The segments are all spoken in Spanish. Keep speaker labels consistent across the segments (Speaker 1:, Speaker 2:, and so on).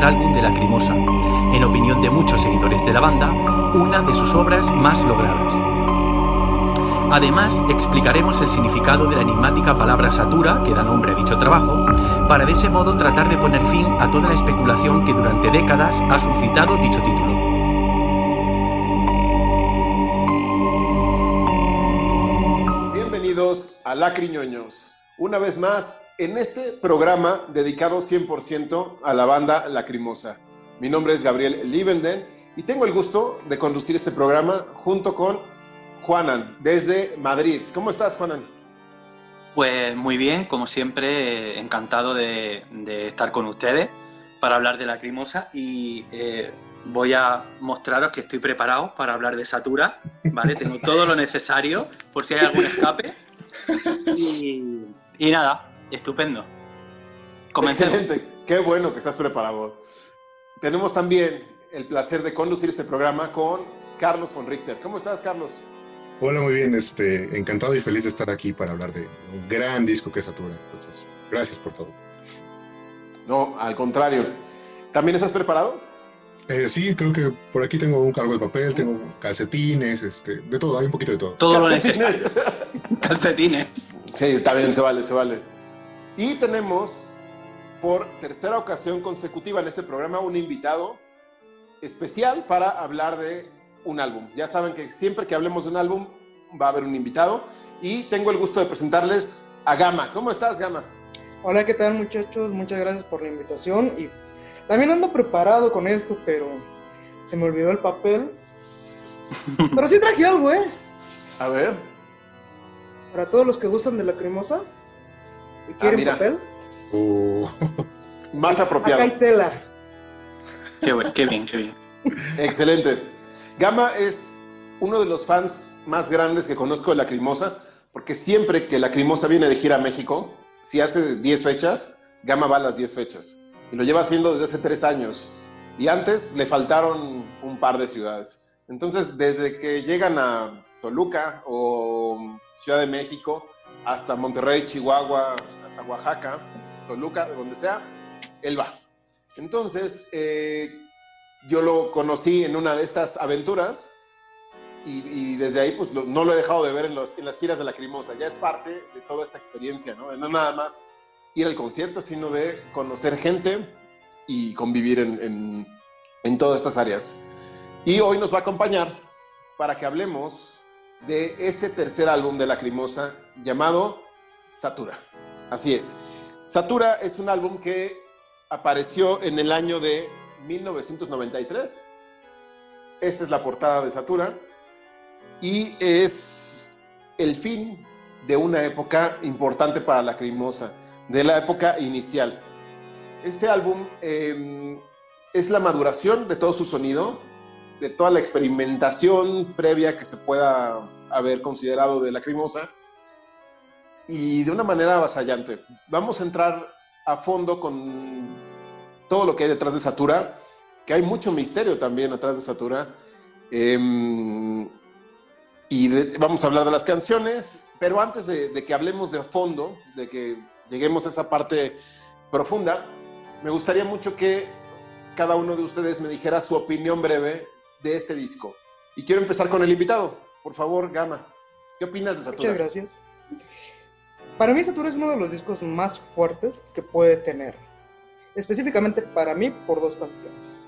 Speaker 1: tercer álbum de Lacrimosa, en opinión de muchos seguidores de la banda, una de sus obras más logradas. Además, explicaremos el significado de la enigmática palabra satura, que da nombre a dicho trabajo, para de ese modo tratar de poner fin a toda la especulación que durante décadas ha suscitado dicho título.
Speaker 2: Bienvenidos a Lacriñoños. Una vez más, en este programa dedicado 100% a la banda Lacrimosa. Mi nombre es Gabriel Liebenden y tengo el gusto de conducir este programa junto con Juanan, desde Madrid. ¿Cómo estás, Juanan?
Speaker 3: Pues muy bien, como siempre, encantado de, estar con ustedes para hablar de Lacrimosa y eh, voy a mostraros que estoy preparado para hablar de Satura, ¿vale? Tengo todo lo necesario por si hay algún escape. Y, y nada, estupendo.
Speaker 2: Comencemos. Excelente, qué bueno que estás preparado. Tenemos también el placer de conducir este programa con Carlos von Richter. ¿Cómo estás, Carlos?
Speaker 4: Hola, muy bien. Este, encantado y feliz de estar aquí para hablar de un gran disco que es Satura. Entonces, gracias por todo.
Speaker 2: No, al contrario. ¿También estás preparado?
Speaker 4: Eh, sí, creo que por aquí tengo un cargo de papel, tengo calcetines, este, de todo, hay un poquito de todo.
Speaker 3: Todo lo necesario. calcetines.
Speaker 2: Sí, está bien, se vale, se vale. Y tenemos por tercera ocasión consecutiva en este programa un invitado especial para hablar de un álbum. Ya saben que siempre que hablemos de un álbum va a haber un invitado y tengo el gusto de presentarles a Gama. ¿Cómo estás, Gama?
Speaker 5: Hola, ¿qué tal muchachos? Muchas gracias por la invitación y también ando preparado con esto, pero se me olvidó el papel. pero sí traje algo, ¿eh?
Speaker 2: A ver.
Speaker 5: Para todos los que gustan de la cremosa quieren ah, papel.
Speaker 2: Uh. Más apropiado.
Speaker 5: Acá hay tela.
Speaker 3: Qué, qué bien, qué bien.
Speaker 2: Excelente. Gama es uno de los fans más grandes que conozco de Lacrimosa, porque siempre que Lacrimosa viene de gira a México, si hace 10 fechas, Gama va a las 10 fechas. Y lo lleva haciendo desde hace 3 años. Y antes le faltaron un par de ciudades. Entonces, desde que llegan a Toluca o Ciudad de México, hasta Monterrey, Chihuahua, Oaxaca, Toluca, de donde sea, él va. Entonces, eh, yo lo conocí en una de estas aventuras y, desde ahí pues no lo he dejado de ver en, los, en, las giras de la Crimosa. Ya es parte de toda esta experiencia, ¿no? No nada más ir al concierto, sino de conocer gente y convivir en, en, en todas estas áreas. Y hoy nos va a acompañar para que hablemos de este tercer álbum de Lacrimosa llamado Satura. Así es. Satura es un álbum que apareció en el año de 1993. Esta es la portada de Satura y es el fin de una época importante para la Crimosa, de la época inicial. Este álbum em, es la maduración de todo su sonido, de toda la experimentación previa que se pueda haber considerado de la Crimosa y de una manera avasallante. Vamos a entrar a fondo con todo lo que hay detrás de Satura, que hay mucho misterio también atrás de Satura. Em, y vamos a hablar de las canciones, pero antes de, que hablemos de fondo, de que lleguemos a esa parte profunda, me gustaría mucho que cada uno de ustedes me dijera su opinión breve de este disco. Y quiero empezar con el invitado. Por favor, Gama, ¿qué opinas de Satura?
Speaker 5: Muchas gracias. Para mí Satura es uno de los discos más fuertes que puede tener específicamente para mí por dos canciones,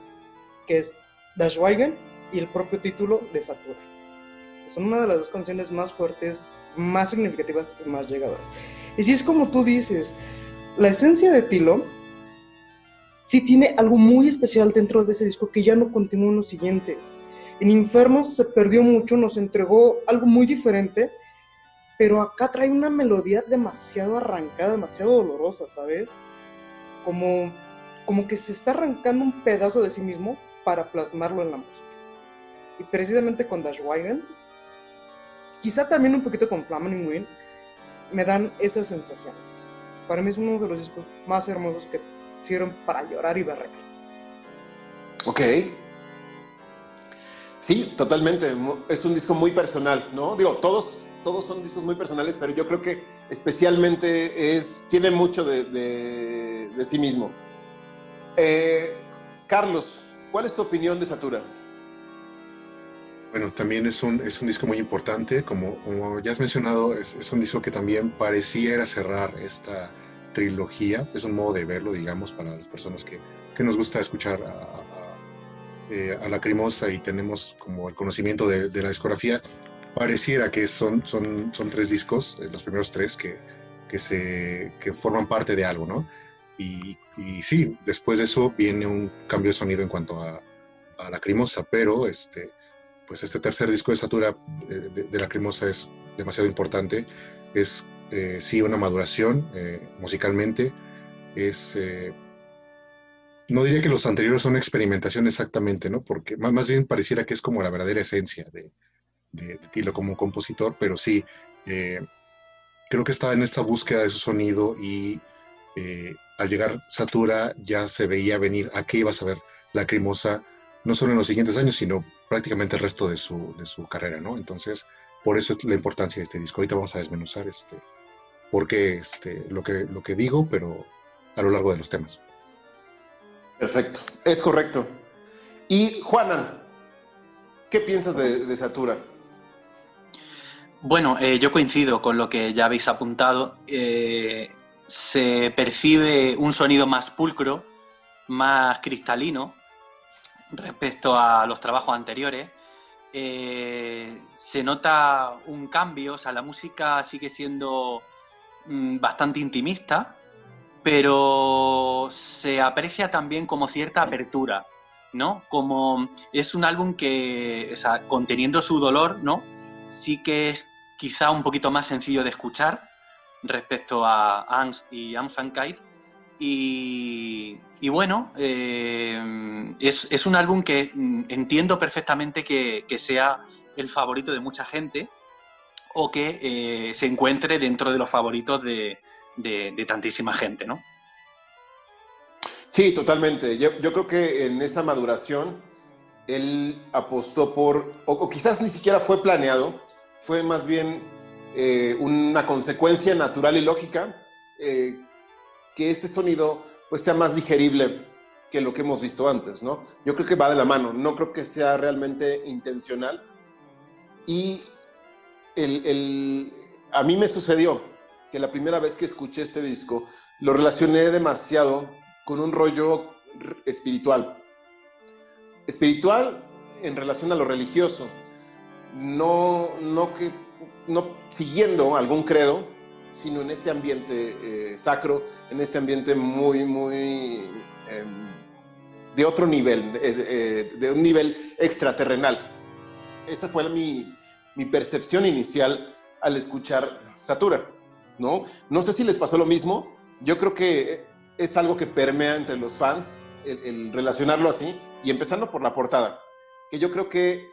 Speaker 5: que es Dashwagen y el propio título de Satura. Son una de las dos canciones más fuertes, más significativas y más llegadoras. Y si es como tú dices, la esencia de Tilo sí tiene algo muy especial dentro de ese disco que ya no continúa en los siguientes. En Inferno se perdió mucho, nos entregó algo muy diferente, pero acá trae una melodía demasiado arrancada, demasiado dolorosa, ¿sabes? como, como que se está arrancando un pedazo de sí mismo para plasmarlo en la música. Y precisamente con Dash Wagon, quizá también un poquito con Flaming Wind, me dan esas sensaciones. Para mí es uno de los discos más hermosos que sirven para llorar y berrear.
Speaker 2: Ok. Sí, totalmente. Es un disco muy personal, ¿no? Digo, todos todos son discos muy personales, pero yo creo que especialmente es, tiene mucho de, sí mismo. Eh, Carlos, ¿cuál es tu opinión de Satura?
Speaker 4: Bueno, también es un, disco muy importante, como, ya has mencionado, es, un disco que también pareciera cerrar esta trilogía, es un modo de verlo, digamos, para las personas que, nos gusta escuchar a, a, eh, a, la Crimosa y tenemos como el conocimiento de, de, la discografía, pareciera que son, son, son tres discos, eh, los primeros tres, que, que, se, que forman parte de algo, ¿no? Y, y, sí, después de eso viene un cambio de sonido en cuanto a, a la Crimosa, pero este pues este tercer disco de Satura de, de, de Lacrimosa es demasiado importante. Es eh, sí una maduración eh, musicalmente. Es, eh, no diría que los anteriores son experimentación exactamente, ¿no? Porque más, más bien pareciera que es como la verdadera esencia de, de Tilo como compositor, pero sí, eh, creo que estaba en esta búsqueda de su sonido y eh, al llegar Satura ya se veía venir a qué iba a saber Lacrimosa no solo en los siguientes años, sino prácticamente el resto de su, de su carrera, ¿no? Entonces, por eso es la importancia de este disco. Ahorita vamos a desmenuzar este, por qué este, lo, que, lo que digo, pero a lo largo de los temas.
Speaker 2: Perfecto, es correcto. Y Juana, ¿qué piensas de, de Satura?
Speaker 3: Bueno, eh, yo coincido con lo que ya habéis apuntado. Eh, se percibe un sonido más pulcro, más cristalino, respecto a los trabajos anteriores. Eh, se nota un cambio, o sea, la música sigue siendo mmm, bastante intimista, pero se aprecia también como cierta apertura, ¿no? Como es un álbum que, o sea, conteniendo su dolor, ¿no? Sí que es quizá un poquito más sencillo de escuchar respecto a Angst y Amsankite. Y, y bueno, eh, es, es, un álbum que mm, entiendo perfectamente que, que, sea el favorito de mucha gente o que eh, se encuentre dentro de los favoritos de, tantísima gente, ¿no?
Speaker 2: Sí, totalmente. Yo, yo, creo que en esa maduración él apostó por, o quizás ni siquiera fue planeado, fue más bien eh, una consecuencia natural y lógica eh, que este sonido pues sea más digerible que lo que hemos visto antes, ¿no? Yo creo que va de la mano, no creo que sea realmente intencional. Y el, el, a mí me sucedió que la primera vez que escuché este disco lo relacioné demasiado con un rollo espiritual. Espiritual en relación a lo religioso, no, no, que, no siguiendo algún credo, sino en este ambiente eh, sacro, en este ambiente muy, muy eh, de otro nivel, eh, de un nivel extraterrenal. Esa fue mi, mi, percepción inicial al escuchar Satura, ¿no? No sé si les pasó lo mismo, yo creo que es algo que permea entre los fans, el, el relacionarlo así, y empezando por la portada, que yo creo que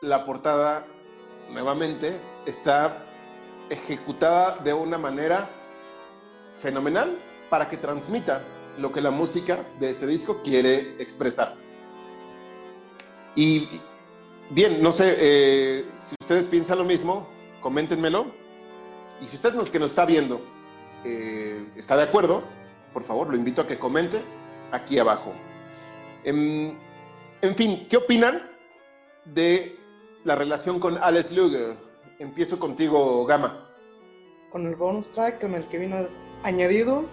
Speaker 2: la portada, nuevamente, está ejecutada de una manera fenomenal para que transmita lo que la música de este disco quiere expresar. Y bien, no sé eh, si ustedes piensan lo mismo, coméntenmelo. Y si usted nos, que nos está viendo eh, está de acuerdo, por favor, lo invito a que comente aquí abajo. En, en fin, ¿qué opinan de la relación con Alex Luger? Empiezo contigo, Gama.
Speaker 5: Con el bonus track, con el que vino añadido.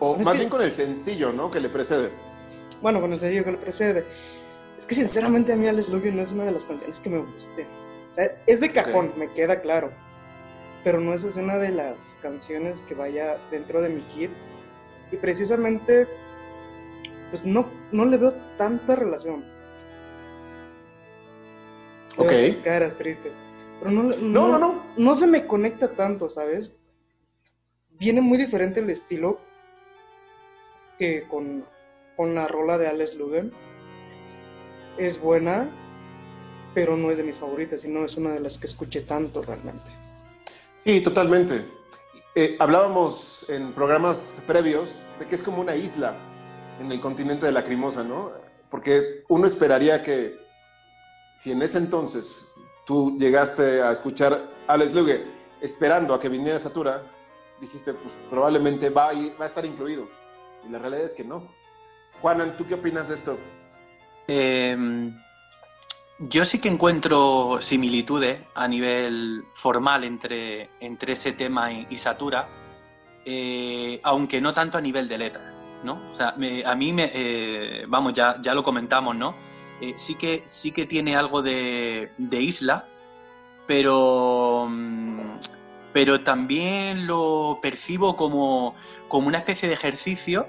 Speaker 2: O más que... bien con el sencillo, ¿no? Que le precede.
Speaker 5: Bueno, con el sencillo que le precede. Es que sinceramente a mí Alex Luger no es una de las canciones que me guste. O sea, es de cajón, okay. me queda claro. Pero no es una de las canciones que vaya dentro de mi hit. Y precisamente, pues no, no le veo tanta relación.
Speaker 2: Ok.
Speaker 5: Esas caras tristes. Pero no no, no, no, no. No se me conecta tanto, ¿sabes? Viene muy diferente el estilo que con, con la rola de Alex Luger. Es buena, pero no es de mis favoritas, sino es una de las que escuché tanto realmente.
Speaker 2: Sí, totalmente. Eh, hablábamos en programas previos de que es como una isla en el continente de la Crimosa, ¿no? Porque uno esperaría que si en ese entonces tú llegaste a escuchar a Alex Lugue esperando a que viniera Satura, dijiste, pues probablemente va a, estar incluido. Y la realidad es que no. Juanan, ¿tú qué opinas de esto?
Speaker 3: Em, yo sí que encuentro similitudes a nivel formal entre, entre ese tema y, Satura, eh, aunque no tanto a nivel de letra, ¿no? O sea, a mí, me, eh, vamos, ya, ya lo comentamos, ¿no? Eh, sí, que, sí que tiene algo de, de isla, pero, mm, pero también lo percibo como, como una especie de ejercicio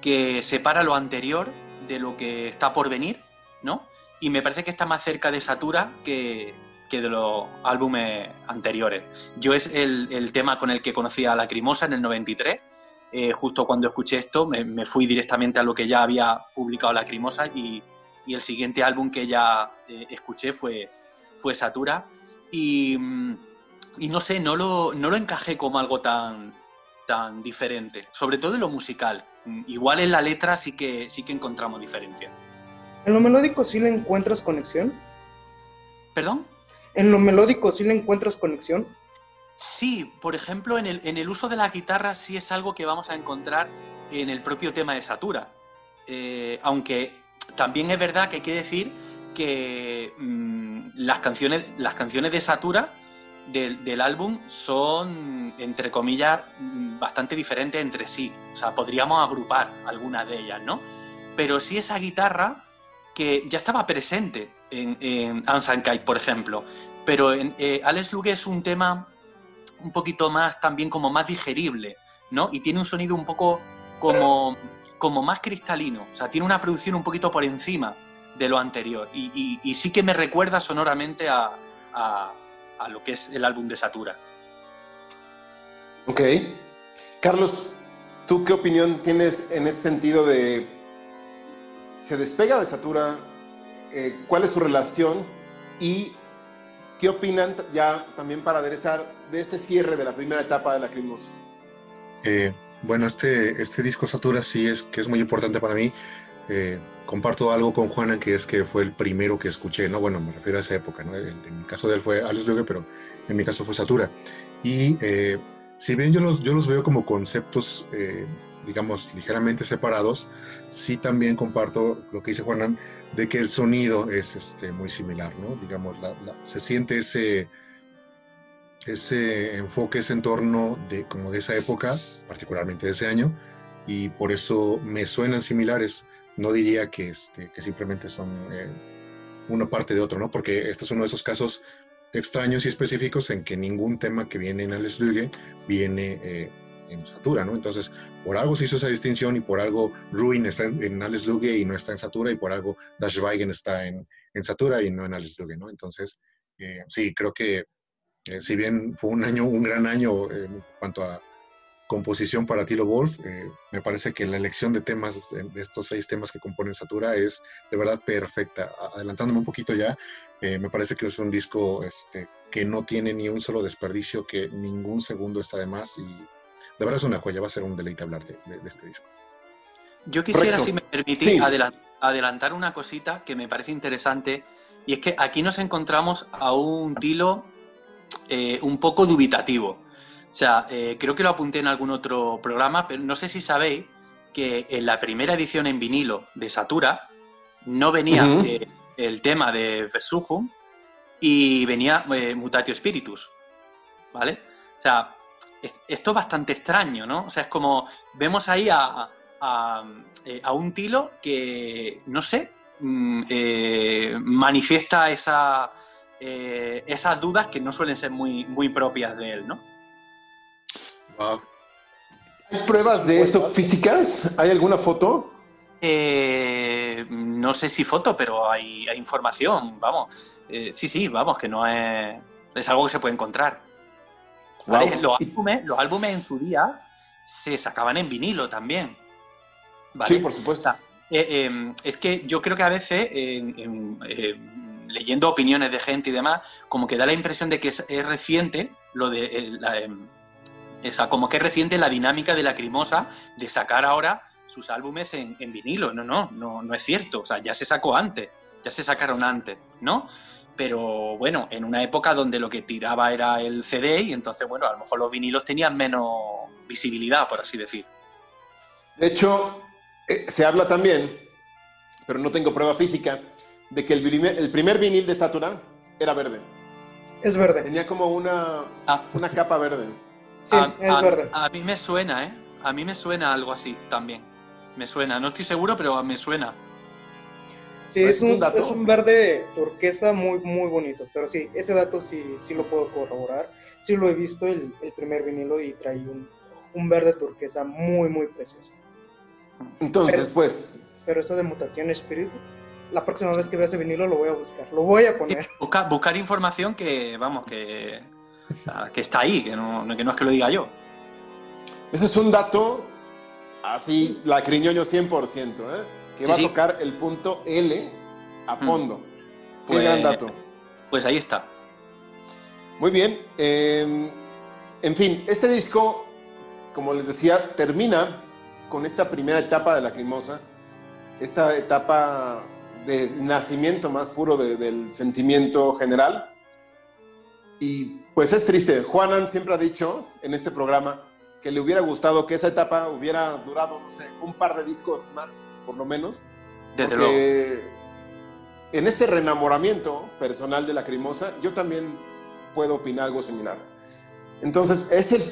Speaker 3: que separa lo anterior de lo que está por venir, ¿no? Y me parece que está más cerca de Satura que, que de los álbumes anteriores. Yo es el, tema con el que conocí a Lacrimosa en el 93. Eh, justo cuando escuché esto, me, fui directamente a lo que ya había publicado Lacrimosa y, y el siguiente álbum que ya eh, escuché fue, fue Satura. Y, y, no sé, no lo, no lo encajé como algo tan, tan diferente, sobre todo en lo musical. Igual en la letra sí que, sí que encontramos diferencia.
Speaker 5: ¿En lo melódico sí le encuentras conexión?
Speaker 3: ¿Perdón?
Speaker 5: ¿En lo melódico sí le encuentras conexión?
Speaker 3: Sí, por ejemplo, en el, en el uso de la guitarra sí es algo que vamos a encontrar en el propio tema de Satura. Eh, aunque también es verdad que hay que decir que mm, las, canciones, las canciones de Satura del, álbum son, entre comillas, bastante diferentes entre sí. O sea, podríamos agrupar algunas de ellas, ¿no? Pero sí esa guitarra que ya estaba presente en, en por ejemplo. Pero en eh, Alex Lugue es un tema un poquito más, también como más digerible, ¿no? Y tiene un sonido un poco como, como más cristalino. O sea, tiene una producción un poquito por encima de lo anterior. Y, sí que me recuerda sonoramente a a lo que es el álbum de Satura.
Speaker 2: Ok. Carlos, ¿tú qué opinión tienes en ese sentido de... ¿Se despega de Satura? Eh, ¿Cuál es su relación? Y ¿qué opinan ya también para aderezar de este cierre de la primera etapa de la Crimos?
Speaker 4: Eh, bueno, este, este disco Satura sí es que es muy importante para mí. Eh, comparto algo con Juana, que es que fue el primero que escuché, ¿no? Bueno, me refiero a esa época, ¿no? En, mi caso de él fue Alex Lugue, pero en mi caso fue Satura. Y eh, si bien yo los, yo los veo como conceptos, eh, digamos, ligeramente separados, sí también comparto lo que dice Juanan, de que el sonido es este, muy similar, ¿no? Digamos, se siente ese, ese enfoque, ese entorno de, como de esa época, particularmente de ese año, y por eso me suenan similares no diría que, este, que simplemente son eh, una parte de otro, ¿no? Porque este es uno de esos casos extraños y específicos en que ningún tema que viene en Alex Lugue viene eh, en Satura, ¿no? Entonces, por algo se hizo esa distinción y por algo Ruin está en, Alex Lugue y no está en Satura y por algo Dash Weigen está en, en Satura y no en Alex Lugue, ¿no? Entonces, eh, sí, creo que si bien fue un año, un gran año en cuanto a composición para Tilo Wolf. Eh, me parece que la elección de temas, de estos seis temas que componen Satura, es de verdad perfecta. Adelantándome un poquito ya, eh, me parece que es un disco este, que no tiene ni un solo desperdicio, que ningún segundo está de más y de verdad es una joya, va a ser un deleite hablar de, este disco.
Speaker 3: Yo quisiera, si me permitís, adelantar una cosita que me parece interesante, y es que aquí nos encontramos a un Tilo eh, un poco dubitativo. O sea, eh, creo que lo apunté en algún otro programa, pero no sé si sabéis que en la primera edición en vinilo de Satura no venía eh, el tema de Versujum y venía eh, Mutatio Spiritus. ¿Vale? O sea, esto es bastante extraño, ¿no? O sea, es como vemos ahí a, un tilo que, no sé, mm, manifiesta esa, esas dudas que no suelen ser muy, muy propias de él, ¿no?
Speaker 2: ¿Hay pruebas de eso físicas? ¿Hay alguna foto?
Speaker 3: Eh, no sé si foto, pero hay, información, vamos. Eh, sí, sí, vamos, que no es. Es algo que se puede encontrar. Los, álbumes, en su día se sacaban en vinilo también.
Speaker 2: Sí, por supuesto.
Speaker 3: Eh, es que yo creo que a veces, leyendo opiniones de gente y demás, como que da la impresión de que es, reciente lo de la, em, o como que reciente la dinámica de la Crimosa de sacar ahora sus álbumes en, vinilo. No, no, no, no es cierto. O sea, ya se sacó antes, ya se sacaron antes, ¿no? pero bueno, en una época donde lo que tiraba era el CD y entonces, bueno, a lo mejor los vinilos tenían menos visibilidad, por así decir.
Speaker 2: De hecho, eh, se habla también, pero no tengo prueba física, de que el primer, el primer vinil de Saturn era verde.
Speaker 5: Es verde.
Speaker 2: Tenía como una,
Speaker 3: Ah.
Speaker 2: una capa verde.
Speaker 5: Sí,
Speaker 3: a,
Speaker 5: es
Speaker 3: a-
Speaker 5: verde.
Speaker 3: a mí me suena, ¿eh? A mí me suena algo así también. Me suena, no estoy seguro, pero me suena.
Speaker 5: Sí,
Speaker 2: Pues
Speaker 5: es
Speaker 2: es un
Speaker 5: un,
Speaker 2: dato.
Speaker 5: es un verde turquesa muy, muy bonito. Pero sí, ese dato sí, sí lo puedo corroborar. Sí lo he visto, el, el primer vinilo, y trae un, un verde turquesa muy, muy precioso.
Speaker 2: Entonces,
Speaker 5: Pero-
Speaker 2: pues,
Speaker 5: Pero eso de mutación espíritu, la próxima vez que vea ese vinilo lo voy a buscar. Lo voy a poner.
Speaker 3: Busca- buscar información que, vamos, que, o sea, que está ahí, que no, que no es que lo diga yo.
Speaker 2: ese es un dato así, lacriñoño 100%, ¿eh? que
Speaker 3: Sí,
Speaker 2: va
Speaker 3: sí.
Speaker 2: a tocar el punto L a
Speaker 3: Mm.
Speaker 2: fondo. Qué
Speaker 3: Pues-
Speaker 2: gran dato.
Speaker 3: Pues ahí está.
Speaker 2: Muy bien. eh, en fin, este disco, como les decía, termina con esta primera etapa de Lacrimosa, esta etapa de nacimiento más puro de- del sentimiento general. Y pues es triste. Juanan siempre ha dicho en este programa que le hubiera gustado que esa etapa hubiera durado, no sé, un par de discos más, por lo menos.
Speaker 3: Desde luego.
Speaker 2: En este reenamoramiento personal de Lacrimosa, yo también puedo opinar algo similar. Entonces, es el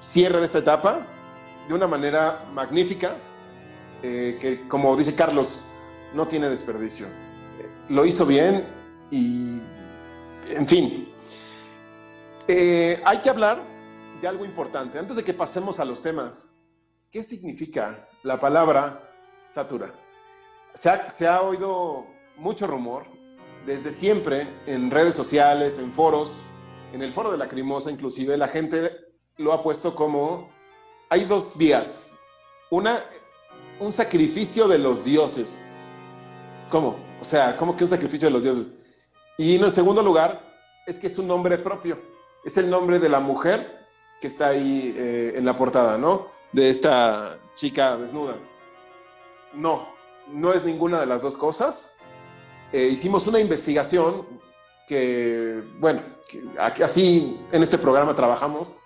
Speaker 2: cierre de esta etapa de una manera magnífica, eh, que como dice Carlos, no tiene desperdicio. Lo hizo bien y, en fin, Eh, hay que hablar de algo importante. Antes de que pasemos a los temas, ¿qué significa la palabra satura? Se ha, se ha oído mucho rumor desde siempre en redes sociales, en foros, en el foro de la Crimosa inclusive, la gente lo ha puesto como, hay dos vías. Una, un sacrificio de los dioses. ¿Cómo? O sea, ¿cómo que un sacrificio de los dioses? Y en segundo lugar, es que es un nombre propio. Es el nombre de la mujer que está ahí eh, en la portada, ¿no? De esta chica desnuda. No, no es ninguna de las dos cosas. Eh, hicimos una investigación que, bueno, que así en este programa trabajamos,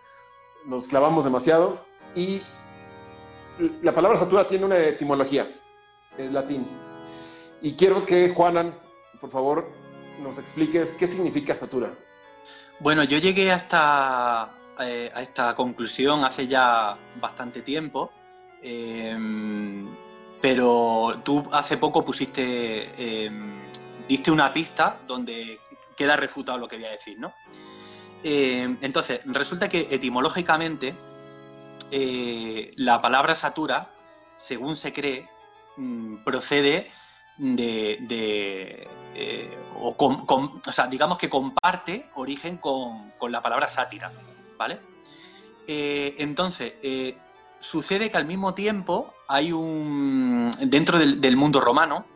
Speaker 2: nos clavamos demasiado y la palabra satura tiene una etimología, es latín. Y quiero que Juanan, por favor, nos expliques qué significa satura.
Speaker 3: Bueno, yo llegué a esta, eh, a esta conclusión hace ya bastante tiempo, eh, pero tú hace poco pusiste, eh, diste una pista donde queda refutado lo que voy a decir, ¿no? Eh, entonces, resulta que etimológicamente eh, la palabra satura, según se cree, mm, procede de, de, eh, o, com- o sea, digamos que comparte origen con, con la palabra sátira, ¿vale? Eh, entonces, eh, sucede que al mismo tiempo hay un, dentro del, mundo romano,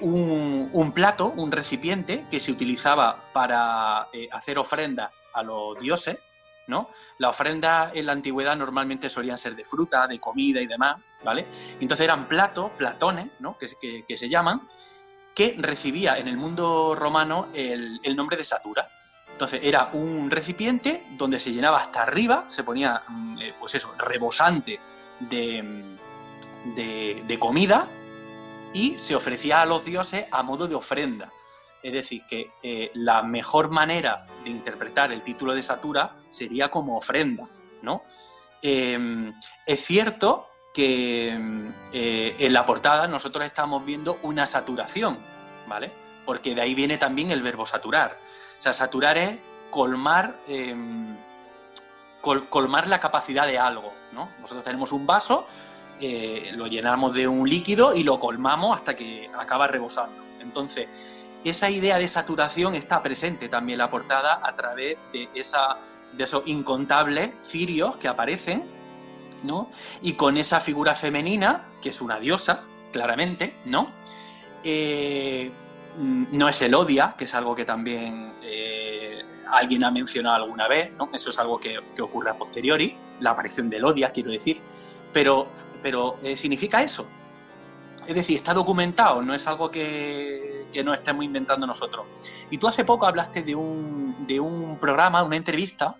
Speaker 3: un, un plato, un recipiente que se utilizaba para hacer ofrendas a los dioses, ¿no? Las ofrendas en la antigüedad normalmente solían ser de fruta, de comida y demás, ¿vale? Entonces eran platos, platones, ¿no? Que, se llaman, que recibía en el mundo romano el, nombre de satura. Entonces era un recipiente donde se llenaba hasta arriba, se ponía, mm, eh, pues eso, rebosante de, mm, de comida y se ofrecía a los dioses a modo de ofrenda. Es decir, que eh, la mejor manera de interpretar el título de Satura sería como ofrenda, ¿no? Eh, es cierto que mm, eh, en la portada nosotros estamos viendo una saturación, ¿vale? Porque de ahí viene también el verbo saturar. O sea, saturar es colmar, col- colmar la capacidad de algo, ¿no? Nosotros tenemos un vaso, eh, lo llenamos de un líquido y lo colmamos hasta que acaba rebosando. Entonces, esa idea de saturación está presente también en la portada a través de, esa, de esos incontables cirios que aparecen, ¿no? Y con esa figura femenina, que es una diosa, claramente, ¿no? Eh, mm, no es el odia, que es algo que también eh, alguien ha mencionado alguna vez, ¿no? Eso es algo que, ocurre a posteriori, la aparición del odia, quiero decir, pero, pero eh, significa eso. Es decir, está documentado, no es algo que, que no estemos inventando nosotros. Y tú hace poco hablaste de un, de un programa, una entrevista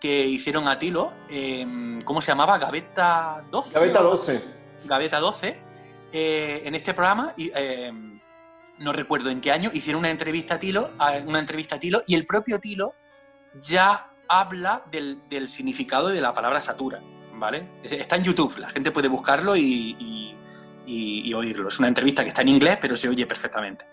Speaker 3: que hicieron a Tilo, em, ¿cómo se llamaba? Gaveta 12.
Speaker 2: Gaveta 12.
Speaker 3: Gaveta 12. Eh, en este programa, em, no recuerdo en qué año, hicieron una entrevista a Tilo, una entrevista a Tilo, y el propio Tilo ya habla del, del significado de la palabra satura, ¿vale? Está en YouTube, la gente puede buscarlo y, y, y, oírlo. Es una entrevista que está en inglés, pero se oye perfectamente.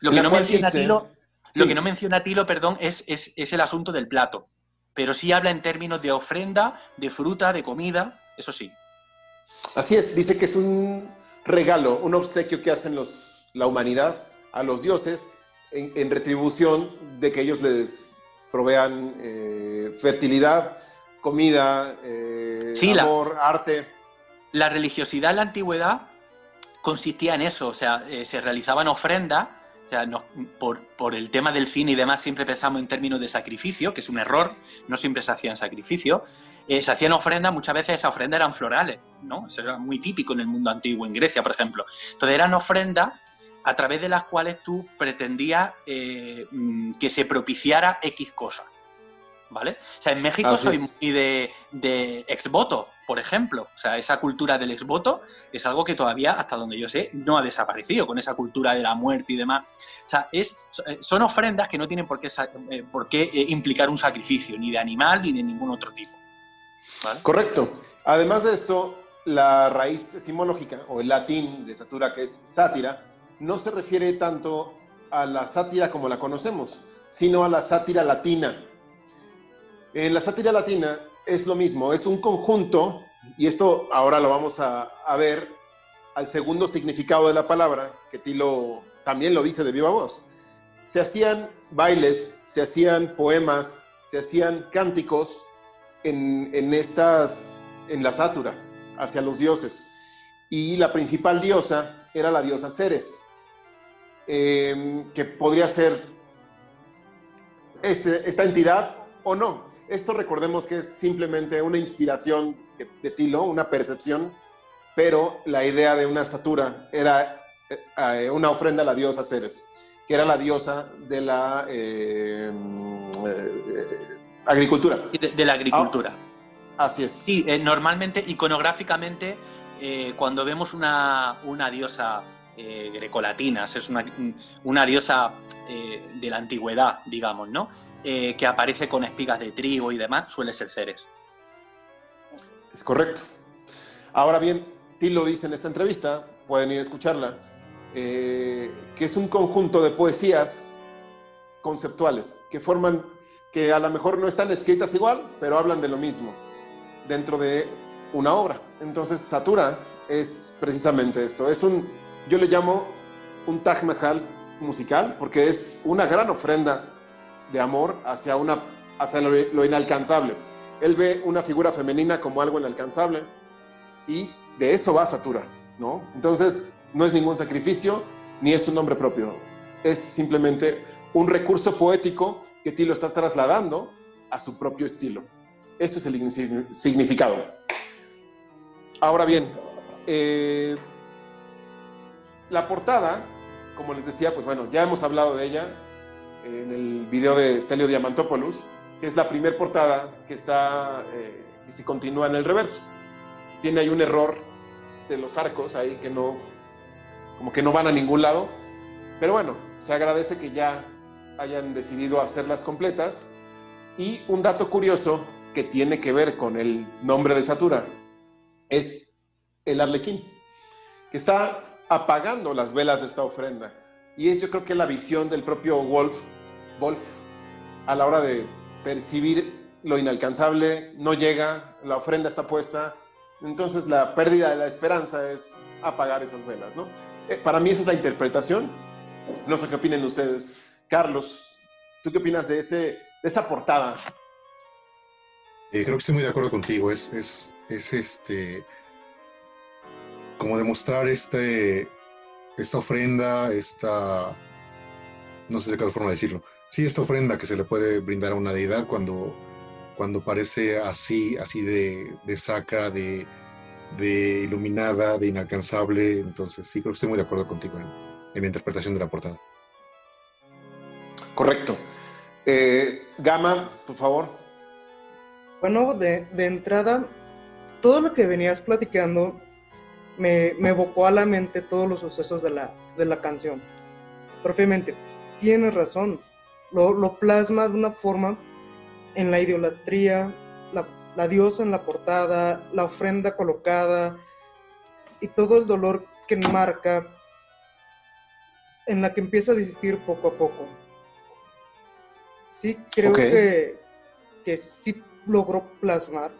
Speaker 3: Lo que, no menciona, Tilo, lo que no menciona Tilo, perdón, es, es, es el asunto del plato pero sí habla en términos de ofrenda, de fruta, de comida, eso sí.
Speaker 2: Así es, dice que es un regalo, un obsequio que hacen los, la humanidad a los dioses en, retribución de que ellos les provean eh, fertilidad, comida, eh, amor, arte.
Speaker 3: La religiosidad en la antigüedad consistía en eso, o sea, eh, se realizaban ofrendas o sea, por, el tema del cine y demás siempre pensamos en términos de sacrificio, que es un error, no siempre se hacían sacrificios. Eh, se hacían ofrendas, muchas veces esas ofrendas eran florales, ¿no? Eso era muy típico en el mundo antiguo, en Grecia, por ejemplo. Entonces eran ofrendas a través de las cuales tú pretendías eh, mm, que se propiciara X cosa. ¿Vale? O sea, en México soy muy de, de exvoto, por ejemplo. O sea, esa cultura del exvoto es algo que todavía, hasta donde yo sé, no ha desaparecido con esa cultura de la muerte y demás. O sea, es, eh, son ofrendas que no tienen por qué, eh, por qué eh, implicar un sacrificio, ni de animal ni de ningún otro tipo.
Speaker 2: Correcto. Además de esto, la raíz etimológica o el latín de satura, que es sátira, no se refiere tanto a la sátira como la conocemos, sino a la sátira latina. En la sátira latina es lo mismo, es un conjunto, y esto ahora lo vamos a, ver al segundo significado de la palabra, que Tilo también lo dice de viva voz. Se hacían bailes, se hacían poemas, se hacían cánticos en, estas, en la sátura hacia los dioses. Y la principal diosa era la diosa Ceres, em, que podría ser este, esta entidad o no. Esto recordemos que es simplemente una inspiración de Tilo, una percepción, pero la idea de una satura era eh, eh, una ofrenda a la diosa Ceres, que era la diosa de la eh, agricultura.
Speaker 3: De, la agricultura.
Speaker 2: Ah, así es.
Speaker 3: Sí, normalmente, iconográficamente, cuando vemos una, una diosa grecolatina, es una, una diosa de la antigüedad, digamos, ¿no? Eh, que aparece con espigas de trigo y demás, suele ser Ceres.
Speaker 2: Es correcto. Ahora bien, Tilo dice en esta entrevista, pueden ir a escucharla, eh, que es un conjunto de poesías conceptuales que forman, que a lo mejor no están escritas igual, pero hablan de lo mismo dentro de una obra. Entonces, Satura es precisamente esto. Es un, yo le llamo un Taj Mahal musical, porque es una gran ofrenda de amor hacia, una, hacia lo, inalcanzable. Él ve una figura femenina como algo inalcanzable y de eso va Satura, ¿no? Entonces, no es ningún sacrificio ni es un nombre propio. Es simplemente un recurso poético que Tilo está trasladando a su propio estilo. Eso es el significado. Ahora bien, eh, la portada, como les decía, pues bueno, ya hemos hablado de ella, en el video de Stelio Diamantopoulos, que es la primera portada que está, eh, y se continúa en el reverso. Tiene ahí un error de los arcos ahí que no, como que no van a ningún lado, pero bueno, se agradece que ya hayan decidido hacerlas completas. Y un dato curioso que tiene que ver con el nombre de Satura es el arlequín, que está apagando las velas de esta ofrenda. Y es yo creo que la visión del propio Wolf Wolf a la hora de percibir lo inalcanzable, no llega, la ofrenda está puesta, entonces la pérdida de la esperanza es apagar esas velas, ¿no? Eh, para mí esa es la interpretación, no sé qué opinen ustedes. Carlos, ¿tú qué opinas de, ese, de esa portada?
Speaker 4: Eh, creo que estoy muy de acuerdo contigo, es, es, es este, como demostrar este, esta ofrenda, esta, no sé de qué forma decirlo, Sí, esta ofrenda que se le puede brindar a una deidad cuando, cuando parece así, así de, sacra, de, iluminada, de inalcanzable. Entonces, sí, creo que estoy muy de acuerdo contigo. en la interpretación de la portada.
Speaker 2: Correcto. Eh, Gama, por favor.
Speaker 5: Bueno, de, de, entrada, todo lo que venías platicando me, me, evocó a la mente todos los sucesos de la, de la canción. Propiamente, tienes razón, lo, lo, plasma de una forma en la idolatría, la, la diosa en la portada, la ofrenda colocada y todo el dolor que marca en la que empieza a desistir poco a poco. Sí, creo okay. que, que sí logró plasmar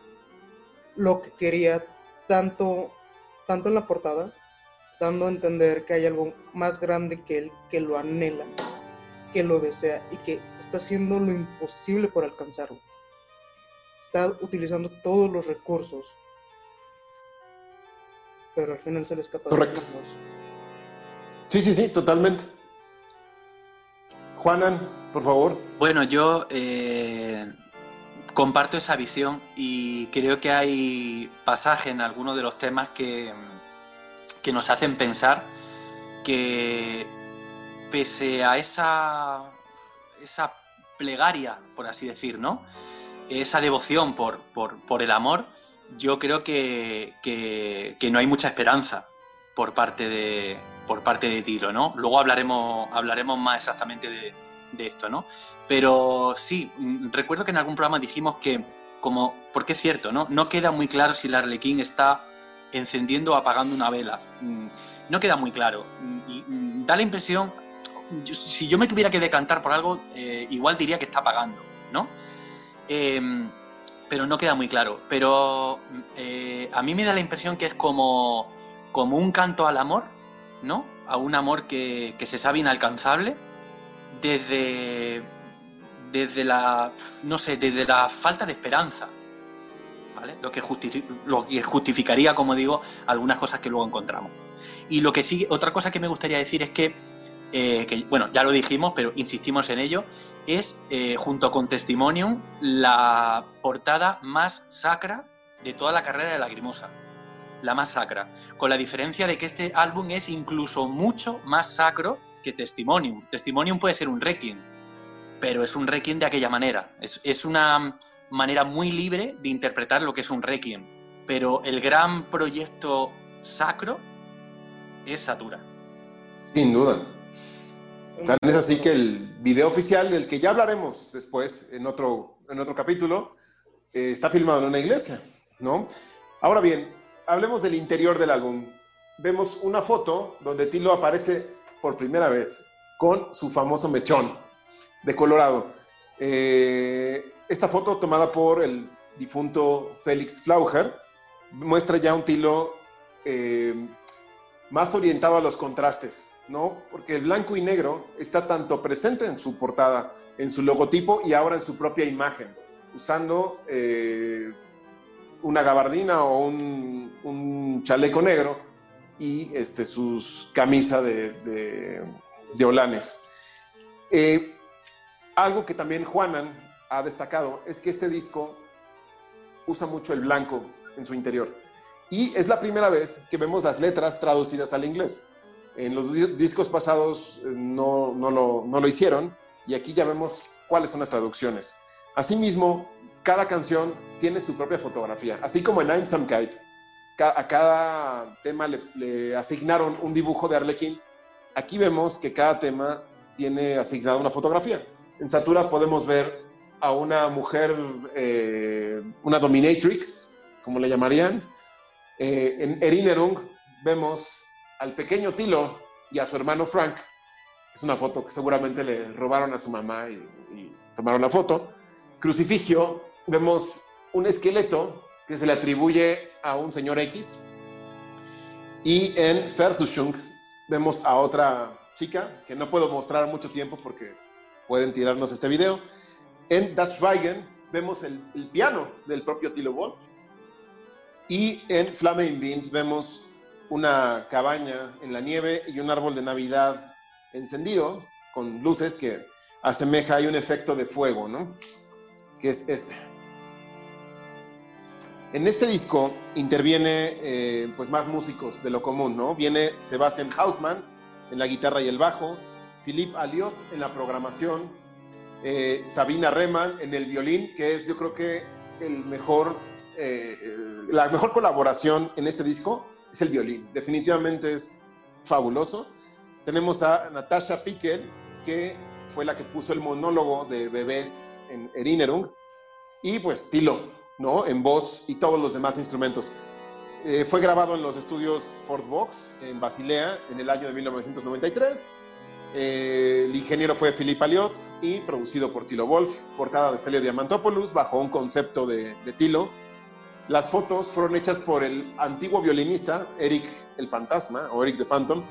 Speaker 5: lo que quería tanto, tanto en la portada, dando a entender que hay algo más grande que él, que lo anhela, que lo desea y que está haciendo lo imposible por alcanzarlo. Está utilizando todos los recursos, pero al final se le escapa.
Speaker 2: Correcto. Sí, sí, sí, totalmente. Juanan, por favor.
Speaker 3: Bueno, yo eh, comparto esa visión y creo que hay pasajes en algunos de los temas que, que nos hacen pensar que pese a esa, esa plegaria, por así decir, ¿no? Esa devoción por, por, por el amor, yo creo que, que, que, no hay mucha esperanza por parte de, por parte de Tilo, ¿no? Luego hablaremos, hablaremos más exactamente de, de esto, ¿no? Pero sí, recuerdo que en algún programa dijimos que, como, porque es cierto, ¿no? No queda muy claro si el Arlequín está encendiendo o apagando una vela. No queda muy claro. Y da la impresión, si yo me tuviera que decantar por algo, eh, igual diría que está apagando, ¿no? Eh, pero no queda muy claro. Pero eh, a mí me da la impresión que es como, como un canto al amor, ¿no? A un amor que, que se sabe inalcanzable desde, desde la, no sé, desde la falta de esperanza, ¿vale? Lo que, justificaría, como digo, algunas cosas que luego encontramos. Y lo que sí, otra cosa que me gustaría decir es que, eh, bueno, ya lo dijimos, pero insistimos en ello, es, eh, junto con Testimonium, la portada más sacra de toda la carrera de Lagrimosa. La más sacra. Con la diferencia de que este álbum es incluso mucho más sacro que Testimonium. Testimonium puede ser un requiem, pero es un requiem de aquella manera. Es, es, una manera muy libre de interpretar lo que es un requiem. Pero el gran proyecto sacro es Satura.
Speaker 2: Sin duda. Tal es así que el video oficial, del que ya hablaremos después en otro, en otro capítulo, eh, está filmado en una iglesia, ¿no? Ahora bien, hablemos del interior del álbum. Vemos una foto donde Tilo aparece por primera vez con su famoso mechón de Colorado. Eh, esta foto tomada por el difunto Félix Flaucher muestra ya un Tilo eh, más orientado a los contrastes, ¿no? Porque el blanco y negro está tanto presente en su portada, en su logotipo y ahora en su propia imagen, usando eh, una gabardina o un chaleco negro y este, sus camisas de, de, olanes. Eh, algo que también Juanan ha destacado es que este disco usa mucho el blanco en su interior. Y es la primera vez que vemos las letras traducidas al inglés. En los discos pasados eh, no, no, lo, no lo hicieron y aquí ya vemos cuáles son las traducciones. Asimismo, cada canción tiene su propia fotografía, así como en Einsamkeit a cada tema le, asignaron un dibujo de Arlequín. Aquí vemos que cada tema tiene asignada una fotografía. En Satura podemos ver a una mujer, eh, una dominatrix, como le llamarían. Eh, en Erinerung vemos al pequeño Tilo y a su hermano Frank. Es una foto que seguramente le robaron a su mamá y, y tomaron la foto. Crucifigio, vemos un esqueleto que se le atribuye a un señor X. Y en Versuchung vemos a otra chica, que no puedo mostrar mucho tiempo porque pueden tirarnos este video. En Das Schweigen vemos el, piano del propio Tilo Wolf. Y en Flamme Beans vemos una cabaña en la nieve y un árbol de Navidad encendido con luces que asemeja, hay un efecto de fuego, ¿no? Que es este. En este disco interviene eh, pues más músicos de lo común, ¿no? Viene Sebastian Hausmann en la guitarra y el bajo, Philippe Aliot en la programación, eh, Sabina Reman en el violín, que es yo creo que eh, la mejor colaboración en este disco es el violín. Definitivamente es fabuloso. Tenemos a Natasha Pickel, que fue la que puso el monólogo de bebés en Erinerung, y pues Tilo, ¿no? En voz y todos los demás instrumentos. Eh, fue grabado en los estudios Fort Vox en Basilea en el año de 1993. Eh, el ingeniero fue Philippe Aliot y producido por Tilo Wolf, portada de Stelio Diamantopoulos bajo un concepto de, de Tilo. Las fotos fueron hechas por el antiguo violinista Eric el Fantasma o Eric the Phantom.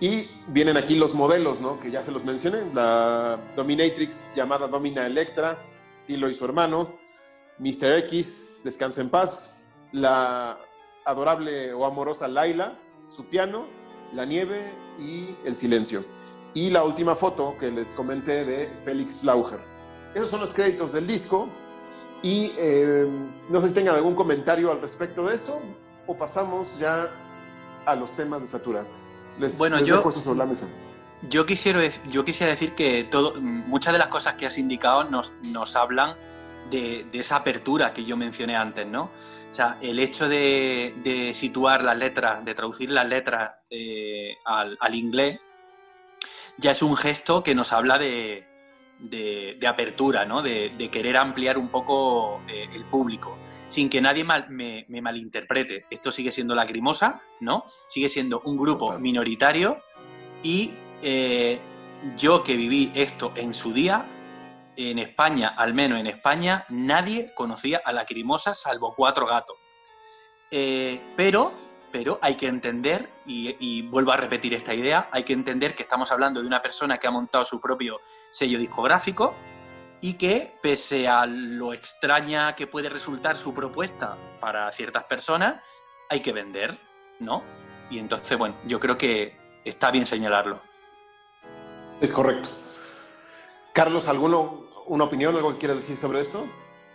Speaker 2: Y vienen aquí los modelos, ¿no? Que ya se los mencioné. La Dominatrix llamada Domina Electra, Tilo y su hermano. Mr. X, Descansa en Paz. La adorable o amorosa Laila, su piano, la nieve y el silencio. Y la última foto que les comenté de Félix Flaucher. Esos son los créditos del disco. Y eh, no sé si tengan algún comentario al respecto de eso o pasamos ya a los temas de Satura. Les,
Speaker 3: Bueno,
Speaker 2: les
Speaker 3: yo-
Speaker 2: dejo eso sobre la mesa.
Speaker 3: Yo quisiera, yo quisiera decir que todo, muchas de las cosas que has indicado nos, nos hablan de, de esa apertura que yo mencioné antes, ¿no? O sea, el hecho de, de situar las letras, de traducir las letras eh, al, al inglés, ya es un gesto que nos habla de, apertura, ¿no? De, de querer ampliar un poco eh, el público, sin que nadie mal- me, me malinterprete. Esto sigue siendo lacrimosa, ¿no? Sigue siendo un grupo
Speaker 2: Total.
Speaker 3: minoritario y eh, yo que viví esto en su día, en España, al menos en España, nadie conocía a Lacrimosa salvo cuatro gatos. Eh, pero, pero hay que entender, y, y vuelvo a repetir esta idea, hay que entender que estamos hablando de una persona que ha montado su propio sello discográfico y que, pese a lo extraña que puede resultar su propuesta para ciertas personas, hay que vender, ¿no? Y entonces, bueno, yo creo que está bien señalarlo.
Speaker 2: Es correcto. Carlos, ¿alguno, una opinión, algo que quieras decir sobre esto?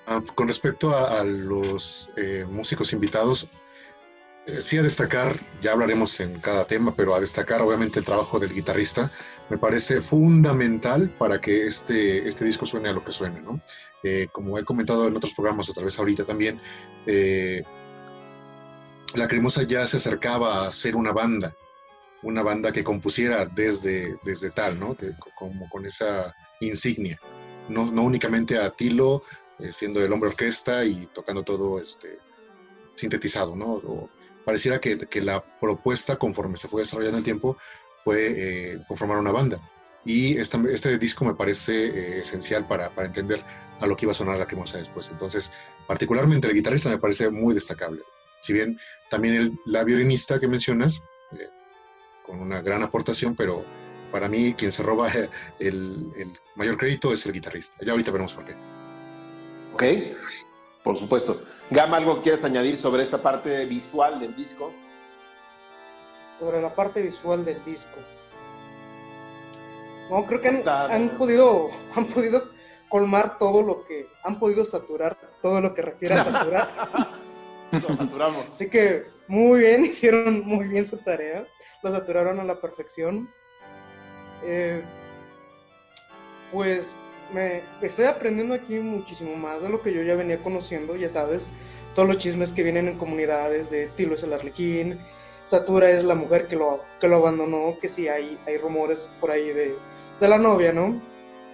Speaker 4: Ah, con respecto a, los eh, músicos invitados, eh, sí a destacar, ya hablaremos en cada tema, pero a destacar obviamente el trabajo del guitarrista, me parece fundamental para que este, este disco suene a lo que suene, ¿no? Eh, como he comentado en otros programas, otra vez ahorita también, eh, la Cremosa ya se acercaba a ser una banda, una banda que compusiera desde, desde tal, ¿no? Como con esa insignia. No, únicamente a Tilo, eh, siendo el hombre orquesta y tocando todo este, sintetizado, ¿no? Pareciera que, que la propuesta, conforme se fue desarrollando el tiempo, fue eh, conformar una banda. Y este disco me parece eh, esencial para, para entender a lo que iba a sonar la cremosa después. Entonces, particularmente el guitarrista me parece muy destacable. Si bien también el, la violinista que mencionas, con una gran aportación, pero para mí quien se roba el, el mayor crédito es el guitarrista. Ya ahorita veremos por qué.
Speaker 2: Ok, por supuesto. Gama, ¿algo quieres añadir sobre esta parte visual del disco?
Speaker 5: sobre la parte visual del disco. No, creo que han, podido, han podido colmar todo lo que, han podido saturar todo lo que refiere a saturar.
Speaker 2: Nos saturamos.
Speaker 5: Así que muy bien, hicieron muy bien su tarea, lo saturaron a la perfección. Eh, pues me estoy aprendiendo aquí muchísimo más de lo que yo ya venía conociendo, ya sabes, todos los chismes que vienen en comunidades de Tilo es el arlequín, Satura es la mujer que lo, que lo abandonó, que sí hay, hay rumores por ahí de, de la novia, ¿no?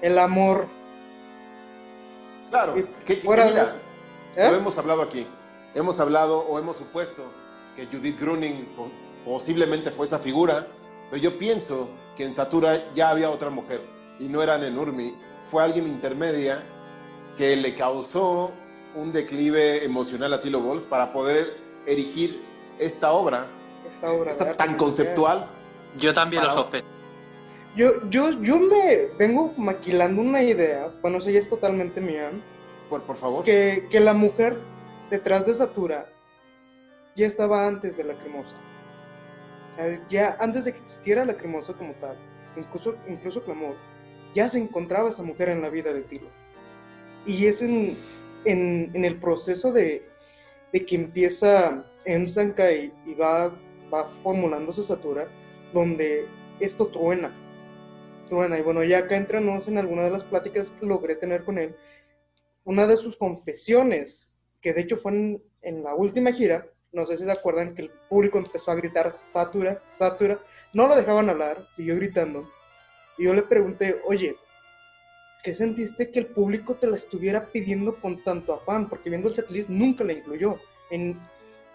Speaker 5: El amor.
Speaker 2: Claro, que, que
Speaker 5: fuera de eso, ¿eh?
Speaker 2: lo hemos hablado aquí. Hemos hablado o hemos supuesto que Judith Gruning po- posiblemente fue esa figura, pero yo pienso que en Satura ya había otra mujer y no era Nenurmi, fue alguien intermedia que le causó un declive emocional a Tilo Wolf para poder erigir esta obra,
Speaker 5: Esta obra
Speaker 2: esta tan conceptual.
Speaker 3: Yo también lo sospecho.
Speaker 5: Yo, yo, yo me vengo maquilando una idea, bueno, si ya es totalmente mía,
Speaker 2: Por, por favor.
Speaker 5: que, que la mujer detrás de Satura ya estaba antes de la cremosa. Ya antes de que existiera la cremosa como tal, incluso, incluso Clamor, ya se encontraba esa mujer en la vida de Tilo. Y es en, en, en el proceso de, de que empieza Ensanka y, y va, va formulándose Satura, donde esto truena. Truena. Y bueno, ya acá entramos en alguna de las pláticas que logré tener con él. Una de sus confesiones, que de hecho fue en, en la última gira, no sé si se acuerdan que el público empezó a gritar Satura, Satura. No lo dejaban hablar, siguió gritando. Y yo le pregunté, oye, ¿qué sentiste que el público te la estuviera pidiendo con tanto afán? Porque viendo el setlist nunca la incluyó. En,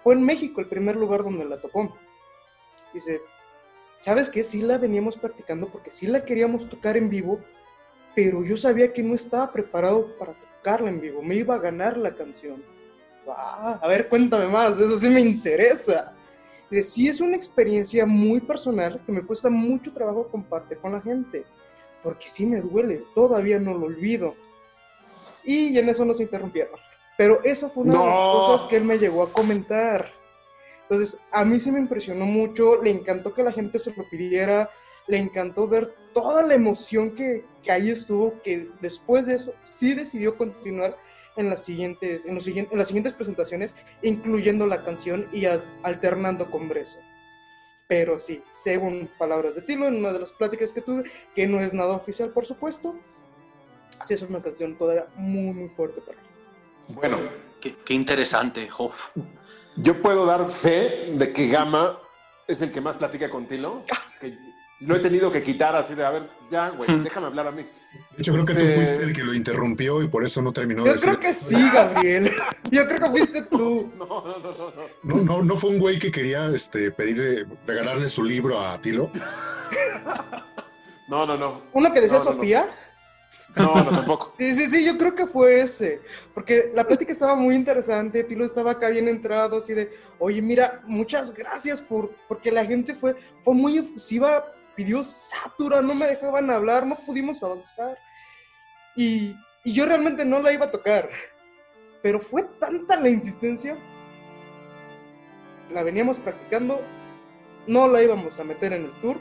Speaker 5: fue en México el primer lugar donde la tocó. Dice, ¿sabes qué? Sí la veníamos practicando porque sí la queríamos tocar en vivo, pero yo sabía que no estaba preparado para tocarla en vivo. Me iba a ganar la canción. Ah, a ver, cuéntame más, eso sí me interesa. Dice, sí es una experiencia muy personal que me cuesta mucho trabajo compartir con la gente, porque sí me duele, todavía no lo olvido. Y en eso nos interrumpieron. Pero eso fue una de las
Speaker 2: No.
Speaker 5: cosas que él me llegó a comentar. Entonces, a mí sí me impresionó mucho, le encantó que la gente se lo pidiera, le encantó ver toda la emoción que, que ahí estuvo, que después de eso sí decidió continuar en las siguientes, en los siguientes, en las siguientes presentaciones, incluyendo la canción y a- alternando con Breso. Pero sí, según palabras de Tilo, en una de las pláticas que tuve, que no es nada oficial, por supuesto, sí es una canción todavía muy, muy fuerte para él.
Speaker 2: Bueno,
Speaker 3: Qué, qué interesante. uf.
Speaker 2: yo puedo dar fe de que Gama es el que más platica con Tilo. Que lo he tenido que quitar así de, a ver, ya, güey, déjame hablar a mí.
Speaker 4: De hecho, creo que tú
Speaker 2: Este-
Speaker 4: fuiste el que lo interrumpió y por eso no terminó de
Speaker 5: Yo
Speaker 4: decir.
Speaker 5: creo que sí, Gabriel. Yo creo que fuiste tú.
Speaker 2: No, no, no, no, no.
Speaker 4: No, no, no fue un güey que quería este, pedirle, regalarle su libro a Tilo.
Speaker 2: No, no, no.
Speaker 5: Uno que decía
Speaker 2: No, no, no.
Speaker 5: Sofía.
Speaker 2: No, no, tampoco.
Speaker 5: Sí, sí, sí, yo creo que fue ese. Porque la plática estaba muy interesante. Tilo estaba acá bien entrado, así de, oye, mira, muchas gracias por, porque la gente fue, fue muy efusiva, pidió Satura, no me dejaban hablar, no pudimos avanzar. Y, y yo realmente no la iba a tocar. Pero fue tanta la insistencia. La veníamos practicando, no la íbamos a meter en el tour,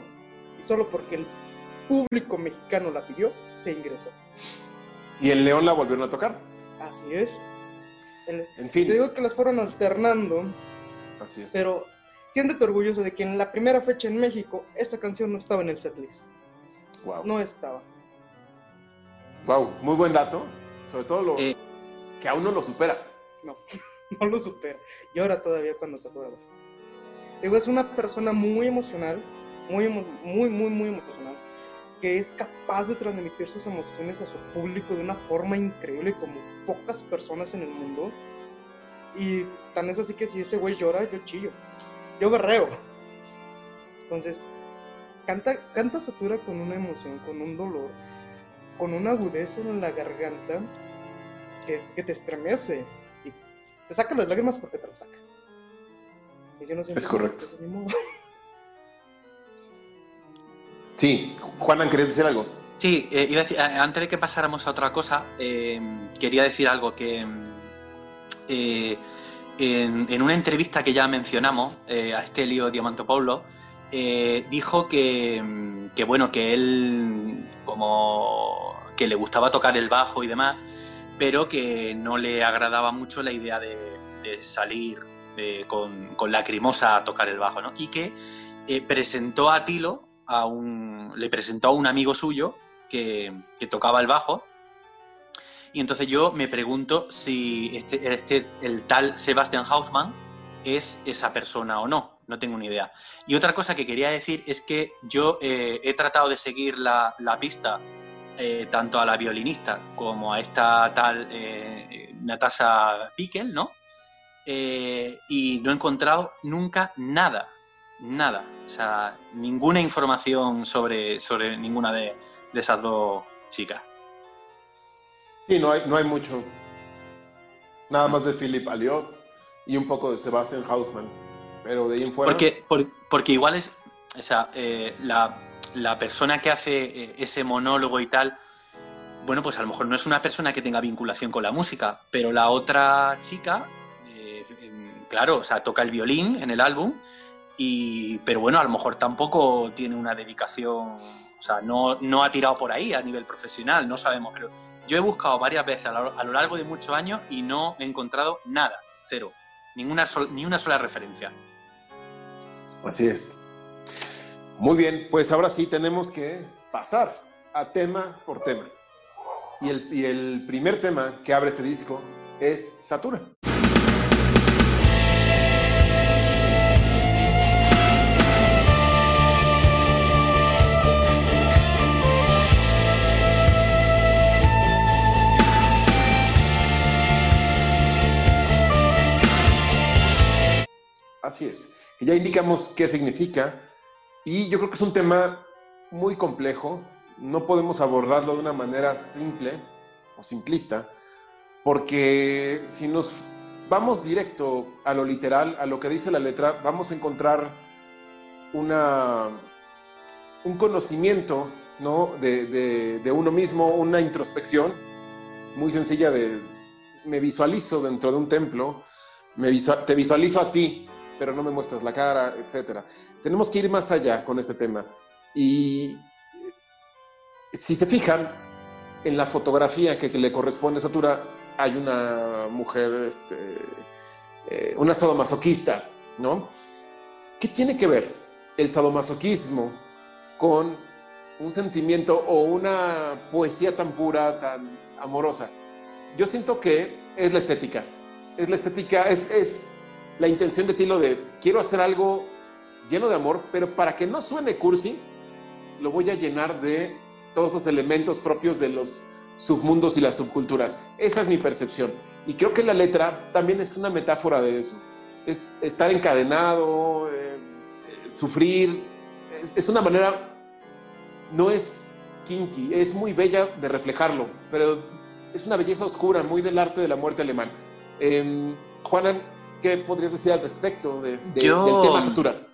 Speaker 5: y solo porque el público mexicano la pidió, se ingresó.
Speaker 2: Y en León la volvieron a tocar.
Speaker 5: Así es. El-
Speaker 2: En
Speaker 5: te
Speaker 2: fin,
Speaker 5: digo que las fueron alternando,
Speaker 2: así es.
Speaker 5: pero siéntete orgulloso de que en la primera fecha en México esa canción no estaba en el setlist.
Speaker 2: Wow.
Speaker 5: No estaba.
Speaker 2: Wow, muy buen dato. Sobre todo lo
Speaker 3: Eh.
Speaker 2: que aún no lo supera.
Speaker 5: No, no lo supera. Y ahora todavía cuando se acuerda. Digo, es una persona muy emocional, muy, muy, muy, muy emocional, que es capaz de transmitir sus emociones a su público de una forma increíble como pocas personas en el mundo. Y tan es así que si ese güey llora, yo chillo. Yo berreo. Entonces, canta, canta Satura con una emoción, con un dolor, con una agudeza en la garganta que, que te estremece y te saca las lágrimas porque te las saca. Y si no
Speaker 2: Es correcto. Sí, Juanan, ¿querías decir algo?
Speaker 3: Sí, eh, iba a decir, a- antes de que pasáramos a otra cosa, eh, quería decir algo que eh, en, una entrevista que ya mencionamos eh, a Estelio Diamantopoulos, eh, dijo que, mm, que, bueno, que él como que le gustaba tocar el bajo y demás, pero que no le agradaba mucho la idea de, salir eh, con, con Lacrimosa a tocar el bajo, ¿no? Y que eh, presentó a Tilo, a un, le presentó a un amigo suyo que, que tocaba el bajo. Y entonces yo me pregunto si este, este- el tal Sebastian Hausmann es esa persona o no. No tengo ni idea. Y otra cosa que quería decir es que yo eh, he tratado de seguir la, la pista eh, tanto a la violinista como a esta tal eh, Natasha Pickel, ¿no? Eh, y no he encontrado nunca nada, nada. O sea, ninguna información sobre, sobre ninguna de, de esas dos chicas.
Speaker 2: Sí, no hay, no hay mucho. Nada más de Philip Aliot y un poco de Sebastian Hausman. Pero de ahí en fuera.
Speaker 3: Porque, por- porque igual es, o sea, eh, la, la persona que hace eh, ese monólogo y tal, bueno, pues a lo mejor no es una persona que tenga vinculación con la música, pero la otra chica, eh, em, claro, o sea, toca el violín en el álbum, y, pero bueno, a lo mejor tampoco tiene una dedicación, o sea, no, no ha tirado por ahí a nivel profesional, no sabemos, pero yo he buscado varias veces a lo, largo de muchos años y no he encontrado nada, cero, ninguna ni una sola referencia.
Speaker 2: Así es. Muy bien, pues ahora sí tenemos que pasar a tema por tema. Y el, y el primer tema que abre este disco es Satura. Así es. Ya indicamos qué significa y yo creo que es un tema muy complejo. No podemos abordarlo de una manera simple o simplista, porque si nos vamos directo a lo literal, a lo que dice la letra, vamos a encontrar una, un conocimiento ¿no? de, de uno mismo, una introspección muy sencilla de me visualizo dentro de un templo, me visual, te visualizo a ti, pero no me muestras la cara, etcétera. Tenemos que ir más allá con este tema. Y si se fijan, en la fotografía que, le corresponde a Satura, hay una mujer, este, eh, una sadomasoquista, ¿no? ¿Qué tiene que ver el sadomasoquismo con un sentimiento o una poesía tan pura, tan amorosa? Yo siento que es la estética. Es la estética, es, es la intención de Tilo de quiero hacer algo lleno de amor, pero para que no suene cursi, lo voy a llenar de todos los elementos propios de los submundos y las subculturas. Esa es mi percepción. Y creo que la letra también es una metáfora de eso. Es estar encadenado, eh, sufrir. Es, una manera, no es kinky, es muy bella de reflejarlo, pero es una belleza oscura, muy del arte de la muerte alemán. Eh, ¿qué podrías decir al respecto de, de,
Speaker 3: Yo...
Speaker 2: del tema futura?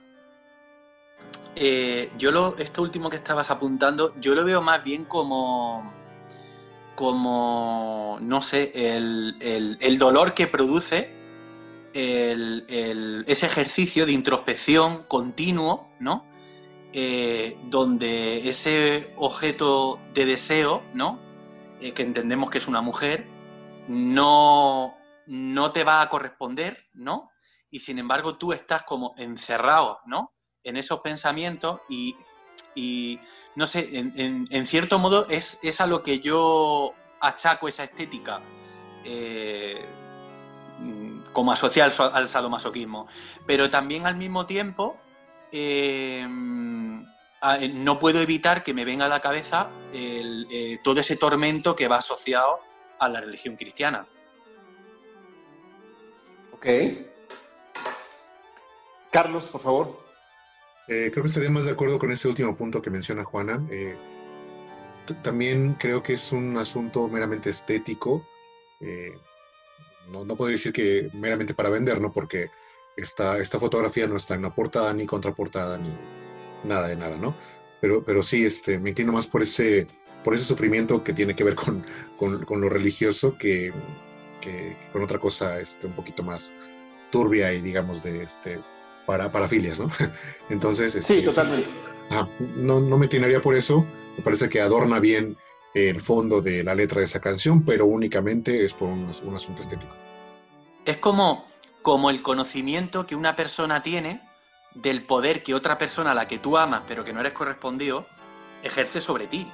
Speaker 3: Eh, yo lo, esto último que estabas apuntando, yo lo veo más bien como, como no sé, el, el, el dolor que produce el, ese ejercicio de introspección continuo, ¿no? Eh, donde ese objeto de deseo, ¿no? Eh, que entendemos que es una mujer, no, no te va a corresponder, ¿no? Y sin embargo tú estás como encerrado, ¿no? en esos pensamientos y, no sé, en, cierto modo es, es a lo que yo achaco esa estética eh, como asociada al, sadomasoquismo. Pero también al mismo tiempo eh, no puedo evitar que me venga a la cabeza eh, todo ese tormento que va asociado a la religión cristiana.
Speaker 2: Ok. Carlos, por favor.
Speaker 4: Eh, creo que estaría más de acuerdo con ese último punto que menciona Juana. Eh, también creo que es un asunto meramente estético. Eh, no, no podría decir que meramente para vender, ¿no? Porque esta, esta fotografía no está en la portada, ni contraportada, ni nada de nada, ¿no? Pero, pero sí, este, me inclino más por ese, por ese sufrimiento que tiene que ver con, con lo religioso que, que, que, con otra cosa este, un poquito más turbia y, digamos, de este, para parafilias, ¿no? Entonces...
Speaker 2: Este, sí, totalmente.
Speaker 4: Ah, no, no me inclinaría por eso. Me parece que adorna bien el fondo de la letra de esa canción, pero únicamente es por un, un asunto estético.
Speaker 3: Es como, como el conocimiento que una persona tiene del poder que otra persona a la que tú amas, pero que no eres correspondido, ejerce sobre ti.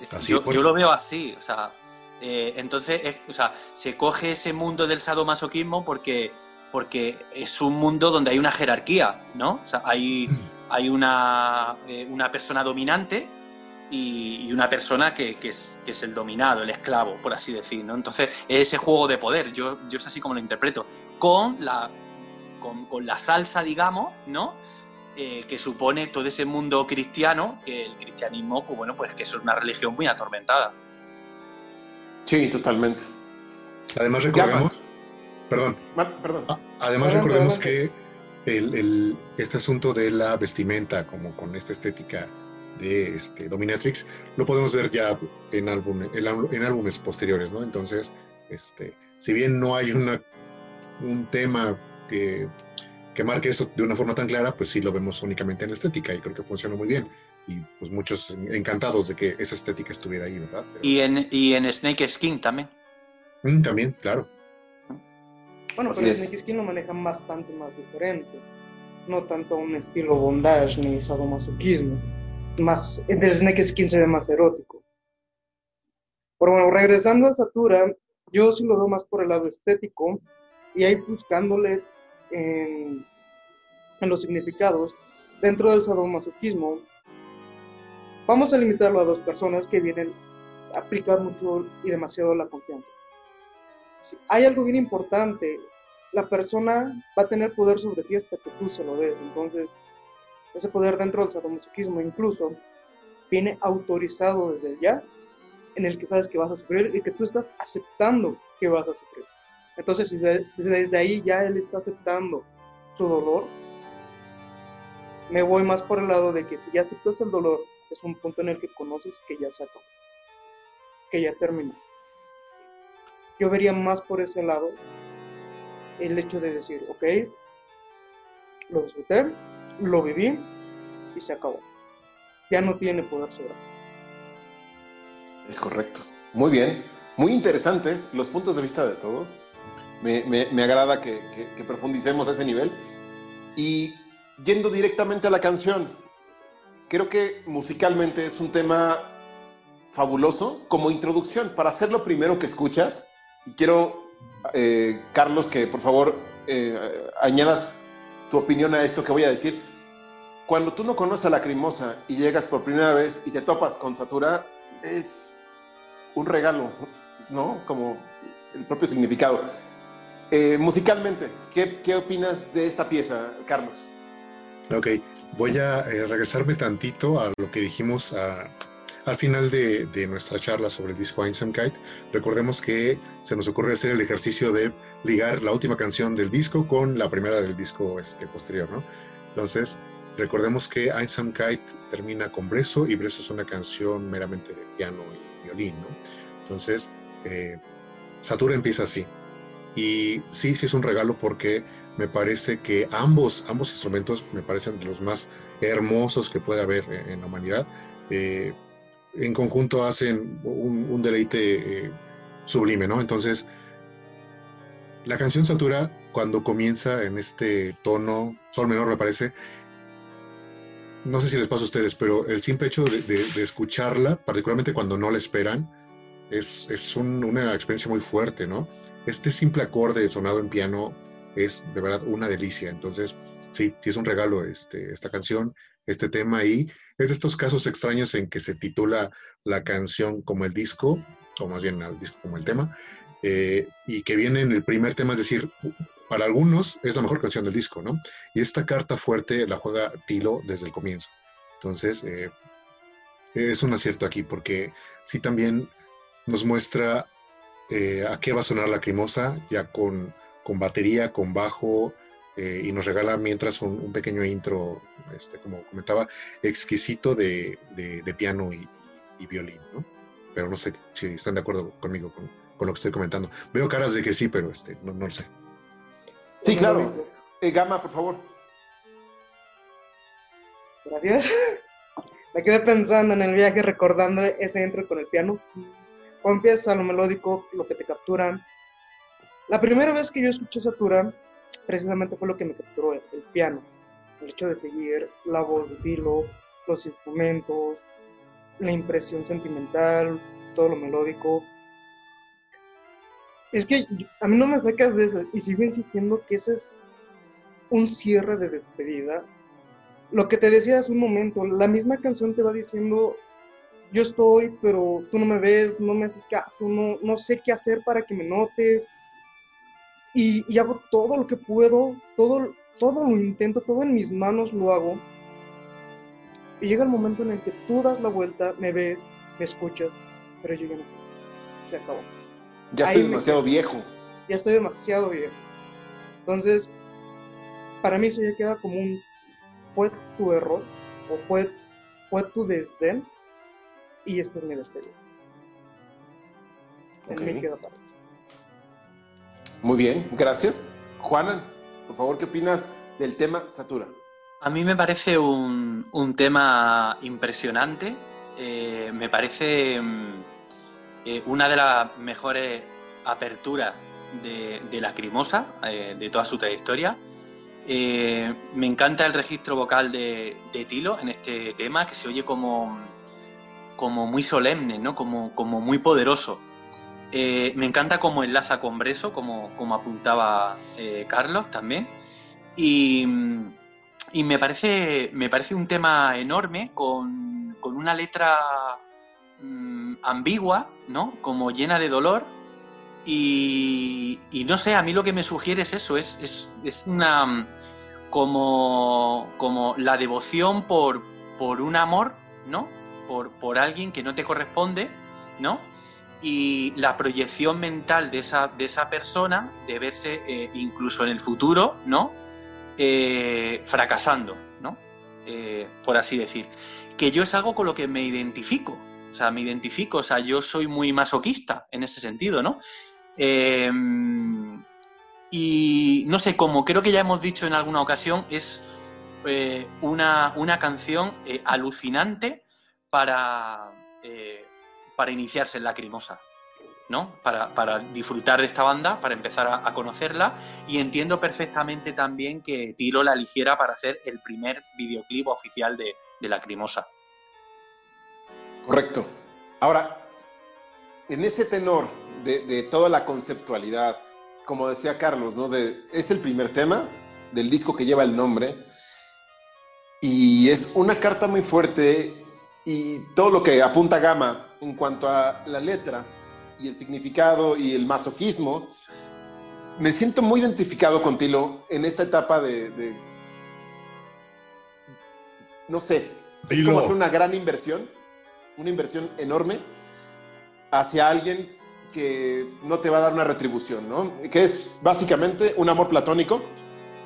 Speaker 3: Así yo, pues. yo, lo veo así, o sea, eh, entonces, es, o sea, se coge ese mundo del sadomasoquismo porque porque es un mundo donde hay una jerarquía, ¿no? Hay, hay una, eh, una persona dominante y, una persona que, que, es, el dominado, el esclavo, por así decir, ¿no? Entonces, es ese juego de poder, yo, yo es así como lo interpreto, con la, con, con la salsa, digamos, ¿no? Eh, que supone todo ese mundo cristiano, que el cristianismo, pues bueno, pues que es una religión muy atormentada.
Speaker 2: Sí, totalmente.
Speaker 4: Además, recordemos... Perdón.
Speaker 2: perdón.
Speaker 4: Además, perdón, recordemos perdón. que el, el, este asunto de la vestimenta, como con esta estética de este, Dominatrix, lo podemos ver ya en, álbum, en, álbumes posteriores, ¿no? Entonces, este, si bien no hay una, un tema que, que marque eso de una forma tan clara, pues sí lo vemos únicamente en la estética y creo que funciona muy bien. Y pues muchos encantados de que esa estética estuviera ahí, ¿verdad?
Speaker 3: Pero... Y, en, y en Snake Skin también.
Speaker 4: Mm, también, claro.
Speaker 5: Bueno, Así pero Snake Skin lo manejan bastante más diferente. no tanto un estilo bondage ni sadomasoquismo. Más, el Snake Skin se ve más erótico. Pero bueno, regresando a Satura, yo sí lo veo más por el lado estético y ahí buscándole en, en los significados dentro del sadomasoquismo. Vamos a limitarlo a dos personas que vienen a aplicar mucho y demasiado la confianza. hay algo bien importante la persona va a tener poder sobre ti hasta que tú se lo des. Entonces, ese poder dentro del sadomasoquismo incluso viene autorizado desde ya, en el que sabes que vas a sufrir y que tú estás aceptando que vas a sufrir. Entonces, desde ahí ya él está aceptando su dolor, me voy más por el lado de que si ya aceptas el dolor, es un punto en el que conoces que ya se acabó, que ya terminó. Yo vería más por ese lado el hecho de decir, ok, lo disfruté, lo viví y se acabó. Ya no tiene poder sobre.
Speaker 2: Es correcto. Muy bien. Muy interesantes los puntos de vista de todo. Me, me, agrada que, que, profundicemos a ese nivel. Y yendo directamente a la canción, creo que musicalmente es un tema fabuloso como introducción para hacer lo primero que escuchas. Y quiero eh, Carlos, que por favor eh, añadas tu opinión a esto que voy a decir. Cuando tú no conoces a la Lacrimosa y llegas por primera vez y te topas con Satura, es un regalo, ¿no? Como el propio significado. Eh, musicalmente, ¿qué, ¿qué, opinas de esta pieza, Carlos?
Speaker 4: Ok, voy a regresarme tantito a lo que dijimos a, al final de, nuestra charla sobre el disco Einsam Kite, recordemos que se nos ocurre hacer el ejercicio de ligar la última canción del disco con la primera del disco este, posterior, ¿no? Entonces, recordemos que Einsam Kite termina con Breso y Breso es una canción meramente de piano y violín, ¿no? Entonces, eh, Satura empieza así. Y sí, sí es un regalo porque me parece que ambos, ambos instrumentos me parecen de los más hermosos que puede haber en, la humanidad. Eh, en conjunto hacen un, deleite eh, sublime, ¿no? Entonces, la canción Satura, cuando comienza en este tono, sol menor me parece, no sé si les pasa a ustedes, pero el simple hecho de, escucharla, particularmente cuando no la esperan, es, es una experiencia muy fuerte, ¿no? Este simple acorde sonado en piano es de verdad una delicia. Entonces, sí, sí es un regalo este, esta canción, este tema y es de estos casos extraños en que se titula la canción como el disco, o más bien el disco como el tema, eh, y que viene en el primer tema, es decir, para algunos es la mejor canción del disco, ¿no? Y esta carta fuerte la juega Tilo desde el comienzo. Entonces, eh, es un acierto aquí, porque sí también nos muestra eh, a qué va a sonar la crimosa, ya con, con batería, con bajo, eh, y nos regala mientras un, pequeño intro, este, como comentaba, exquisito de, de, piano y, violín, ¿no? Pero no sé si están de acuerdo conmigo con, con, lo que estoy comentando. Veo caras de que sí, pero este, no, no lo sé.
Speaker 2: Sí, claro. Eh, Gama, por favor.
Speaker 5: Gracias. Me quedé pensando en el viaje, recordando ese intro con el piano. Cuando empieza lo melódico, lo que te captura. La primera vez que yo escuché Satura, precisamente fue lo que me capturó el, piano. El hecho de seguir la voz de Tilo, los instrumentos, la impresión sentimental, todo lo melódico. Es que a mí no me sacas de eso y sigo insistiendo que ese es un cierre de despedida. Lo que te decía hace un momento, la misma canción te va diciendo, yo estoy, pero tú no me ves, no me haces caso, no sé qué hacer para que me notes, y, hago todo lo que puedo, todo, todo lo intento, todo en mis manos lo hago. Y llega el momento en el que tú das la vuelta, me ves, me escuchas, pero yo ya no sé. Se acabó.
Speaker 2: Ya estoy demasiado viejo.
Speaker 5: Ya estoy demasiado viejo. Entonces, para mí eso ya queda como un fue tu error o fue, fue tu desdén y esto es mi despedida. Okay. me queda para eso.
Speaker 2: Muy bien, gracias. Juanan, por favor, ¿qué opinas del tema Satura?
Speaker 3: A mí me parece un, tema impresionante. Eh, me parece mm, eh, una de las mejores aperturas de, de Lacrimosa, eh, de toda su trayectoria. Me encanta el registro vocal de, Tilo en este tema, que se oye como, como muy solemne, ¿no? como, como muy poderoso. Eh, me encanta cómo enlaza con Breso, como, como apuntaba eh, Carlos también. Y, me, parece, me parece un tema enorme, con, una letra mm, ambigua, ¿no? como llena de dolor. Y, no sé, a mí lo que me sugiere es eso, es, una como, como la devoción por, por un amor, ¿no? Por, por alguien que no te corresponde, ¿no? Y la proyección mental de esa, de esa persona de verse eh, incluso en el futuro, ¿no? Eh, fracasando, ¿no? Eh, por así decir. Que yo es algo con lo que me identifico. O sea, me identifico, o sea, yo soy muy masoquista en ese sentido, ¿no? Em, y no sé, como creo que ya hemos dicho en alguna ocasión, es una, una, canción alucinante para para iniciarse en Lacrimosa, ¿no? Para, disfrutar de esta banda, para empezar a, conocerla y entiendo perfectamente también que Tiro la eligiera para hacer el primer videoclip oficial de, de Lacrimosa.
Speaker 2: Correcto. Ahora, en ese tenor de, toda la conceptualidad, como decía Carlos, ¿no? De, es el primer tema del disco que lleva el nombre y es una carta muy fuerte y todo lo que apunta Gama en cuanto a la letra y el significado y el masoquismo, me siento muy identificado con Tilo en esta etapa de, no sé, es como hacer una gran inversión, una inversión enorme hacia alguien que no te va a dar una retribución, ¿no? Que es básicamente un amor platónico,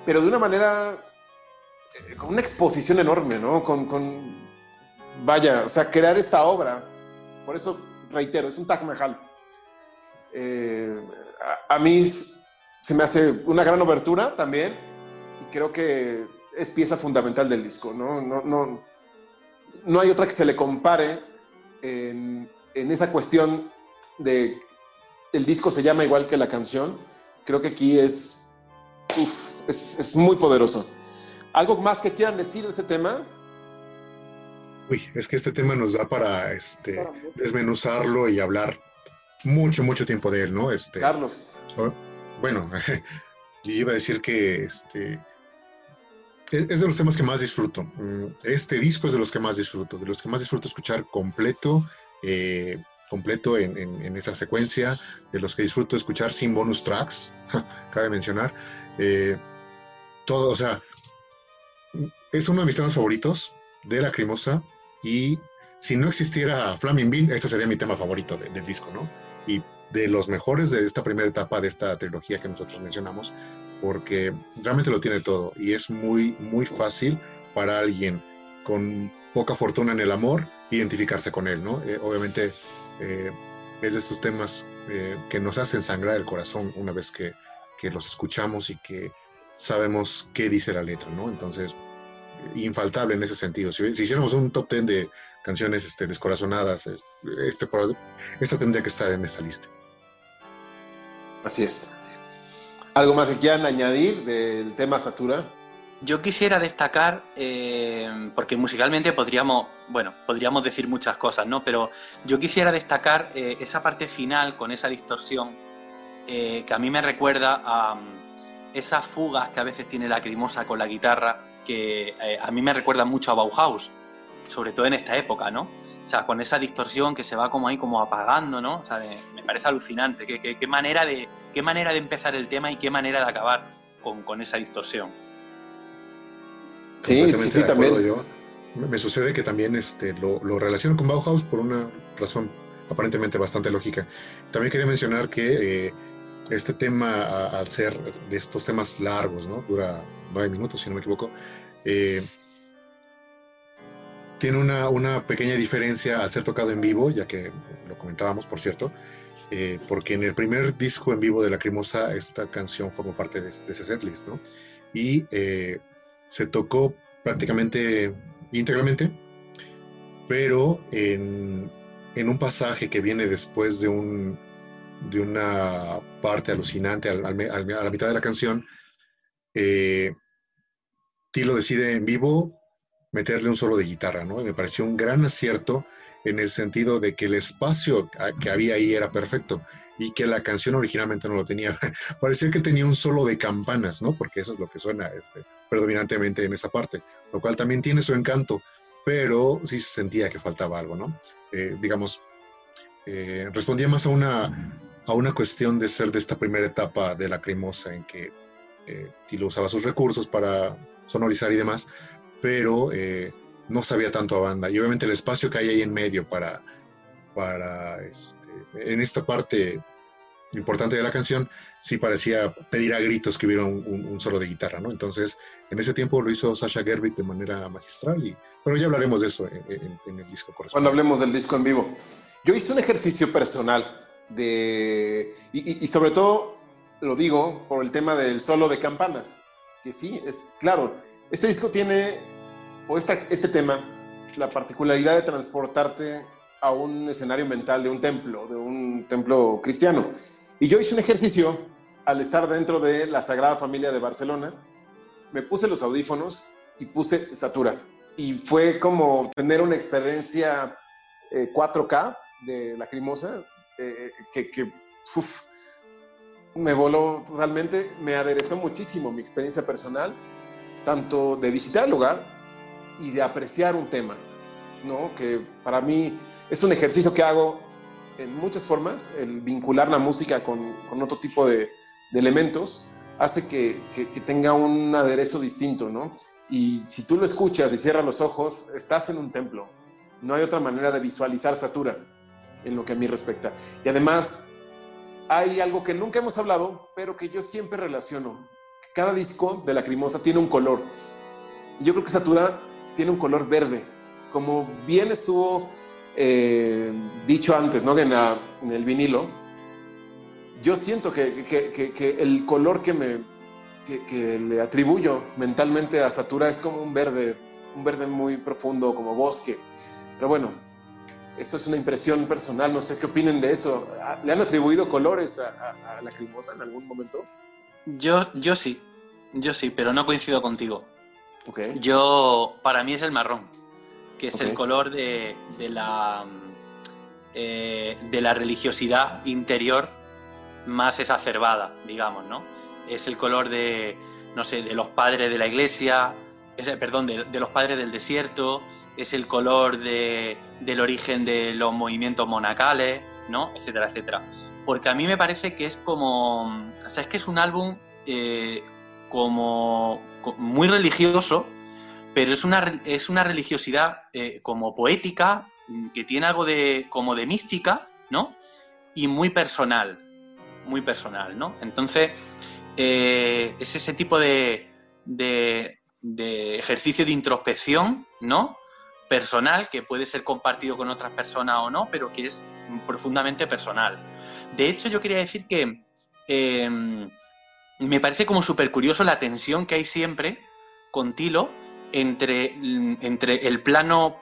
Speaker 2: pero de una manera, eh, con una exposición enorme, ¿no? Con, con vaya, o sea, crear esta obra. Por eso, reitero, es un Taj Mahal. Eh, a, mí se me hace una gran obertura también y creo que es pieza fundamental del disco. No, no, no, no hay otra que se le compare en, en esa cuestión de el disco se llama igual que la canción. Creo que aquí es, es, es muy poderoso. ¿Algo más que quieran decir de ese tema?
Speaker 4: Uy, es que este tema nos da para este, desmenuzarlo y hablar mucho, mucho tiempo de él, ¿no? Este,
Speaker 2: Carlos.
Speaker 4: Bueno, yo iba a decir que este, es de los temas que más disfruto. Mm, este disco es de los que más disfruto, de los que más disfruto escuchar completo, eh, completo en, en, esa secuencia, de los que disfruto escuchar sin bonus tracks, cabe mencionar. Eh, todo, o sea, es uno de mis temas favoritos de Lacrimosa y si no existiera Flaming Bean, este sería mi tema favorito del disco, ¿no? Y de los mejores de esta primera etapa de esta trilogía que nosotros mencionamos, porque realmente lo tiene todo y es muy, muy fácil para alguien con poca fortuna en el amor identificarse con él, ¿no? Eh, obviamente eh, es de estos temas eh, que nos hacen sangrar el corazón una vez que, que los escuchamos y que sabemos qué dice la letra, ¿no? Entonces, infaltable en ese sentido. Si, hiciéramos un top 10 de canciones este, descorazonadas, este, esta tendría que estar en esta lista.
Speaker 2: Así es. ¿Algo más que quieran añadir del tema Satura?
Speaker 3: Yo quisiera destacar, eh, porque musicalmente podríamos, bueno, podríamos decir muchas cosas, ¿no? Pero yo quisiera destacar eh, esa parte final con esa distorsión eh, que a mí me recuerda a um, esas fugas que a veces tiene la crimosa con la guitarra que eh, a mí me recuerda mucho a Bauhaus, sobre todo en esta época, ¿no? O sea, con esa distorsión que se va como ahí como apagando, ¿no? O sea, me, parece alucinante. Qué, qué, manera de, qué manera de empezar el tema y qué manera de acabar con, con esa distorsión.
Speaker 2: Sí, sí, sí, también.
Speaker 4: Me sucede que también este, lo, lo relaciono con Bauhaus por una razón aparentemente bastante lógica. También quería mencionar que eh, este tema, al ser de estos temas largos, ¿no? Dura nueve minutos, si no me equivoco, eh, tiene una, pequeña diferencia al ser tocado en vivo, ya que lo comentábamos, por cierto, eh, porque en el primer disco en vivo de Lacrimosa esta canción formó parte de, ese setlist, ¿no? Y eh, se tocó prácticamente íntegramente, pero en, un pasaje que viene después de, un, de una parte alucinante a la mitad de la canción, Tilo decide en vivo meterle un solo de guitarra, ¿no? Y me pareció un gran acierto en el sentido de que el espacio que había ahí era perfecto y que la canción originalmente no lo tenía. Parecía que tenía un solo de campanas, ¿no? Porque eso es lo que suena este, predominantemente en esa parte, lo cual también tiene su encanto, pero sí se sentía que faltaba algo, ¿no? Eh, digamos, eh, respondía más a una, a una cuestión de ser de esta primera etapa de la cremosa en que eh, Tilo usaba sus recursos para sonorizar y demás, pero eh, no sabía tanto a banda. Y obviamente el espacio que hay ahí en medio para, para este, en esta parte importante de la canción, sí parecía pedir a gritos que hubiera un, solo de guitarra, ¿no? Entonces, en ese tiempo lo hizo Sasha Gerbic de manera magistral, y, pero ya hablaremos de eso en, el disco correspondiente.
Speaker 2: Cuando hablemos del disco en vivo. Yo hice un ejercicio personal de, y, y sobre todo lo digo por el tema del solo de campanas, que sí, es claro, este disco tiene, o este tema, la particularidad de transportarte a un escenario mental de un templo, de un templo cristiano. Y yo hice un ejercicio al estar dentro de la Sagrada Familia de Barcelona, me puse los audífonos y puse Satura. Y fue como tener una experiencia 4K eh, de Lacrimosa, eh, que, que me voló totalmente, me aderezó muchísimo mi experiencia personal tanto de visitar el lugar y de apreciar un tema, ¿no? Que para mí es un ejercicio que hago en muchas formas, el vincular la música con, con otro tipo de, elementos hace que, que, tenga un aderezo distinto, ¿no? Y si tú lo escuchas y cierras los ojos, estás en un templo. No hay otra manera de visualizar Satura, en lo que a mí respecta. Y además, hay algo que nunca hemos hablado, pero que yo siempre relaciono cada disco de Lacrimosa tiene un color. Yo creo que Satura tiene un color verde, como bien estuvo eh, dicho antes, ¿no? En, el vinilo. Yo siento que, el color que, me, que, le atribuyo mentalmente a Satura es como un verde, un verde muy profundo, como bosque. Pero bueno, eso es una impresión personal, no sé qué opinen de eso. ¿Le han atribuido colores a, a, a Lacrimosa en algún momento?
Speaker 3: Yo, yo sí, yo sí, pero no coincido contigo. Yo, para mí es el marrón, que es el color de, la, eh, de la religiosidad interior más exacerbada, digamos, ¿no? Es el color de, no sé, de los padres de la iglesia, es, perdón, de, de los padres del desierto, es el color de, del origen de los movimientos monacales, ¿no? Etcétera, etcétera porque a mí me parece que es como, o sea, es que es un álbum eh, como muy religioso, pero es una, es una religiosidad eh, como poética, que tiene algo de, como de mística, ¿no? Y muy personal, muy personal, ¿no? Entonces, eh, es ese tipo de, de, de, ejercicio de introspección, ¿no? Personal, que puede ser compartido con otras personas o no, pero que es profundamente personal. De hecho, yo quería decir que em, me parece como súper curioso la tensión que hay siempre con Tilo entre, entre el, plano,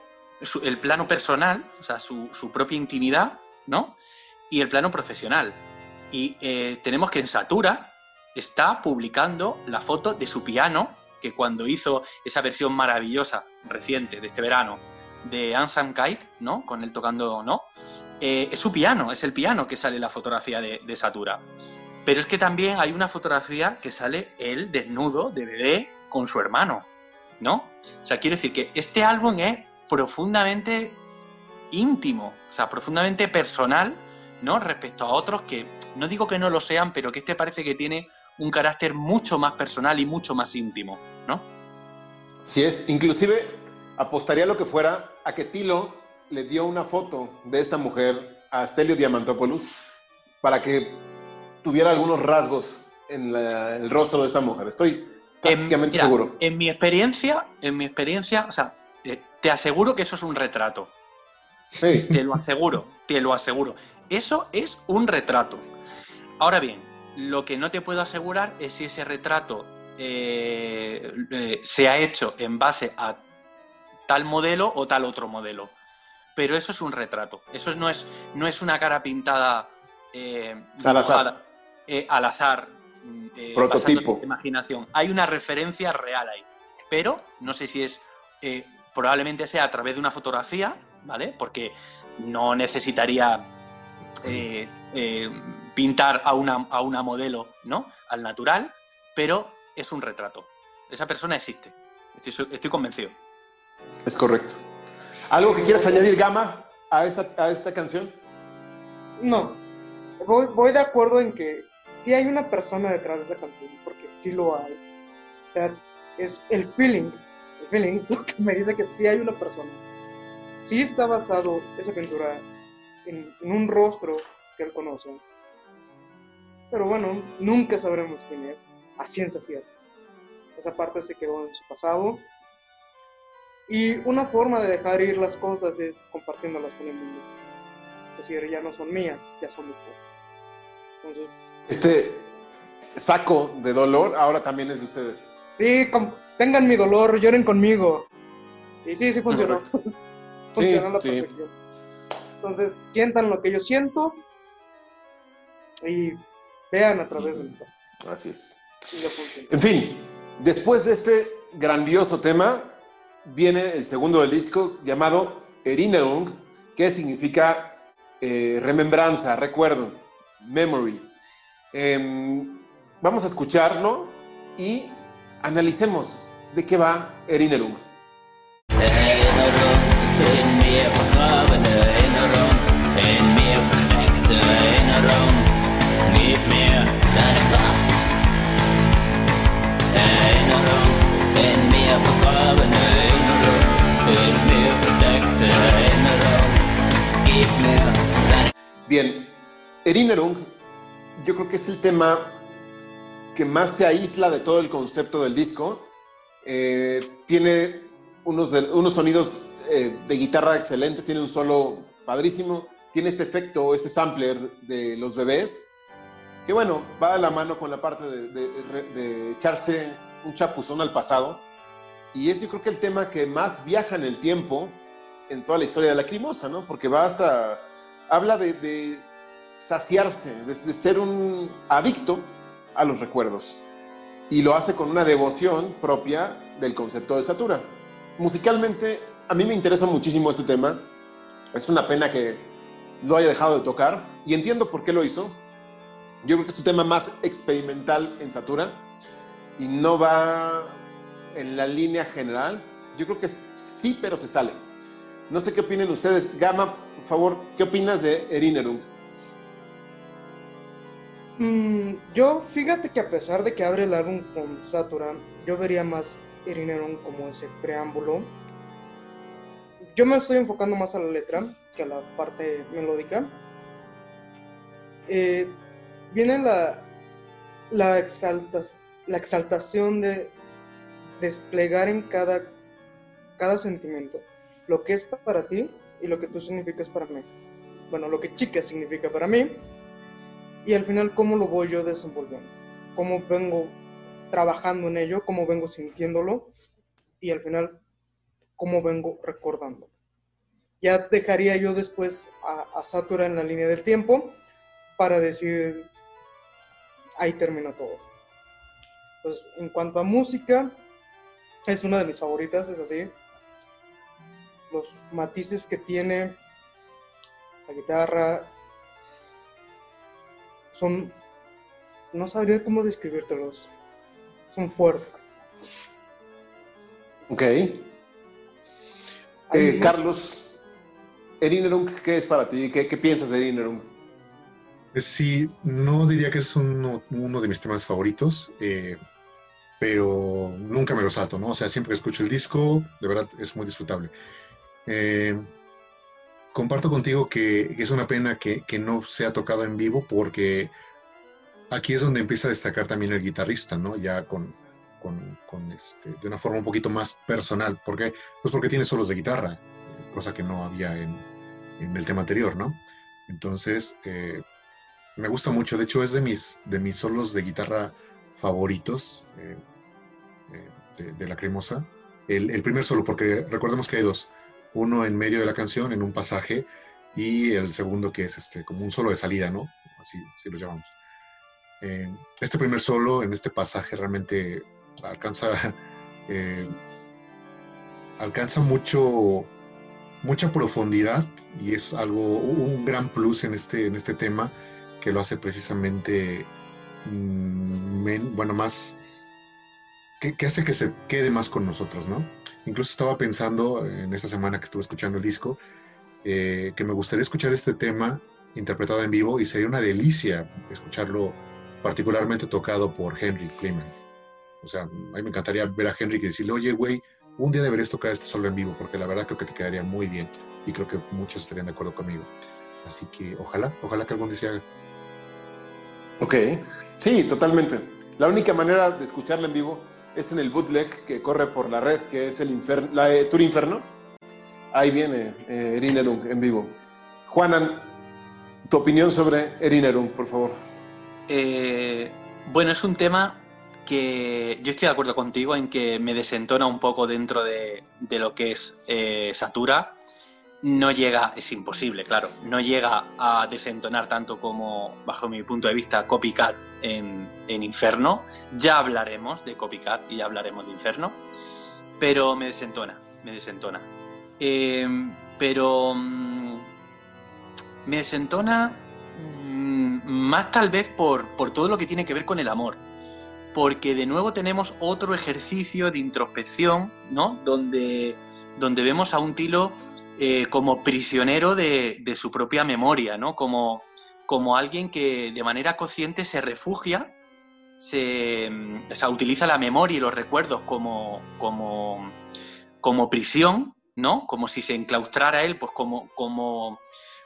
Speaker 3: el plano personal, o sea, su, propia intimidad, ¿no? Y el plano profesional. Y eh, tenemos que en Satura está publicando la foto de su piano, que cuando hizo esa versión maravillosa, reciente, de este verano, de Ansam Kite, ¿no? Con él tocando, ¿no? Eh, es su piano, es el piano que sale la fotografía de, Satura. Pero es que también hay una fotografía que sale él desnudo, de bebé, con su hermano, ¿no? O sea, quiero decir que este álbum es profundamente íntimo, o sea, profundamente personal, ¿no? Respecto a otros que, no digo que no lo sean, pero que este parece que tiene un carácter mucho más personal y mucho más íntimo, ¿no?
Speaker 2: Sí es, inclusive apostaría lo que fuera a que Tilo le dio una foto de esta mujer a Stelio Diamantopoulos para que tuviera algunos rasgos en el rostro de esta mujer. Estoy prácticamente seguro.
Speaker 3: En mi experiencia, en mi experiencia, o sea, eh, te aseguro que eso es un retrato. Sí. Te lo aseguro, te lo aseguro. Eso es un retrato. Ahora bien, lo que no te puedo asegurar es si ese retrato eh, eh, se ha hecho en base a tal modelo o tal otro modelo pero eso es un retrato. Eso no es, no es una cara pintada
Speaker 2: eh, al azar.
Speaker 3: Al azar
Speaker 2: mm, Prototipo.
Speaker 3: imaginación. Hay una referencia real ahí. pero no sé si es, probablemente sea a través de una fotografía, ¿vale? Porque no necesitaría pintar a una, a una modelo, ¿no? Al natural, pero es un retrato. Esa persona existe. Estoy, estoy convencido.
Speaker 2: Es correcto. ¿Algo que quieras añadir, Gama, a esta, a esta canción?
Speaker 5: No. Voy, voy de acuerdo en que sí hay una persona detrás de esa canción, porque sí lo hay. O sea, es el feeling, el feeling lo que me dice que sí hay una persona. Sí está basado esa pintura en, en un rostro que él conoce. Pero bueno, nunca sabremos quién es, a ciencia cierta. Esa parte se quedó en su pasado. Y una forma de dejar ir las cosas es compartiéndolas con el mundo. Es decir, ya no son mías, ya son de. Entonces,
Speaker 2: Este saco de dolor ahora también es de ustedes.
Speaker 5: Sí, tengan mi dolor, lloren conmigo. Y sí, sí funcionó. funcionó a la
Speaker 2: sí.
Speaker 5: perfección. Entonces, sientan lo que yo siento y vean a través de mis ojos.
Speaker 2: Así es. En fin, después de este grandioso tema, viene el segundo del disco llamado Erinnerung, que significa eh, remembranza, recuerdo, memory. Em, vamos a escucharlo y analicemos de qué va Erinnerung, Bien, Erinnerung, yo creo que es el tema que más se aísla de todo el concepto del disco. Eh, tiene unos, unos sonidos eh, de guitarra excelentes, tiene un solo padrísimo, tiene este efecto, este sampler de los bebés, que bueno, va de la mano con la parte de echarse un chapuzón al pasado. Y es yo creo que el tema que más viaja en el tiempo en toda la historia de la Lacrimosa, ¿no? Porque va hasta habla de, de saciarse, de, de ser un adicto a los recuerdos. Y lo hace con una devoción propia del concepto de Satura. Musicalmente, a mí me interesa muchísimo este tema. Es una pena que lo haya dejado de tocar. Y entiendo por qué lo hizo. Yo creo que es un tema más experimental en Satura. Y no va en la línea general. Yo creo que sí, pero se sale. No sé qué opinen ustedes. Gama, por favor, ¿qué opinas de Erinnerung?
Speaker 5: Mm, yo, fíjate que a pesar de que abre el álbum con Satura, yo vería más Erinnerung como ese preámbulo. Yo me estoy enfocando más a la letra que a la parte melódica. Eh, viene la, la, exaltas- la exaltación de desplegar en cada, cada sentimiento lo que es para ti y lo que tú significas para mí. Bueno, lo que chica significa para mí y al final cómo lo voy yo desenvolviendo, cómo vengo trabajando en ello, cómo vengo sintiéndolo y al final cómo vengo recordando. Ya dejaría yo después a, a Satura en la línea del tiempo para decir, ahí termina todo. Pues en cuanto a música, es una de mis favoritas, es así. Los matices que tiene la guitarra, son, no sabría cómo describírtelos, son fuertes.
Speaker 2: Ok. Eh, Carlos, Erinnerung, ¿qué es para ti? ¿Qué, qué piensas de Erinnerung?
Speaker 4: Pues Sí, no diría que es uno, uno de mis temas favoritos, eh, pero nunca me lo salto, ¿no? O sea, siempre que escucho el disco, de verdad es muy disfrutable. Eh, comparto contigo que, es una pena que, que no sea tocado en vivo porque aquí es donde empieza a destacar también el guitarrista, ¿no? Ya con, con, con, este, de una forma un poquito más personal. ¿Por qué? Pues porque tiene solos de guitarra, eh, cosa que no había en, en el tema anterior, ¿no? Entonces, eh, me gusta mucho. De hecho, es de mis, de mis solos de guitarra favoritos eh, de, de la cremosa. El, el primer solo, porque recordemos que hay dos. Uno en medio de la canción, en un pasaje, y el segundo que es este, como un solo de salida, ¿no? Así, así lo llamamos. Eh, este primer solo, en este pasaje, realmente alcanza eh, alcanza mucho, mucha profundidad y es algo, un gran plus en este, en este tema que lo hace precisamente, mm, men- bueno, más, que, que hace que se quede más con nosotros, ¿no? Incluso estaba pensando en esta semana que estuve escuchando el disco, eh, que me gustaría escuchar este tema interpretado en vivo y sería una delicia escucharlo particularmente tocado por Henry Clement. O sea, a mí me encantaría ver a Henry y decirle, oye, güey, un día deberías tocar este solo en vivo, porque la verdad creo que te quedaría muy bien y creo que muchos estarían de acuerdo conmigo. Así que ojalá, ojalá que algún día se haga.
Speaker 2: Ok, sí, totalmente. La única manera de escucharla en vivo es en el bootleg que corre por la red, que es el infer- la eh, Tour Inferno. Ahí viene eh, en vivo. Juanan, tu opinión sobre Erinerung, por favor.
Speaker 3: Eh, bueno, es un tema que yo estoy de acuerdo contigo en que me desentona un poco dentro de, de lo que es eh, Satura. No llega, es imposible, claro, no llega a desentonar tanto como, bajo mi punto de vista, Copycat en, en Inferno. Ya hablaremos de Copycat y ya hablaremos de Inferno, pero me desentona, me desentona. Eh, pero mm, me desentona mm, más tal vez por, por todo lo que tiene que ver con el amor. Porque de nuevo tenemos otro ejercicio de introspección, ¿no? Donde, donde vemos a un Tilo eh, como prisionero de, su propia memoria, ¿no? Como, como alguien que de manera consciente se refugia, o sea, utiliza la memoria y los recuerdos como, como, como prisión, ¿no? Como si se enclaustrara él, pues como, como,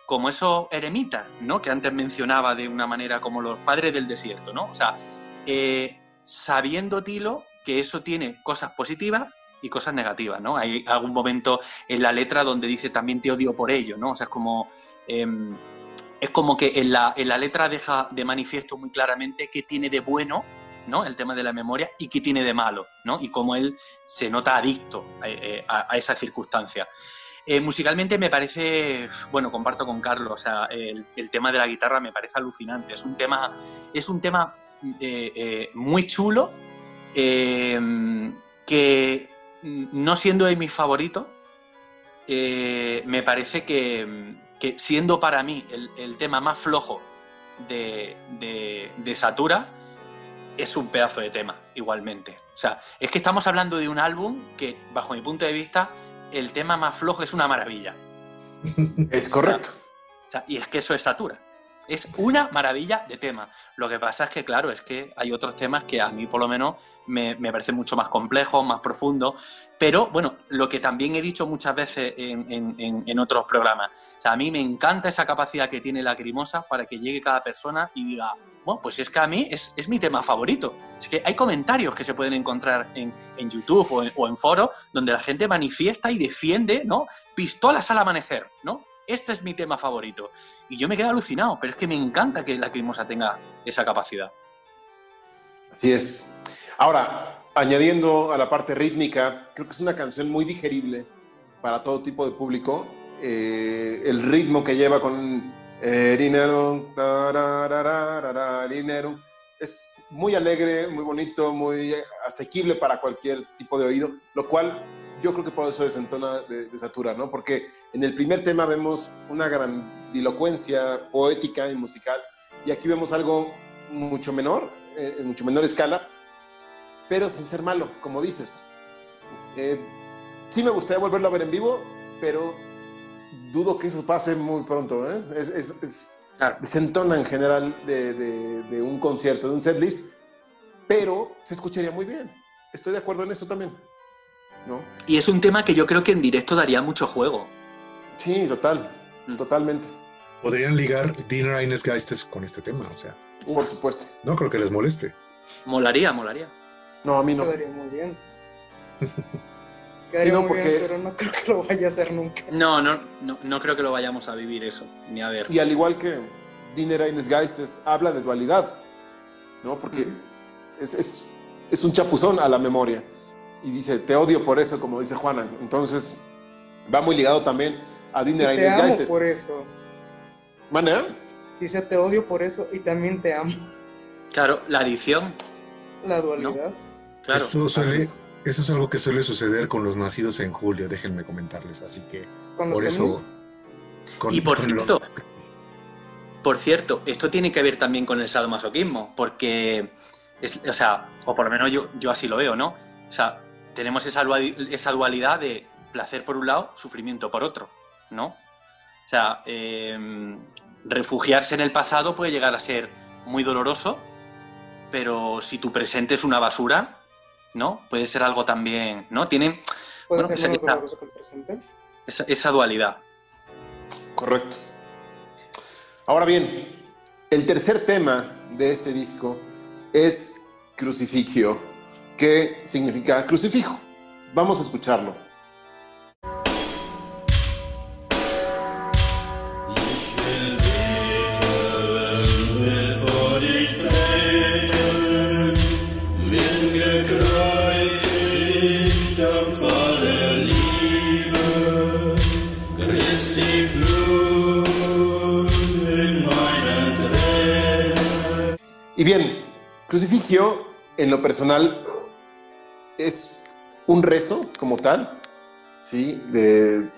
Speaker 3: como esos eremitas, ¿no? Que antes mencionaba de una manera como los padres del desierto, ¿no? O sea, eh, sabiendo Tilo que eso tiene cosas positivas y cosas negativas, ¿no? Hay algún momento en la letra donde dice también te odio por ello, ¿no? O sea, es como... em, es como que en la, en la letra deja de manifiesto muy claramente qué tiene de bueno, ¿no? El tema de la memoria y qué tiene de malo, ¿no? Y cómo él se nota adicto a, eh, a- esa circunstancia. Eh, musicalmente me parece, bueno, comparto con Carlos, o sea, el, tema de la guitarra me parece alucinante. Es un tema, es un tema eh, eh, muy chulo, eh, que no siendo de mis favoritos, eh, me parece que, que siendo para mí el, el tema más flojo de, de, de Satura, es un pedazo de tema, igualmente. O sea, es que estamos hablando de un álbum que, bajo mi punto de vista, el tema más flojo es una maravilla.
Speaker 2: Es correcto.
Speaker 3: O sea, y es que eso es Satura. Es una maravilla de tema. Lo que pasa es que, claro, es que hay otros temas que a mí, por lo menos, me, me parecen mucho más complejos, más profundos. Pero, bueno, lo que también he dicho muchas veces en, en- en- otros programas. O sea, a mí me encanta esa capacidad que tiene Lacrimosa para que llegue cada persona y diga, bueno, pues es que a mí es, es mi tema favorito. Es que hay comentarios que se pueden encontrar en, en YouTube o en, o en foros donde la gente manifiesta y defiende, ¿no? Pistolas al amanecer, ¿no? Este es mi tema favorito. Y yo me quedo alucinado, pero es que me encanta que Lacrimosa tenga esa capacidad.
Speaker 2: Así es. Ahora, añadiendo a la parte rítmica, creo que es una canción muy digerible para todo tipo de público. Eh, el ritmo que lleva con eh, Rinerum, tararararara, Rinerum, es muy alegre, muy bonito, muy asequible para cualquier tipo de oído, lo cual yo creo que por eso desentona de, de Satura, ¿no? Porque en el primer tema vemos una grandilocuencia poética y musical, y aquí vemos algo mucho menor, eh, en mucho menor escala, pero sin ser malo, como dices. Eh, sí me gustaría volverlo a ver en vivo, pero dudo que eso pase muy pronto. ¿eh? Es, es- es-
Speaker 3: Claro.
Speaker 2: desentona en general de, de- de un concierto, de un setlist, pero se escucharía muy bien. Estoy de acuerdo en eso también. ¿No?
Speaker 3: Y es un tema que yo creo que en directo daría mucho juego.
Speaker 2: Sí, total,
Speaker 3: Mm.
Speaker 2: totalmente,
Speaker 4: Podrían ligar Dinner Eines Geistes con este tema, o sea,
Speaker 2: por supuesto.
Speaker 4: no creo que les moleste.
Speaker 3: Molaría, molaría.
Speaker 2: No, a mí no.
Speaker 5: Quedaría muy bien. Quedaría
Speaker 2: no,
Speaker 5: muy
Speaker 2: porque-
Speaker 5: bien, pero no creo que lo vaya a hacer nunca.
Speaker 3: No, no, no, no creo que lo vayamos a vivir eso, ni a ver.
Speaker 2: Y al igual que Dinner Eines Geistes habla de dualidad, ¿no? Porque
Speaker 3: Ujú.
Speaker 2: es, es- es un chapuzón a la memoria. Y dice, te odio por eso, como dice Juana. Entonces, va muy ligado también a
Speaker 5: Y
Speaker 2: Dinner
Speaker 5: te
Speaker 2: Eines
Speaker 5: amo
Speaker 2: Geistes.
Speaker 5: por eso.
Speaker 2: ¿Mana?
Speaker 5: Dice, te odio por eso y también te amo.
Speaker 3: Claro, la adicción,
Speaker 5: La dualidad.
Speaker 3: claro.
Speaker 4: Esto
Speaker 2: Así
Speaker 4: suele,
Speaker 2: es.
Speaker 4: Eso es algo que suele suceder con los nacidos en julio, déjenme comentarles. Así que
Speaker 5: Con los
Speaker 4: por eso. con-
Speaker 3: Y por
Speaker 4: con
Speaker 3: cierto,
Speaker 4: los-
Speaker 3: Por cierto, esto tiene que ver también con el sadomasoquismo, porque, es, o sea, o por lo menos yo, yo así lo veo, ¿no? O sea, tenemos esa, duali- esa dualidad de placer por un lado, sufrimiento por otro, ¿no? O sea, eh, refugiarse en el pasado puede llegar a ser muy doloroso, pero si tu presente es una basura, ¿no? Puede ser algo también, ¿no? Tienen
Speaker 5: Puede
Speaker 3: Bueno,
Speaker 5: ser
Speaker 3: esa-
Speaker 5: menos
Speaker 3: esa-
Speaker 5: doloroso que el presente.
Speaker 3: esa, esa dualidad.
Speaker 2: Correcto. Ahora bien, el tercer tema de este disco es crucifixio, que significa crucifijo. Vamos a escucharlo. Y bien, crucifixio en lo personal es un rezo como tal, ¿sí? De,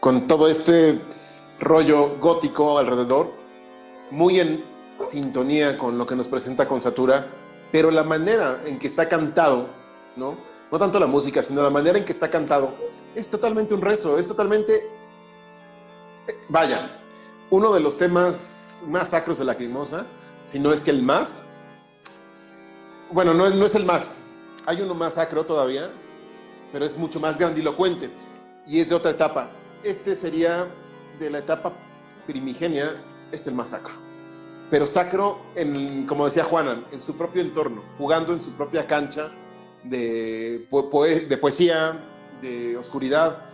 Speaker 2: con todo este rollo gótico alrededor, muy en sintonía con lo que nos presenta con Satura, pero la manera en que está cantado, ¿no? No tanto la música, sino la manera en que está cantado, es totalmente un rezo, es totalmente, vaya, uno de los temas más sacros de Lacrimosa, si no es que el más. Bueno, no, no es el más, hay uno más sacro todavía, pero es mucho más grandilocuente y es de otra etapa. Este sería de la etapa primigenia, es el más sacro. Pero sacro, como decía Juanan, en su propio entorno, jugando en su propia cancha de poesía, de oscuridad.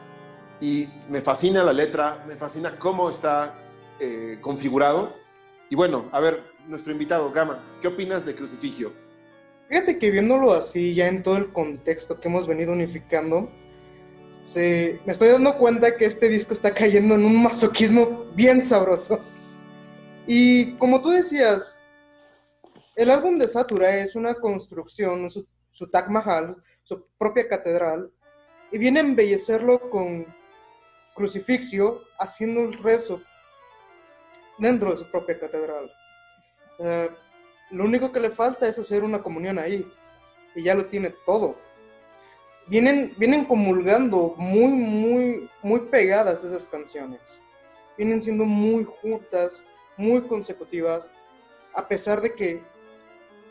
Speaker 2: Y me fascina la letra, me fascina cómo está eh, configurado. Y bueno, a ver, nuestro invitado, Gama, ¿qué opinas de Crucifigio?
Speaker 5: Fíjate que viéndolo así, ya en todo el contexto que hemos venido unificando, se, me estoy dando cuenta que este disco está cayendo en un masoquismo bien sabroso. Y como tú decías, el álbum de Satura es una construcción, su, su Taj Mahal, su propia catedral, y viene a embellecerlo con crucifixio, haciendo el rezo dentro de su propia catedral. Lo único que le falta es hacer una comunión ahí. Y ya lo tiene todo. Vienen, vienen comulgando muy, muy, muy pegadas esas canciones. Vienen siendo muy juntas, muy consecutivas. A pesar de que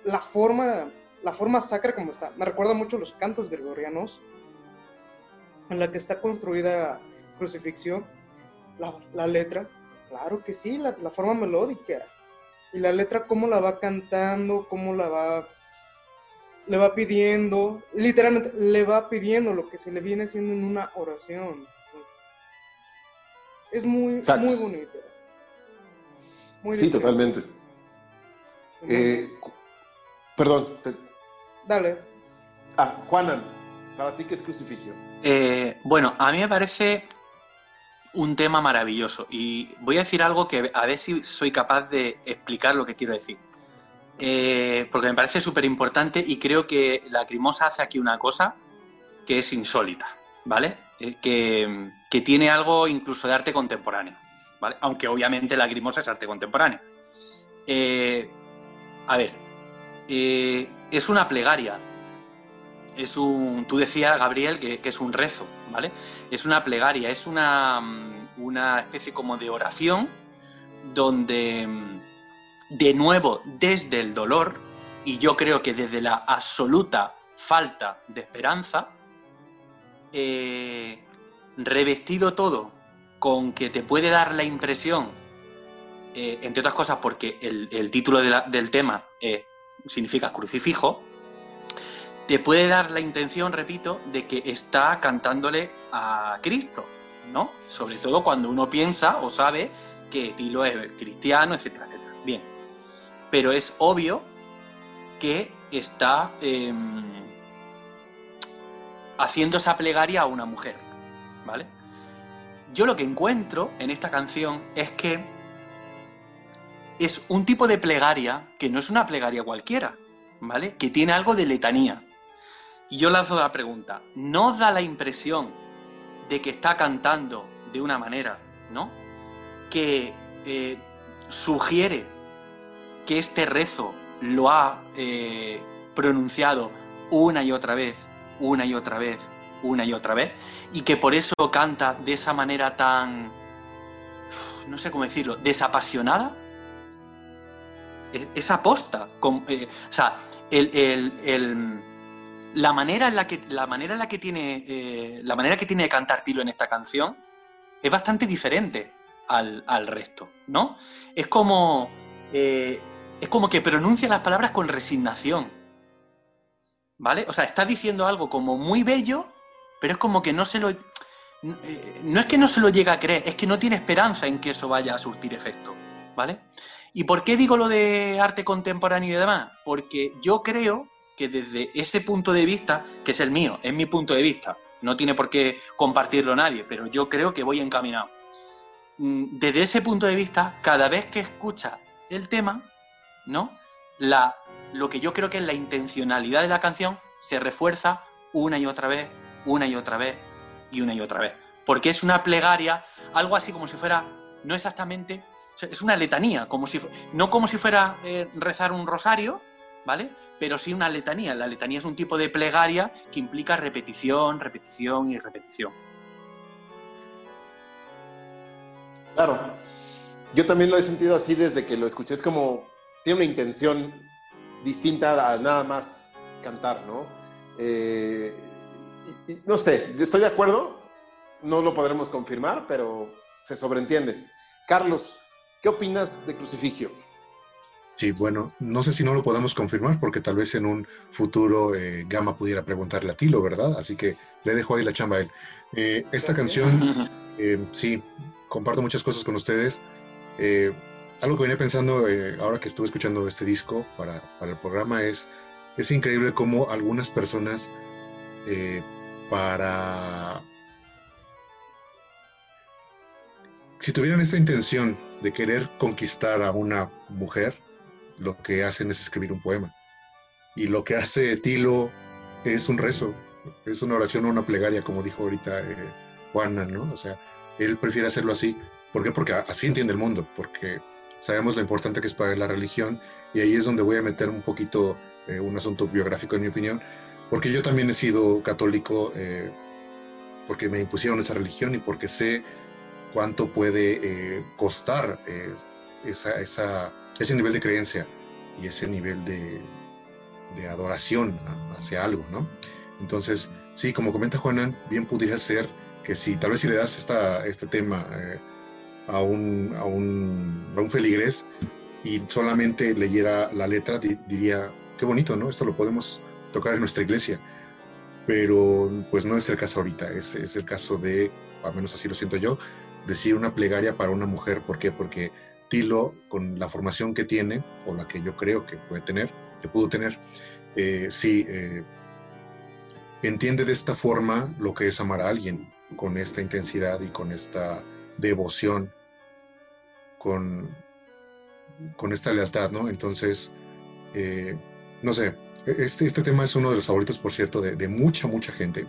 Speaker 5: la forma, la forma sacra como está, me recuerda mucho los cantos gregorianos, en la que está construida Crucifixio, la, la letra, claro que sí, la, la forma melódica. Y la letra, cómo la va cantando, cómo la va. Le va pidiendo, literalmente le va pidiendo lo que se le viene haciendo en una oración. Es muy,
Speaker 2: Exacto.
Speaker 5: muy bonita. Muy
Speaker 2: Sí,
Speaker 5: diferente.
Speaker 2: totalmente. Eh, perdón. te-
Speaker 5: Dale.
Speaker 2: ah, Juanan, para ti, ¿qué es Crucifigio?
Speaker 3: Eh, bueno, a mí me parece un tema maravilloso y voy a decir algo que a ver si soy capaz de explicar lo que quiero decir. Eh, porque me parece súper importante y creo que la Crimosa hace aquí una cosa que es insólita, ¿vale? Eh, que, que tiene algo incluso de arte contemporáneo, ¿vale? Aunque obviamente la Crimosa es arte contemporáneo. Eh, a ver, es una plegaria, es un, tú decías, Gabriel, que, es un rezo, ¿vale? Es una plegaria, es una, mm, una especie como de oración donde, mm, de nuevo, desde el dolor, y yo creo que desde la absoluta falta de esperanza, eh, revestido todo con que te puede dar la impresión, eh, entre otras cosas porque el, título del tema eh, significa crucifijo, te puede dar la intención, repito, de que está cantándole a Cristo, ¿no? Sobre todo cuando uno piensa o sabe que Tilo es cristiano, etcétera, etcétera. Bien. Pero es obvio que está em, haciendo esa plegaria a una mujer, ¿vale? Yo lo que encuentro en esta canción es que es un tipo de plegaria que no es una plegaria cualquiera, ¿vale? Que tiene algo de letanía. Y yo lanzo la pregunta, ¿no da la impresión de que está cantando de una manera, ¿no? Que eh, sugiere que este rezo lo ha eh, pronunciado una y otra vez, una y otra vez, una y otra vez, y que por eso canta de esa manera tan, no sé cómo decirlo, desapasionada. Es, es aposta. con- eh, o sea, el- la manera en la que la manera en la que tiene eh, la manera que tiene de cantar Tilo en esta canción es bastante diferente al, al resto, ¿no? Es como eh, es como que pronuncia las palabras con resignación, ¿vale? O sea, está diciendo algo como muy bello, pero es como que no se lo no es que no se lo llega a creer, es que no tiene esperanza en que eso vaya a surtir efecto, ¿vale? ¿Y por qué digo lo de arte contemporáneo y demás? Porque yo creo que desde ese punto de vista, que es el mío, es mi punto de vista, no tiene por qué compartirlo nadie, pero yo creo que voy encaminado. Mm, Desde ese punto de vista, cada vez que escucha el tema, ¿no? La, lo que yo creo que es la intencionalidad de la canción se refuerza una y otra vez, una y otra vez y una y otra vez. Porque es una plegaria, algo así como si fuera, no exactamente, es una letanía, como si, no como si fuera eh, rezar un rosario, ¿vale? Pero sí una letanía. La letanía es un tipo de plegaria que implica repetición, repetición y repetición.
Speaker 2: Claro. Yo también lo he sentido así desde que lo escuché. Es como, tiene una intención distinta a nada más cantar, ¿no? Eh, no sé, estoy de acuerdo. No lo podremos confirmar, pero se sobreentiende. Carlos, ¿qué opinas de Crucifigio?
Speaker 4: Sí, bueno, no sé si no lo podemos confirmar porque tal vez en un futuro eh, Gama pudiera preguntarle a Tilo, ¿verdad? Así que le dejo ahí la chamba a él. Eh, esta canción, eh, sí, comparto muchas cosas con ustedes. Algo que venía pensando ahora que estuve escuchando este disco para, para el programa es, es increíble cómo algunas personas para... Si tuvieran esta intención de querer conquistar a una mujer, lo que hacen es escribir un poema. Y lo que hace Tilo es un rezo, es una oración o una plegaria, como dijo ahorita eh, Juana, ¿no? O sea, él prefiere hacerlo así. ¿Por qué? Porque así entiende el mundo, porque sabemos lo importante que es para la religión, y ahí es donde voy a meter un poquito eh, un asunto biográfico, en mi opinión, porque yo también he sido católico, eh, porque me impusieron esa religión y porque sé cuánto puede eh, costar esa, ese nivel de creencia y ese nivel de, de adoración hacia algo, ¿no? Entonces, sí, como comenta Juanan, bien pudiera ser que si tal vez si le das esta, este tema eh, a, un, a, un, a un feligrés y solamente leyera la letra, di- diría, qué bonito, ¿no? Esto lo podemos tocar en nuestra iglesia. Pero pues no es el caso ahorita, es, es el caso de, al menos así lo siento yo, decir una plegaria para una mujer. ¿Por qué? Porque Con la formación que tiene, o la que yo creo que puede tener, que pudo tener, eh, sí, eh, entiende de esta forma lo que es amar a alguien, con esta intensidad y con esta devoción, con, con esta lealtad, ¿no? Entonces, eh, no sé, este, este tema es uno de los favoritos, por cierto, de mucha, mucha gente.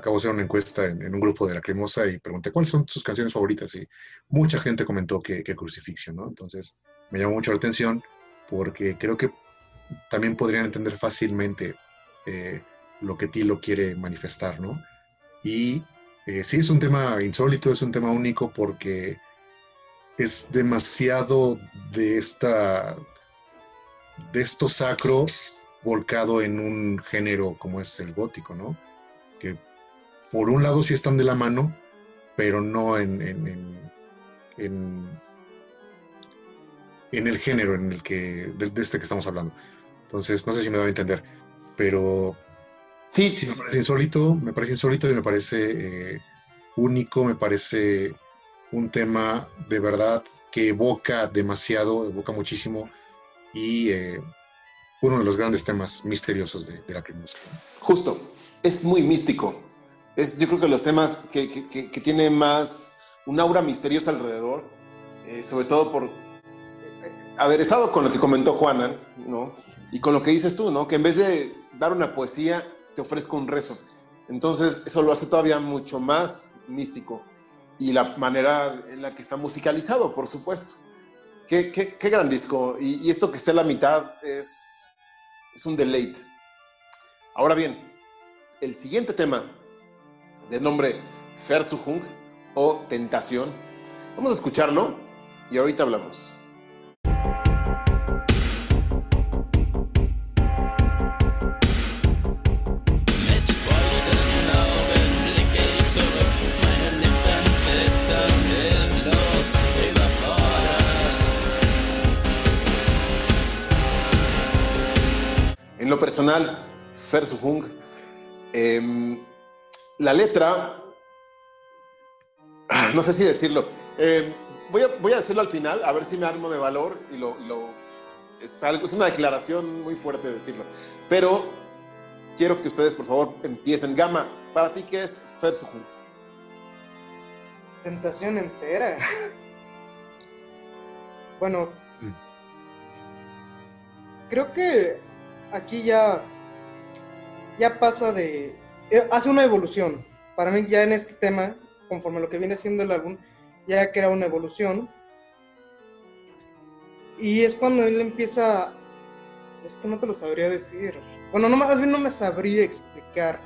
Speaker 4: Acabo de hacer una encuesta en, un grupo de la Cremosa y pregunté cuáles son sus canciones favoritas y mucha gente comentó que, Crucifixión, ¿no? Entonces me llamó mucho la atención porque creo que también podrían entender fácilmente eh, lo que Tilo quiere manifestar, ¿no? Y eh, sí, es un tema insólito, es un tema único porque es demasiado de esta de esto sacro volcado en un género como es el gótico, ¿no? Por un lado sí están de la mano, pero no en, en, en, el género en el que, de, de, este que estamos hablando. Entonces, no sé si me da a entender, pero
Speaker 2: sí,
Speaker 4: sí me parece insólito, me parece insólito y me parece eh, único, me parece un tema de verdad que evoca demasiado, evoca muchísimo y eh, uno de los grandes temas misteriosos de, de la cremosa.
Speaker 2: Justo, es muy místico. Es, yo creo que los temas que, que, que, tienen más un aura misteriosa alrededor, eh, sobre todo por eh, aderezado con lo que comentó Juana, ¿no? Y con lo que dices tú, ¿no? Que en vez de, dar una poesía, te ofrezco un rezo. Entonces, eso lo hace todavía mucho más místico. Y la manera en la que está musicalizado, por supuesto. Qué, qué, qué gran disco. Y, y, esto que esté a la mitad es, es un deleite. Ahora bien, el siguiente tema, de nombre Versuchung o Tentación, vamos a escucharlo y ahorita hablamos. En lo personal, Versuchung, eh, la letra, no sé si decirlo, eh, voy, a, voy, a, decirlo al final, a ver si me armo de valor y lo, lo, es, algo, es una declaración muy fuerte decirlo, pero quiero que ustedes por favor empiecen. Gama, para ti, ¿qué es Versuchung?
Speaker 5: Tentación entera. bueno, creo que aquí ya ya pasa de hace una evolución. Para mí ya en este tema, conforme lo que viene siendo el álbum, ya crea una evolución. Y es cuando él empieza es que no te lo sabría decir. Bueno, no más bien no me sabría explicar.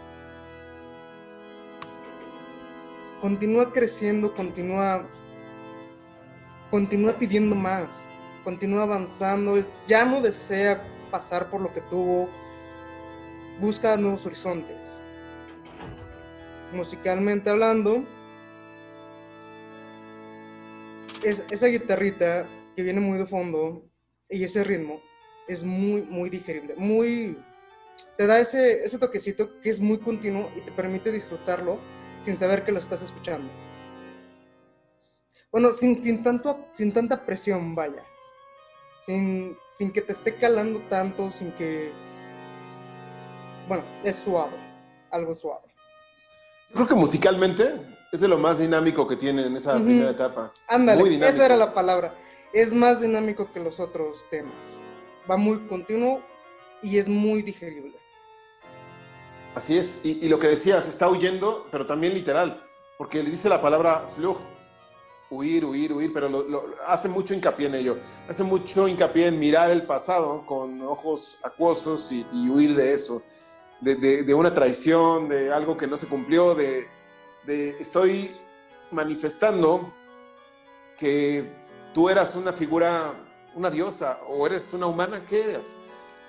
Speaker 5: Continúa creciendo, continúa continúa pidiendo más, continúa avanzando, ya no desea pasar por lo que tuvo, busca nuevos horizontes. Musicalmente hablando, es, esa guitarrita que viene muy de fondo y ese ritmo es muy, muy digerible, muy... Te da ese, ese toquecito que es muy continuo y te permite disfrutarlo sin saber que lo estás escuchando. Bueno, sin, sin, tanto, sin tanta presión, vaya. Sin, sin que te esté calando tanto, sin que bueno, es suave, algo suave.
Speaker 2: Creo que musicalmente es de lo más dinámico que tiene en esa uh -huh. primera etapa.
Speaker 5: Ándale, esa era la palabra. Es más dinámico que los otros temas. Va muy continuo y es muy digerible.
Speaker 2: Así es, y, y lo que decías, está huyendo, pero también literal, porque le dice la palabra flucht, huir, huir, huir, pero lo, lo, hace mucho hincapié en ello. Hace mucho hincapié en mirar el pasado con ojos acuosos y, y huir de eso de, de, de, una traición, de algo que no se cumplió, de, de, estoy manifestando que tú eras una figura, una diosa, o eres una humana, ¿qué eres?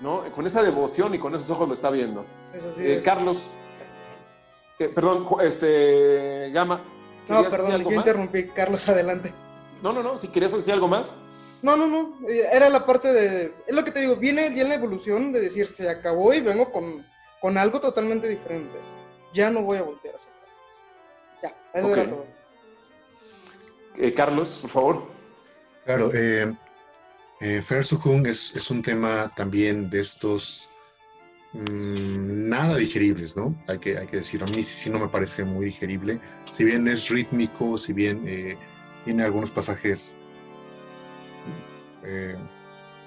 Speaker 2: ¿No? Con esa devoción y con esos ojos lo está viendo.
Speaker 5: Es así.
Speaker 2: Eh, Carlos, eh, perdón, este, Gama.
Speaker 5: No, perdón, yo interrumpí. Carlos, adelante.
Speaker 2: No, no, no, si querías decir algo más.
Speaker 5: No, no, no, era la parte de, es lo que te digo, viene ya la evolución de decir, se acabó y vengo con, con algo totalmente diferente. Ya no voy a voltear hacia atrás. Ya, eso okay. era todo.
Speaker 2: Eh, Carlos, por favor.
Speaker 4: Claro, eh, eh, es, es, un tema también de estos mmm, nada digeribles, ¿no? Hay que, hay que decirlo. A mí sí no me parece muy digerible. Si bien es rítmico, si bien eh, tiene algunos pasajes eh,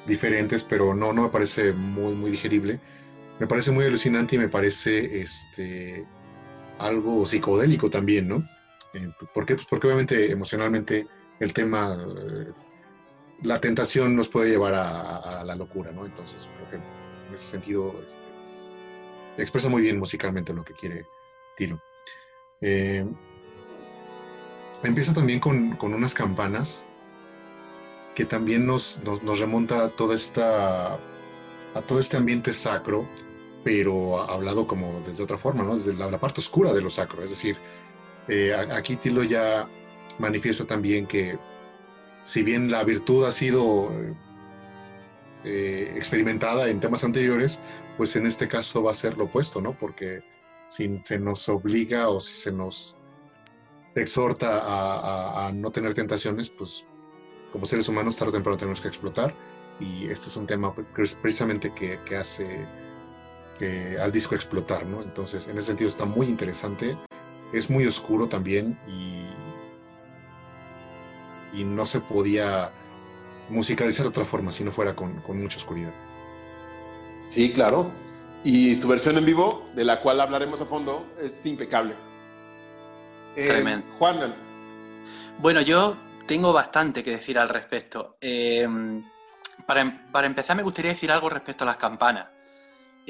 Speaker 4: diferentes, pero no, no me parece muy, muy digerible me parece muy alucinante y me parece este, algo psicodélico también, ¿no? Eh, ¿Por qué? Pues porque obviamente emocionalmente el tema, la tentación nos puede llevar a, a, la locura, ¿no? Entonces creo que en ese sentido este, expresa muy bien musicalmente lo que quiere Tilo. Eh, empieza también con, con, unas campanas que también nos, nos, nos remonta a toda esta a todo este ambiente sacro pero hablado como desde otra forma, ¿no? Desde la, parte oscura de lo sacro. Es decir, eh, aquí Tilo ya manifiesta también que si bien la virtud ha sido eh, experimentada en temas anteriores, pues en este caso va a ser lo opuesto, ¿no? Porque si se nos obliga o si se nos exhorta a, no tener tentaciones, pues como seres humanos tarde o temprano tenemos que explotar. Y este es un tema precisamente que, que hace eh, al disco explotar, ¿no? Entonces, en ese sentido está muy interesante, es muy oscuro también y, y no se podía musicalizar de otra forma si no fuera con, con mucha oscuridad.
Speaker 2: Sí, claro. Y su versión en vivo, de la cual hablaremos a fondo, es impecable. Eh,
Speaker 3: Tremendo.
Speaker 2: Juan,
Speaker 3: Bueno, yo tengo bastante que decir al respecto. Eh, para, em- para empezar, me gustaría decir algo respecto a las campanas.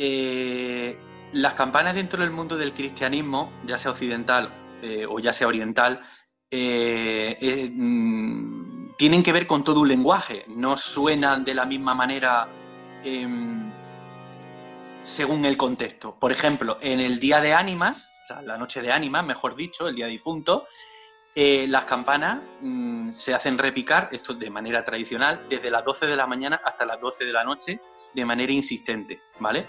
Speaker 3: Eh, las campanas dentro del mundo del cristianismo, ya sea occidental eh, o ya sea oriental, eh, mm, tienen que ver con todo un lenguaje. No suenan de la misma manera em, según el contexto. Por ejemplo, en el Día de Ánimas, o sea, la noche de ánimas, mejor dicho, el Día difunto, las campanas mm, se hacen repicar, esto de manera tradicional, desde las 12 de la mañana hasta las 12 de la noche, de manera insistente, ¿vale?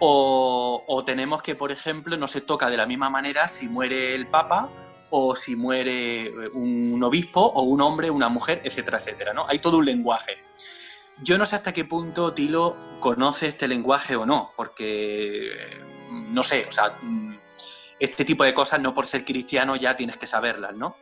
Speaker 3: O, tenemos que, por ejemplo, no se toca de la misma manera si muere el Papa o si muere eh, un obispo o un hombre, una mujer, etcétera, etcétera, ¿no? Hay todo un lenguaje. Yo no sé hasta qué punto Tilo conoce este lenguaje o no, porque eh, no sé, o sea, mm, este tipo de cosas no por ser cristiano ya tienes que saberlas, ¿no?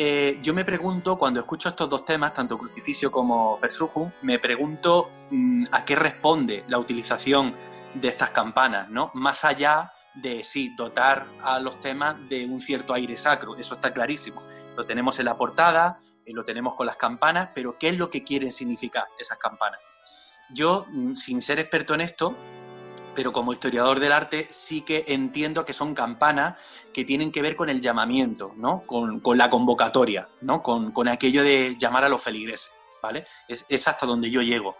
Speaker 3: Eh, yo me pregunto, cuando escucho estos dos temas, tanto crucificio como Versuchung, me pregunto mm, a qué responde la utilización de estas campanas, ¿no? Más allá de, sí, dotar a los temas de un cierto aire sacro, eso está clarísimo. Lo tenemos en la portada, eh, lo tenemos con las campanas, pero ¿qué es lo que quieren significar esas campanas? Yo, mm, sin ser experto en esto, pero como historiador del arte sí que entiendo que son campanas que tienen que ver con el llamamiento, ¿no? Con, la convocatoria, ¿no? Con, aquello de llamar a los feligreses, ¿vale? Es, es hasta donde yo llego.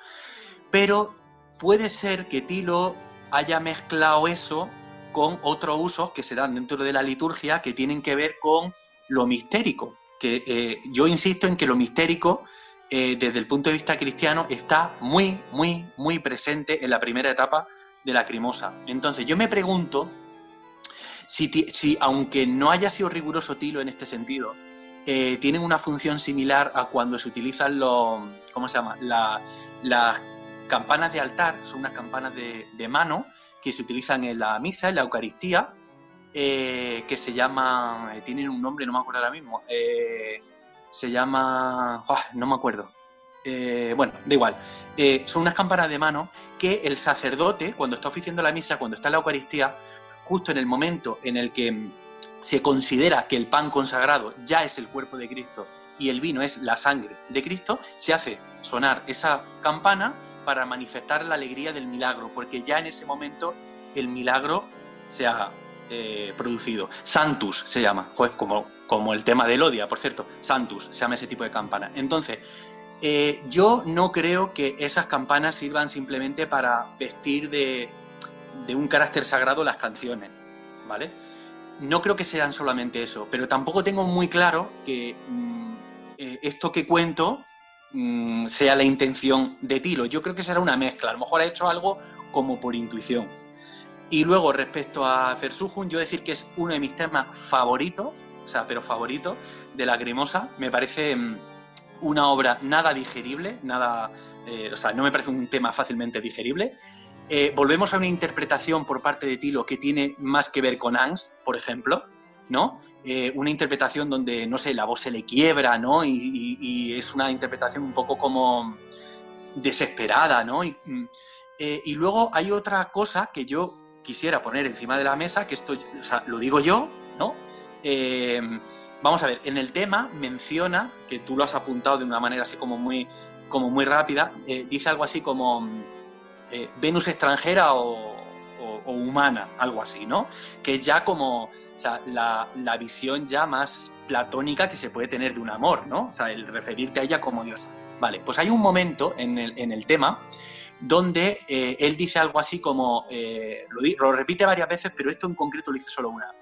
Speaker 3: Pero puede ser que Tilo haya mezclado eso con otros usos que se dan dentro de la liturgia que tienen que ver con lo mistérico. Que eh, yo insisto en que lo mistérico, eh, desde el punto de vista cristiano, está muy, muy, muy presente en la primera etapa de la crimosa. Entonces, yo me pregunto si, si, aunque no haya sido riguroso Tilo en este sentido, eh, tienen una función similar a cuando se utilizan los, ¿cómo se llama? La- las campanas de altar, son unas campanas de, mano que se utilizan en la misa, en la Eucaristía, eh, que se llaman, eh, tienen un nombre, no me acuerdo ahora mismo, se llama, no me acuerdo. Eh, bueno, da igual. Eh, son unas campanas de mano que el sacerdote, cuando está oficiando la misa, cuando está en la Eucaristía, justo en el momento en el que mm, se considera que el pan consagrado ya es el cuerpo de Cristo y el vino es la sangre de Cristo, se hace sonar esa campana para manifestar la alegría del milagro, porque ya en ese momento el milagro se ha eh, producido. Santus se llama, pues como, como el tema del odia, por cierto, Santus se llama ese tipo de campana. Entonces, eh, yo no creo que esas campanas sirvan simplemente para vestir de, un carácter sagrado las canciones, ¿vale? No creo que sean solamente eso, pero tampoco tengo muy claro que mm, eh, esto que cuento mm, sea la intención de Tilo. Yo creo que será una mezcla. A lo mejor ha hecho algo como por intuición. Y luego, respecto a Versuchung, yo decir que es uno de mis temas favoritos, o sea, pero favorito, de Lacrimosa. Me parece mm, una obra nada digerible, nada, eh, o sea, no me parece un tema fácilmente digerible. Eh, volvemos a una interpretación por parte de Tilo que tiene más que ver con Angst, por ejemplo, ¿no? Eh, una interpretación donde, no sé, la voz se le quiebra, ¿no? Y, es una interpretación un poco como desesperada, ¿no? Y, mm, y luego hay otra cosa que yo quisiera poner encima de la mesa, que esto o sea, lo digo yo, ¿no? Vamos a ver, en el tema menciona, que tú lo has apuntado de una manera así como muy, como muy rápida, eh, dice algo así como mm, eh, Venus extranjera o, humana, algo así, ¿no? Que es ya como o sea, la, visión ya más platónica que se puede tener de un amor, ¿no? O sea, el referirte a ella como diosa. Vale, pues hay un momento en el, en el tema donde eh, él dice algo así como, lo, repite varias veces, pero esto en concreto lo dice solo una.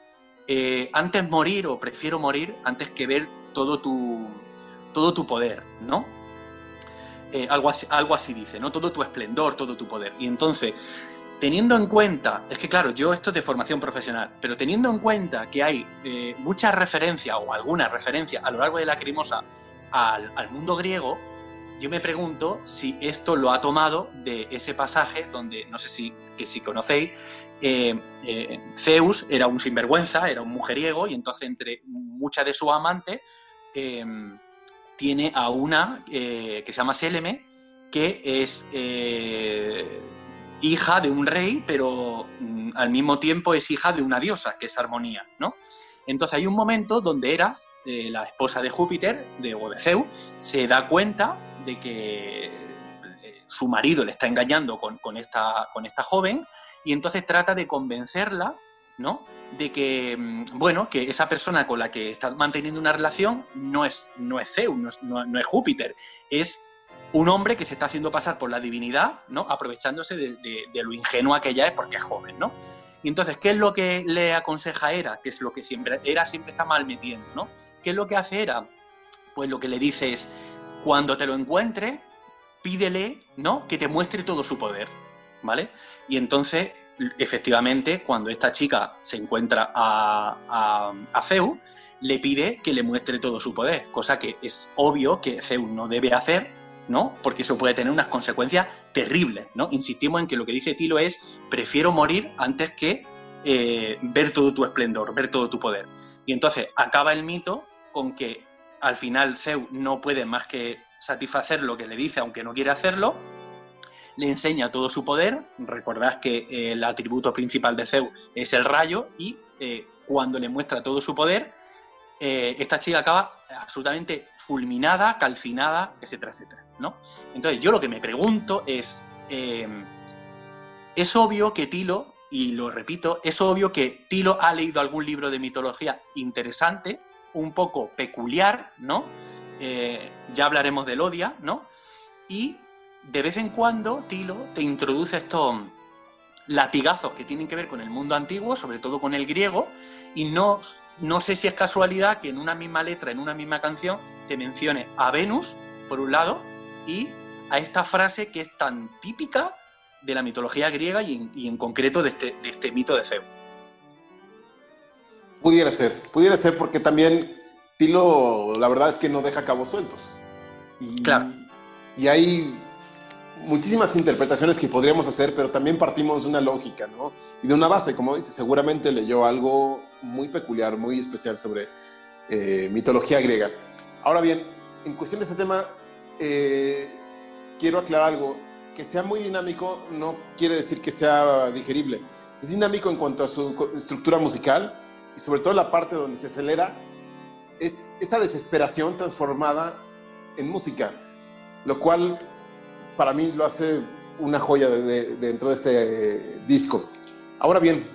Speaker 3: Eh, antes morir o prefiero morir antes que ver todo tu, todo tu poder, ¿no? Eh, algo, así, algo así dice, ¿no? Todo tu esplendor, todo tu poder. Y entonces, teniendo en cuenta, es que claro, yo esto es de formación profesional, pero teniendo en cuenta que hay eh, muchas referencias o algunas referencias a lo largo de la crimosa al, al mundo griego, yo me pregunto si esto lo ha tomado de ese pasaje donde, no sé si, que si conocéis, eh, eh, Zeus era un sinvergüenza, era un mujeriego, y entonces entre muchas de sus amantes eh, tiene a una eh, que se llama Seleme, que es, hija de un rey, pero mm, al mismo tiempo es hija de una diosa, que es Armonía, ¿no? Entonces hay un momento donde Eras, la esposa de Júpiter, de, o de Zeus, se da cuenta de que su marido le está engañando con esta, con esta joven y entonces trata de convencerla, ¿no? De que, mm, bueno, que esa persona con la que está manteniendo una relación no es, no es Zeus, no es, Júpiter, es un hombre que se está haciendo pasar por la divinidad, ¿no? Aprovechándose de, de- de lo ingenua que ella es porque es joven, ¿no? Y entonces, ¿qué es lo que le aconseja Hera? Que es lo que siempre, Hera siempre está mal metiendo, ¿no? ¿Qué es lo que hace Hera? Pues lo que le dice es, cuando te lo encuentre, pídele, ¿no? Que te muestre todo su poder, ¿vale? Y entonces, efectivamente, cuando esta chica se encuentra a, Zeus, le pide que le muestre todo su poder, cosa que es obvio que Zeus no debe hacer, ¿no? Porque eso puede tener unas consecuencias terribles, ¿no? Insistimos en que lo que dice Tilo es, prefiero morir antes que eh, ver todo tu esplendor, ver todo tu poder. Y entonces acaba el mito con que al final Zeus no puede más que satisfacer lo que le dice, aunque no quiere hacerlo, le enseña todo su poder. Recordad que eh, el atributo principal de Zeus es el rayo y eh, cuando le muestra todo su poder, eh, esta chica acaba absolutamente fulminada, calcinada, etcétera, etcétera. ¿no? Entonces yo lo que me pregunto es, eh, es obvio que Tilo, y lo repito, es obvio que Tilo ha leído algún libro de mitología interesante, un poco peculiar, ¿no? Ya hablaremos del Odia, ¿no? Y de vez en cuando Tilo te introduce estos latigazos que tienen que ver con el mundo antiguo, sobre todo con el griego, y no, no sé si es casualidad que en una misma letra, en una misma canción, te mencione a Venus, por un lado, y a esta frase que es tan típica de la mitología griega y en, y en concreto de este, de este mito de Zeus.
Speaker 2: Pudiera ser, pudiera ser porque también Tilo, la verdad es que no deja cabos sueltos. Y,
Speaker 3: Claro.
Speaker 2: Y hay muchísimas interpretaciones que podríamos hacer, pero también partimos de una lógica, ¿no? Y de una base, como dice, seguramente leyó algo muy peculiar, muy especial sobre eh, mitología griega. Ahora bien, en cuestión de este tema, eh, quiero aclarar algo. Que sea muy dinámico no quiere decir que sea digerible. Es dinámico en cuanto a su estructura musical y sobre todo la parte donde se acelera, es esa desesperación transformada en música, lo cual para mí lo hace una joya de- de- dentro de este disco. Ahora bien,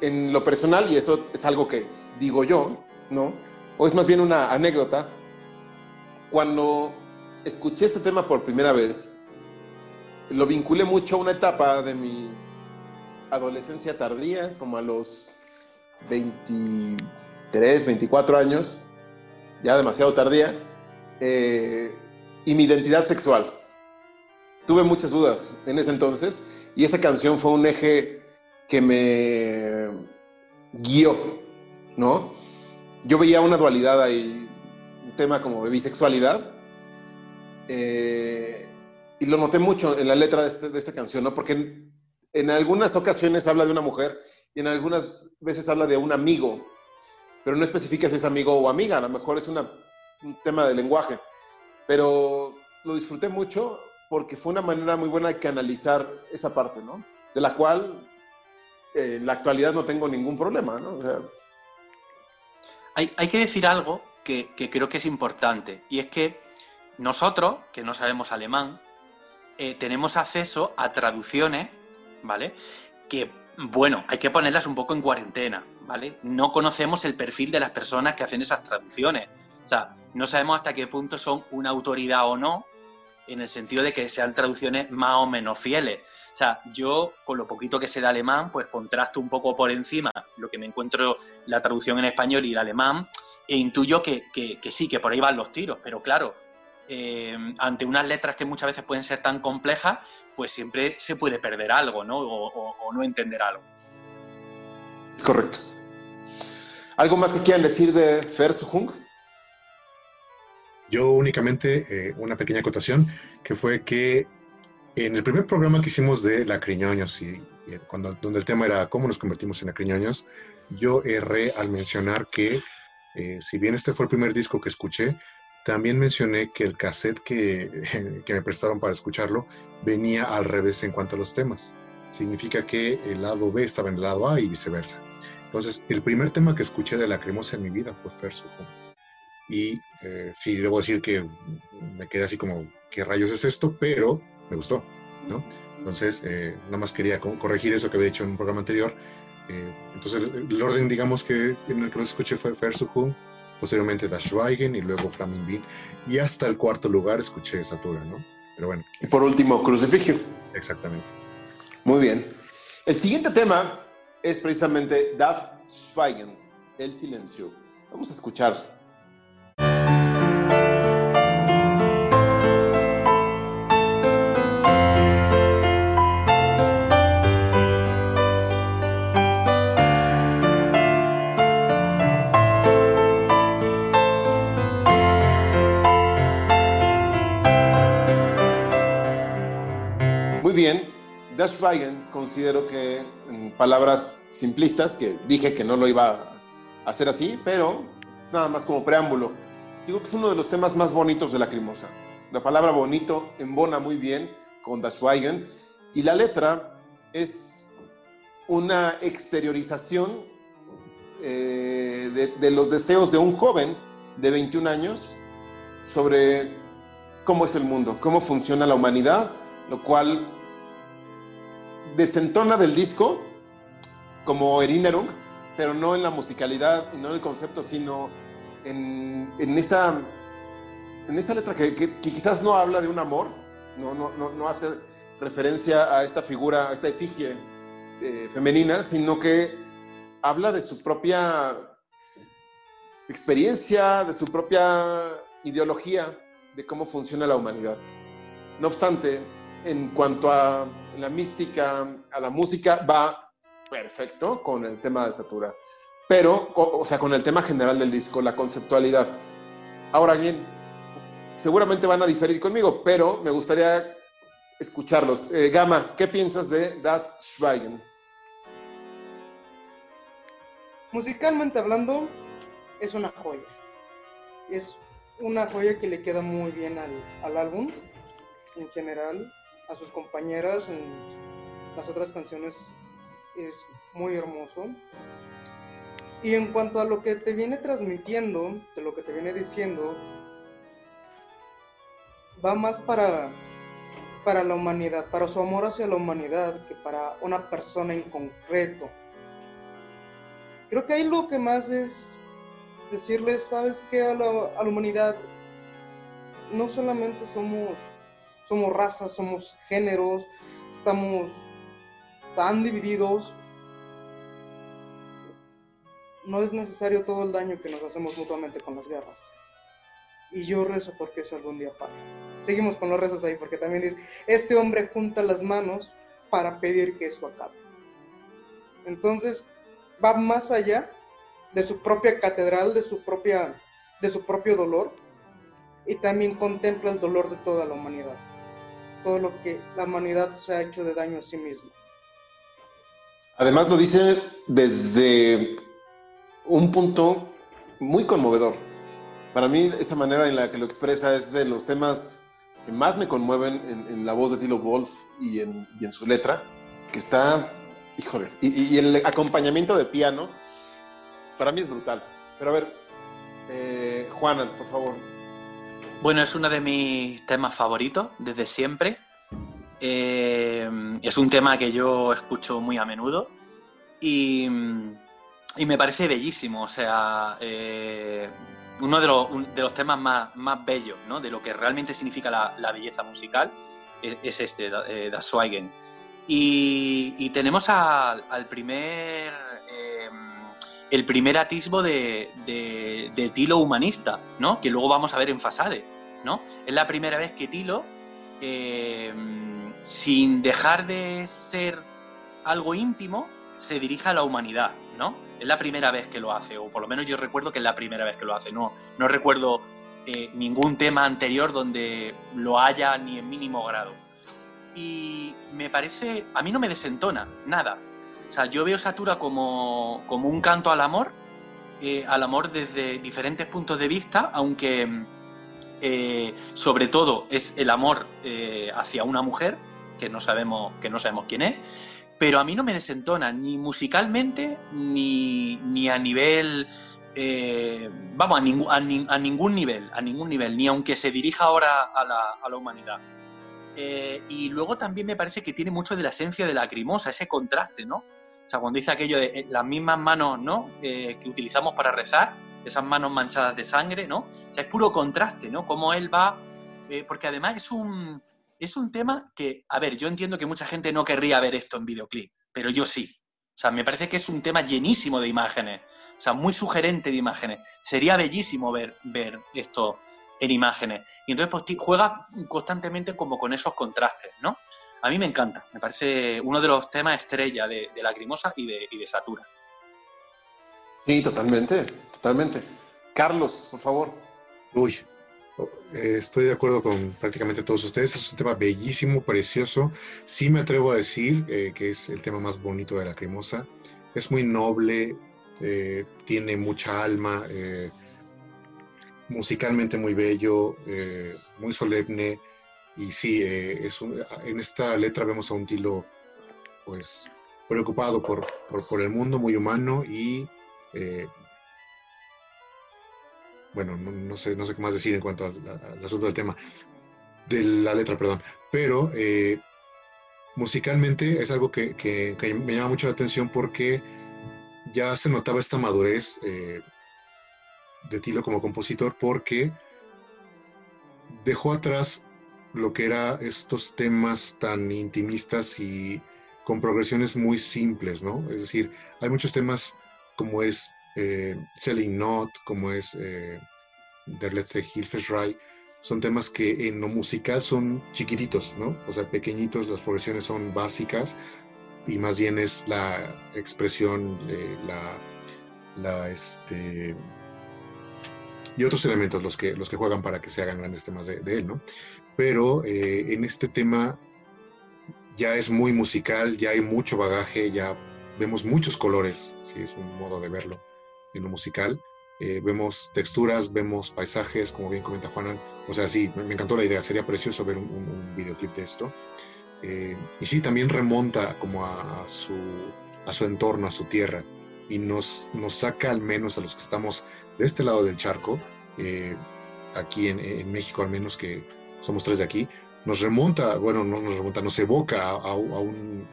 Speaker 2: en lo personal, y eso es algo que digo yo, ¿no? O es más bien una anécdota, cuando escuché este tema por primera vez, lo vinculé mucho a una etapa de mi adolescencia tardía, como a los 23, 24 años, ya demasiado tardía, eh, y mi identidad sexual. Tuve muchas dudas en ese entonces y esa canción fue un eje que me guió, ¿no? Yo veía una dualidad ahí, un tema como bisexualidad, eh, y lo noté mucho en la letra de, este- de esta canción, ¿no? Porque en, en algunas ocasiones habla de una mujer y en algunas veces habla de un amigo, pero no especifica si es amigo o amiga, a lo mejor es una- un tema de lenguaje. Pero lo disfruté mucho porque fue una manera muy buena de canalizar esa parte, ¿no? De la cual eh, en la actualidad no tengo ningún problema, ¿no? O sea,
Speaker 3: Hay, hay que decir algo que, que creo que es importante, y es que nosotros, que no sabemos alemán, eh, tenemos acceso a traducciones, ¿vale? Que, bueno, hay que ponerlas un poco en cuarentena, ¿vale? No conocemos el perfil de las personas que hacen esas traducciones. O sea, no sabemos hasta qué punto son una autoridad o no, en el sentido de que sean traducciones más o menos fieles. O sea, yo con lo poquito que sé de alemán, pues contrasto un poco por encima lo que me encuentro la traducción en español y el alemán, e intuyo que, que- sí, que por ahí van los tiros, pero claro, eh, ante unas letras que muchas veces pueden ser tan complejas, pues siempre se puede perder algo, ¿no? O, no entender algo.
Speaker 2: correcto. ¿Algo más que quieran decir de Versuchung?
Speaker 4: Yo únicamente eh, una pequeña acotación, que fue que en el primer programa que hicimos de Lacriñoños, y, y cuando, donde el tema era cómo nos convertimos en Lacriñoños, yo erré al mencionar que, eh, si bien este fue el primer disco que escuché, También mencioné que el cassette que, que me prestaron para escuclarlo venía al revés en cuanto a los temas. Significa que el lado B estaba en el lado A y viceversa. Entonces, el primer tema que escuché de Lacrimosa en mi vida fue Fersujo. Y eh, sí, debo decir que me quedé así como, ¿qué rayos es esto? Pero me gustó, ¿no? Entonces, eh, nada más quería co- corregir eso que había dicho en un programa anterior. Eh, entonces, el orden, digamos, que en el que los escuché fue Fersujo, posteriormente Das Schweigen y luego Flaming Beat. Y hasta el cuarto lugar escuché Satura, ¿no? Pero bueno,
Speaker 2: Y por último, Crucifigio.
Speaker 4: exactamente.
Speaker 2: Muy bien. El siguiente tema es precisamente Das Schweigen, el silencio. Vamos a escuchar. Das Schweigen considero que, en palabras simplistas, que dije que no lo iba a hacer así, pero nada más como preámbulo, digo que es uno de los temas más bonitos de la Lacrimosa. La palabra bonito embona muy bien con Das Schweigen y la letra es una exteriorización eh, de los deseos de un joven de 21 años sobre cómo es el mundo, cómo funciona la humanidad, lo cual desentona del disco como Erinnerung, pero no en la musicalidad y no en el concepto, sino en, en esa, en esa letra que, quizás no habla de un amor, no, no, no, no hace referencia a esta figura, a esta efigie eh, femenina, sino que habla de su propia experiencia, de su propia ideología de cómo funciona la humanidad. No obstante, en cuanto a la mística, a la música, va perfecto con el tema de Satura. Pero, o, sea, con el tema general del disco, la conceptualidad. Ahora bien, seguramente van a diferir conmigo, pero me gustaría escucharlos. Eh, Gama, ¿qué piensas de Das Schweigen?
Speaker 5: Musicalmente hablando, es una joya. Es una joya que le queda muy bien al álbum en general, a sus compañeras en las otras canciones es muy hermoso. Y en cuanto a lo que te viene transmitiendo, de lo que te viene diciendo, va más para, para la humanidad, para su amor hacia la humanidad, que para una persona en concreto. Creo que ahí lo que más es decirles, ¿sabes qué? A la, a la humanidad no solamente somos, somos razas, somos géneros, estamos tan divididos. No es necesario todo el daño que nos hacemos mutuamente con las guerras. Y yo rezo porque eso algún día pare. Seguimos con los rezos ahí porque también dice, este hombre junta las manos para pedir que eso acabe. Entonces va más allá de su propia catedral, de su, propia, de su propio dolor, y también contempla el dolor de toda la humanidad, todo lo que la humanidad se ha hecho de daño a sí misma.
Speaker 2: Además lo dice desde un punto muy conmovedor. Para mí esa manera en la que lo expresa es de los temas que más me conmueven en, en la voz de Tilo Wolf y en, y en su letra, que está, híjole, y, y el acompañamiento de piano, para mí es brutal. Pero a ver, eh, Juana, por favor.
Speaker 3: Bueno, es uno de mis temas favoritos desde siempre. Eh, es un tema que yo escucho muy a menudo y, y me parece bellísimo. O sea, eh, uno de los, de los temas más, más bellos, ¿no? De lo que realmente significa la, la belleza musical es, es este, eh, Das Schweigen. Y, y tenemos al, primer, el primer atisbo de, de- de Tilo humanista, ¿no? Que luego vamos a ver en Fasade, ¿no? Es la primera vez que Tilo, eh, sin dejar de ser algo íntimo, se dirige a la humanidad, ¿no? Es la primera vez que lo hace, o por lo menos yo recuerdo que es la primera vez que lo hace. No, no recuerdo eh, ningún tema anterior donde lo haya ni en mínimo grado. Y me parece, a mí no me desentona, nada. O sea, yo veo Satura como, como un canto al amor, eh, al amor desde diferentes puntos de vista, aunque, eh, sobre todo es el amor eh, hacia una mujer, que no, sabemos, que no sabemos quién es, pero a mí no me desentona ni musicalmente ni, ni a nivel... vamos, a, ningú- a ni- a ningún nivel, a ningún nivel, ni aunque se dirija ahora a la, a la humanidad. Y luego también me parece que tiene mucho de la esencia de la lacrimosa, ese contraste, ¿no? O sea, cuando dice aquello de eh, las mismas manos, ¿no? Eh, que utilizamos para rezar, esas manos manchadas de sangre, ¿no? O sea, es puro contraste, ¿no? Cómo él va... eh, porque además es un, es un tema que, a ver, yo entiendo que mucha gente no querría ver esto en videoclip, pero yo sí. O sea, me parece que es un tema llenísimo de imágenes, o sea, muy sugerente de imágenes. Sería bellísimo ver, ver esto en imágenes. Y entonces pues, juega constantemente como con esos contrastes, ¿no? A mí me encanta, me parece uno de los temas estrella de, de Lacrimosa y de, y de Satura.
Speaker 2: Sí, totalmente, totalmente. Carlos, por favor.
Speaker 4: Uy, eh, estoy de acuerdo con prácticamente todos ustedes. Es un tema bellísimo, precioso. Sí me atrevo a decir eh, que es el tema más bonito de la cremosa. Es muy noble, eh, tiene mucha alma, eh, musicalmente muy bello, eh, muy solemne. Y sí, eh, es un- en esta letra vemos a un Tilo, pues, preocupado por, por, el mundo, muy humano y eh, bueno, no, sé, no sé qué más decir en cuanto al, asunto del tema, de la letra, perdón, pero eh, musicalmente es algo que, que- me llama mucho la atención porque ya se notaba esta madurez de Tilo como compositor porque dejó atrás lo que era estos temas tan intimistas y con progresiones muy simples, ¿no? Es decir, hay muchos temas como es eh, Selling Not, como es eh, Der letzte Hilfeschrei, son temas que en lo musical son chiquititos, ¿no? O sea, pequeñitos, las progresiones son básicas y más bien es la expresión, la, la, este, y otros elementos los que, los que juegan para que se hagan grandes temas de él, ¿no? Pero eh, en este tema ya es muy musical, ya hay mucho bagaje, ya vemos muchos colores, si es un modo de verlo en lo musical. Eh, vemos texturas, vemos paisajes, como bien comenta Juanan. O sea, sí, me, encantó la idea. Sería precioso ver un, videoclip de esto. Eh, y sí, también remonta como a, su, a su entorno, a su tierra. Y nos, nos saca al menos a los que estamos de este lado del charco, aquí en México al menos, que somos tres de aquí, nos remonta, bueno, no nos remonta, nos evoca a, un,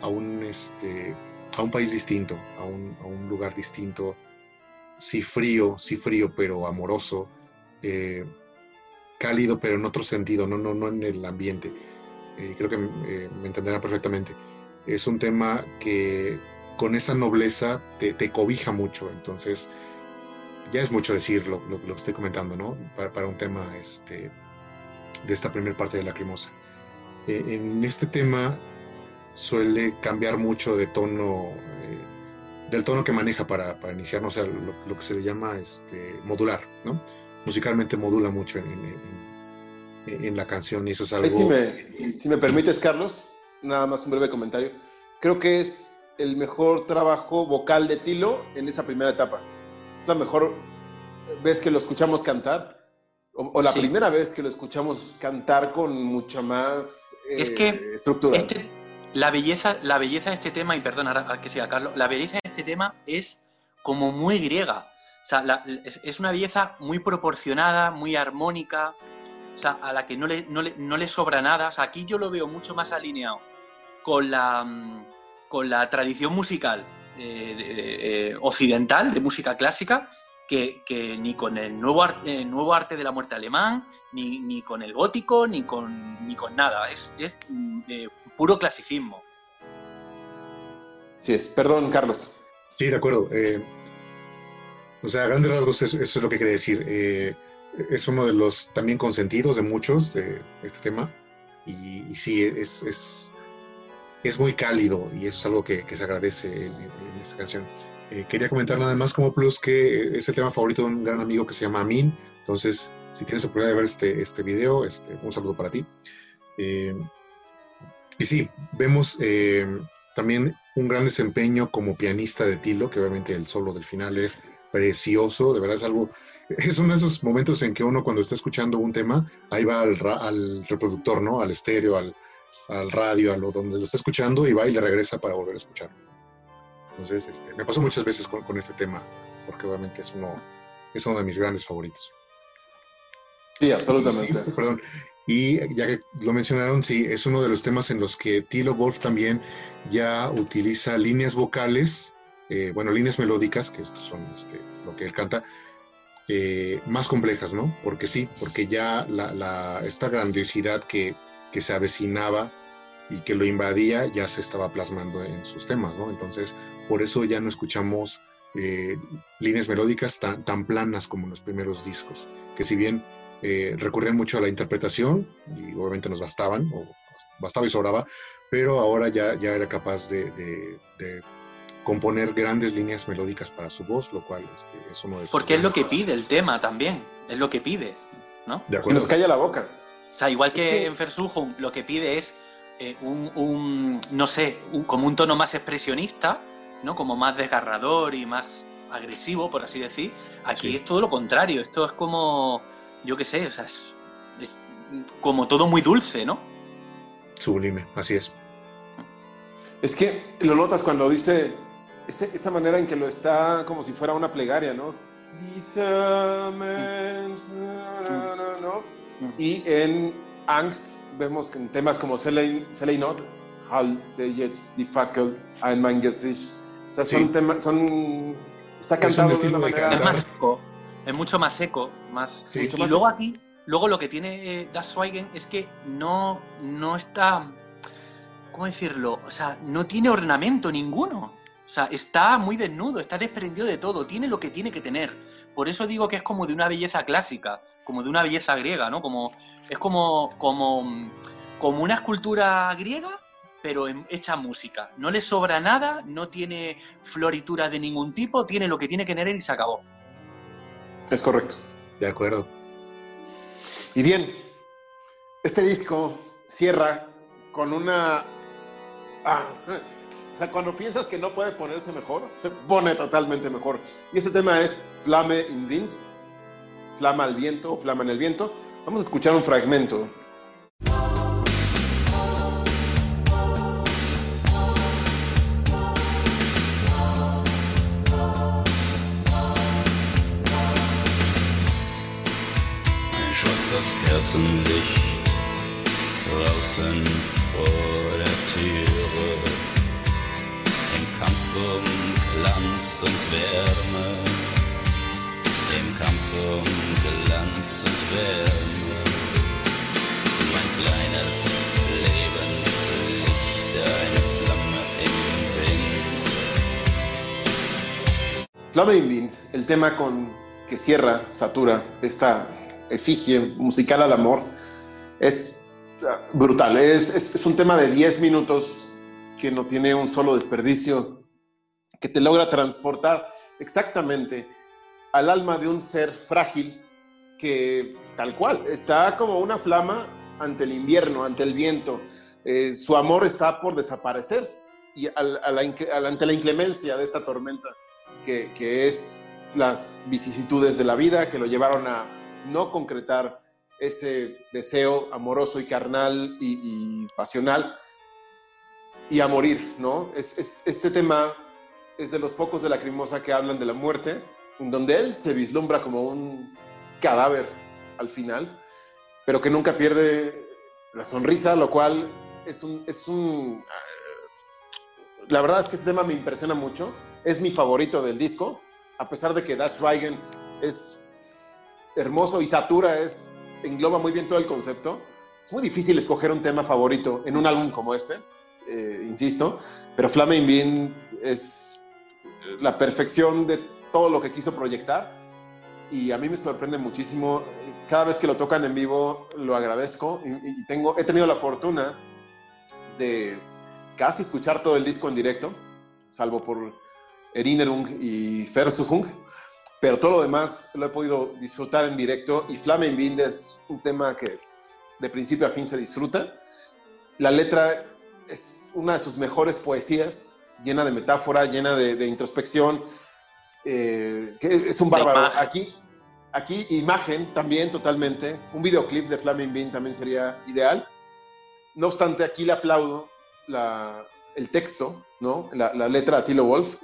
Speaker 4: a, un, este, a un país distinto, a un, a un lugar distinto, sí frío, sí frío, pero amoroso, eh, cálido, pero en otro sentido, no, no, no en el ambiente. Eh, creo que eh, me entenderán perfectamente. Es un tema que con esa nobleza te, te cobija mucho, entonces ya es mucho decir lo, lo- lo que estoy comentando, ¿no? Para, para un tema este, de esta primera parte de Lacrimosa. Eh, en este tema suele cambiar mucho de tono, eh, del tono que maneja para, para iniciar, o sea, lo, lo que se le llama este, modular, ¿no? Musicalmente modula mucho en, en- en- en la canción y eso es algo...
Speaker 2: Si me, si me permites, Carlos, nada más un breve comentario. Creo que es el mejor trabajo vocal de Tilo en esa primera etapa. Es la mejor vez que lo escuchamos cantar, o, o la
Speaker 3: Sí.
Speaker 2: primera vez que lo escuchamos cantar con mucha más eh,
Speaker 3: Es que
Speaker 2: estructura.
Speaker 3: Este- la, belleza, la belleza de este tema, y perdón ahora que siga Carlos, la belleza de este tema es como muy griega. O sea, la- es, una belleza muy proporcionada, muy armónica, o sea, a la que no le, no le, no le sobra nada. O sea, aquí yo lo veo mucho más alineado con la, mm, con la tradición musical eh, de- eh, occidental, de música clásica, que, que ni con el nuevo, ar- eh, nuevo arte de la muerte alemán, ni, ni con el gótico, ni con, ni con nada. Es, es mm, de puro clasicismo.
Speaker 2: Sí es. Perdón, Carlos.
Speaker 4: Sí, de acuerdo. Eh, o sea, a grandes rasgos eso, eso es lo que quiere decir. Eh, es uno de los también consentidos de muchos de este tema. Y, y sí, es, es, es muy cálido y eso es algo que, que se agradece en, en- en esta canción. Eh, quería comentar nada más como plus que es el tema favorito de un gran amigo que se llama Amin. Entonces, si tienes oportunidad de ver este, este video, este, un saludo para ti. Eh, y sí, vemos eh, también un gran desempeño como pianista de Tilo, que obviamente el solo del final es precioso, de verdad es algo, es uno de esos momentos en que uno cuando está escuchando un tema, ahí va al, ra- al reproductor, ¿no? Al estéreo, al, al radio, a lo donde lo está escuchando y va y le regresa para volver a escucharlo. Entonces, este, me pasó muchas veces con, con este tema, porque obviamente es uno, es uno de mis grandes favoritos.
Speaker 2: Sí, absolutamente.
Speaker 4: Perdón. Y ya que lo mencionaron, sí, es uno de los temas en los que Tilo Wolf también ya utiliza líneas vocales, eh, bueno, líneas melódicas, que estos son este, lo que él canta, eh, más complejas, ¿no? Porque sí, porque ya la, la- esta grandiosidad que, que se avecinaba y que lo invadía ya se estaba plasmando en sus temas, ¿no? Entonces, por eso ya no escuchamos eh, líneas melódicas tan, tan planas como en los primeros discos, que si bien eh, recurrían mucho a la interpretación y obviamente nos bastaban, o bastaba y sobraba, pero ahora ya, ya era capaz de, de- de componer grandes líneas melódicas para su voz, lo cual este, es uno de sus
Speaker 3: Porque es lo que pide el tema también. Es lo que pide. ¿No?
Speaker 4: De
Speaker 2: Y
Speaker 4: acuerdo.
Speaker 2: nos calla la boca.
Speaker 3: O sea, igual que
Speaker 2: Es que-
Speaker 3: en Versuchung lo que pide es eh, un, un, no sé, un- como un tono más expresionista, ¿no? Como más desgarrador y más agresivo, por así decir. Aquí
Speaker 4: Sí.
Speaker 3: es todo lo contrario. Esto es como, yo qué sé, o sea, es, es como todo muy dulce, ¿no?
Speaker 4: Sublime, así es.
Speaker 2: Es que lo notas cuando dice ese- esa manera en que lo está como si fuera una plegaria, ¿no? ¿no? Y en Angst vemos que en temas como Selei Selei Not, Halte jetzt die Fackel ein mein Gesicht. O sea, son
Speaker 4: Sí.
Speaker 2: temas, son... Está
Speaker 4: un
Speaker 2: cantado de
Speaker 4: de
Speaker 2: manera...
Speaker 3: Es más seco, es mucho más seco, más...
Speaker 4: Sí.
Speaker 2: Mucho
Speaker 3: y
Speaker 2: más
Speaker 3: luego
Speaker 2: seco.
Speaker 3: aquí, luego lo que tiene eh, Das Schweigen es que no, no está, ¿cómo decirlo? O sea, no tiene ornamento ninguno. O sea, está muy desnudo, está desprendido de todo, tiene lo que tiene que tener. Por eso digo que es como de una belleza clásica, como de una belleza griega, ¿no? Como, es como, como, como una escultura griega, pero en- hecha música. No le sobra nada, no tiene florituras de ningún tipo, tiene lo que tiene que tener y se acabó.
Speaker 2: Es correcto.
Speaker 4: De acuerdo.
Speaker 2: Y bien, este disco cierra con una... Ah, o sea, cuando piensas que no puede ponerse mejor, se pone totalmente mejor. Y este tema es Flame in Wind, Flama al viento o Flama en el viento. Vamos a escuchar un fragmento.
Speaker 6: Schwaches Kerzenlicht draußen Türe. Um Glanz und Wärme. Im Kampf um Glanz und Wärme. Mein kleines Lebenslicht, eine Flamme im Wind.
Speaker 2: Flame in Wind, el tema con que cierra, satura esta efigie musical al amor, es ah, brutal. Es, es- un tema de 10 minutos que no tiene un solo desperdicio, que te logra transportar exactamente al alma de un ser frágil que tal cual está como una flama ante el invierno, ante el viento. Eh, su amor está por desaparecer y ante la inclemencia de esta tormenta que, que es las vicisitudes de la vida que lo llevaron a no concretar ese deseo amoroso y carnal y, pasional y a morir, ¿no? Es, es- este tema es de los pocos de Lacrimosa que hablan de la muerte, en donde él se vislumbra como un cadáver al final, pero que nunca pierde la sonrisa, lo cual es un... Es un la verdad es que este tema me impresiona mucho, es mi favorito del disco, a pesar de que Dash Schweigen es hermoso y Satura es, engloba muy bien todo el concepto. Es muy difícil escoger un tema favorito en un álbum como este, eh, insisto, pero in Wind es la perfección de todo lo que quiso proyectar y a mí me sorprende muchísimo. Cada vez que lo tocan en vivo lo agradezco y, tengo, he tenido la fortuna de casi escuchar todo el disco en directo, salvo por Erinnerung y Versuchung, pero todo lo demás lo he podido disfrutar en directo y Flame in es un tema que de principio a fin se disfruta. La letra es una de sus mejores poesías, llena de metáfora, llena de, de introspección. eh, que es un bárbaro. Aquí, aquí, imagen también totalmente. Un videoclip de Flaming Bean también sería ideal. No obstante, aquí le aplaudo la- el texto, ¿no? La, la letra a Tilo Wolf.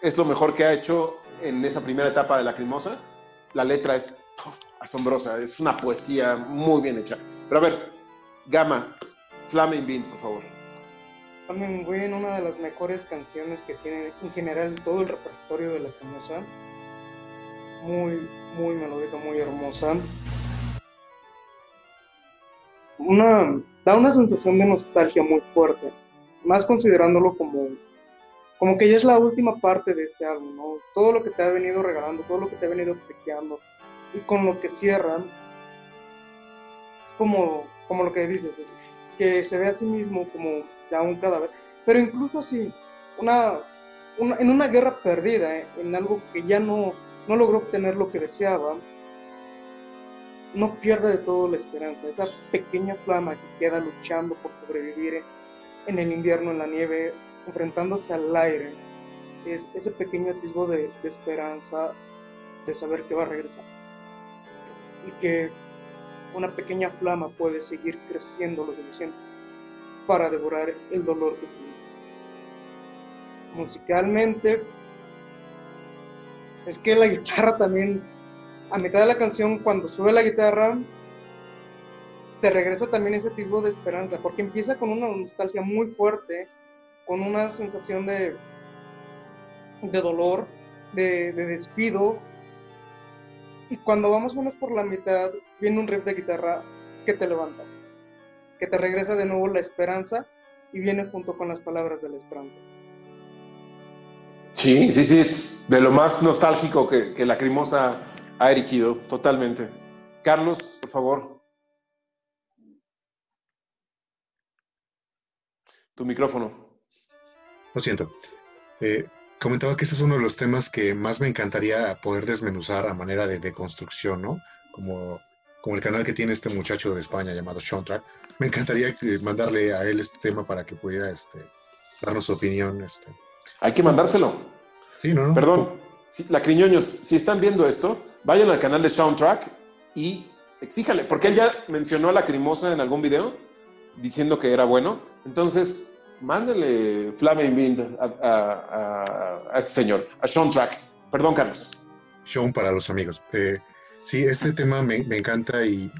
Speaker 2: Es lo mejor que ha hecho en esa primera etapa de Lacrimosa. La letra es puf, asombrosa, es una poesía muy bien hecha. Pero a ver, Gama, Flaming Bean, por favor.
Speaker 5: Flaming Wind, una de las mejores canciones que tiene en general todo el repertorio de la cremosa. Muy, muy melódica, muy hermosa. Una, da una sensación de nostalgia muy fuerte, más considerándolo como, como que ya es la última parte de este álbum, ¿no? Todo lo que te ha venido regalando, todo lo que te ha venido obsequiando, y con lo que cierran, es como, como lo que dices, que se ve a sí mismo como ya un cadáver, pero incluso así, una, una- en una guerra perdida, eh, en algo que ya no, no logró obtener lo que deseaba, no pierde de todo la esperanza, esa pequeña flama que queda luchando por sobrevivir en el invierno, en la nieve, enfrentándose al aire, es ese pequeño atisbo de, esperanza, de saber que va a regresar. Y que una pequeña flama puede seguir creciendo lo suficiente para devorar el dolor que siente. Musicalmente, es que la guitarra también, a mitad de la canción, cuando sube la guitarra, te regresa también ese atisbo de esperanza, porque empieza con una nostalgia muy fuerte, con una sensación de, de dolor, de, de despido, y cuando vamos menos por la mitad, viene un riff de guitarra que te levanta, que te regresa de nuevo la esperanza y viene junto con las palabras de la esperanza.
Speaker 2: Sí, sí, sí, es de lo más nostálgico que, que Lacrimosa ha erigido, totalmente. Carlos, por favor. Tu micrófono.
Speaker 4: Lo siento. Eh, comentaba que este es uno de los temas que más me encantaría poder desmenuzar a manera de, de construcción, ¿no? Como, como el canal que tiene este muchacho de España llamado Soundtrack. Me encantaría mandarle a él este tema para que pudiera este, darnos su opinión. Este.
Speaker 2: Hay que mandárselo.
Speaker 4: Sí, ¿no?
Speaker 2: Perdón, si, Lacriñoños, si están viendo esto, vayan al canal de Soundtrack y exíjale, porque él ya mencionó a Lacrimosa en algún video diciendo que era bueno. Entonces, mándenle Flaming Bean a, a- a- a este señor, a Soundtrack. Perdón, Carlos.
Speaker 4: Show para los amigos. Eh, sí, este tema me, me encanta y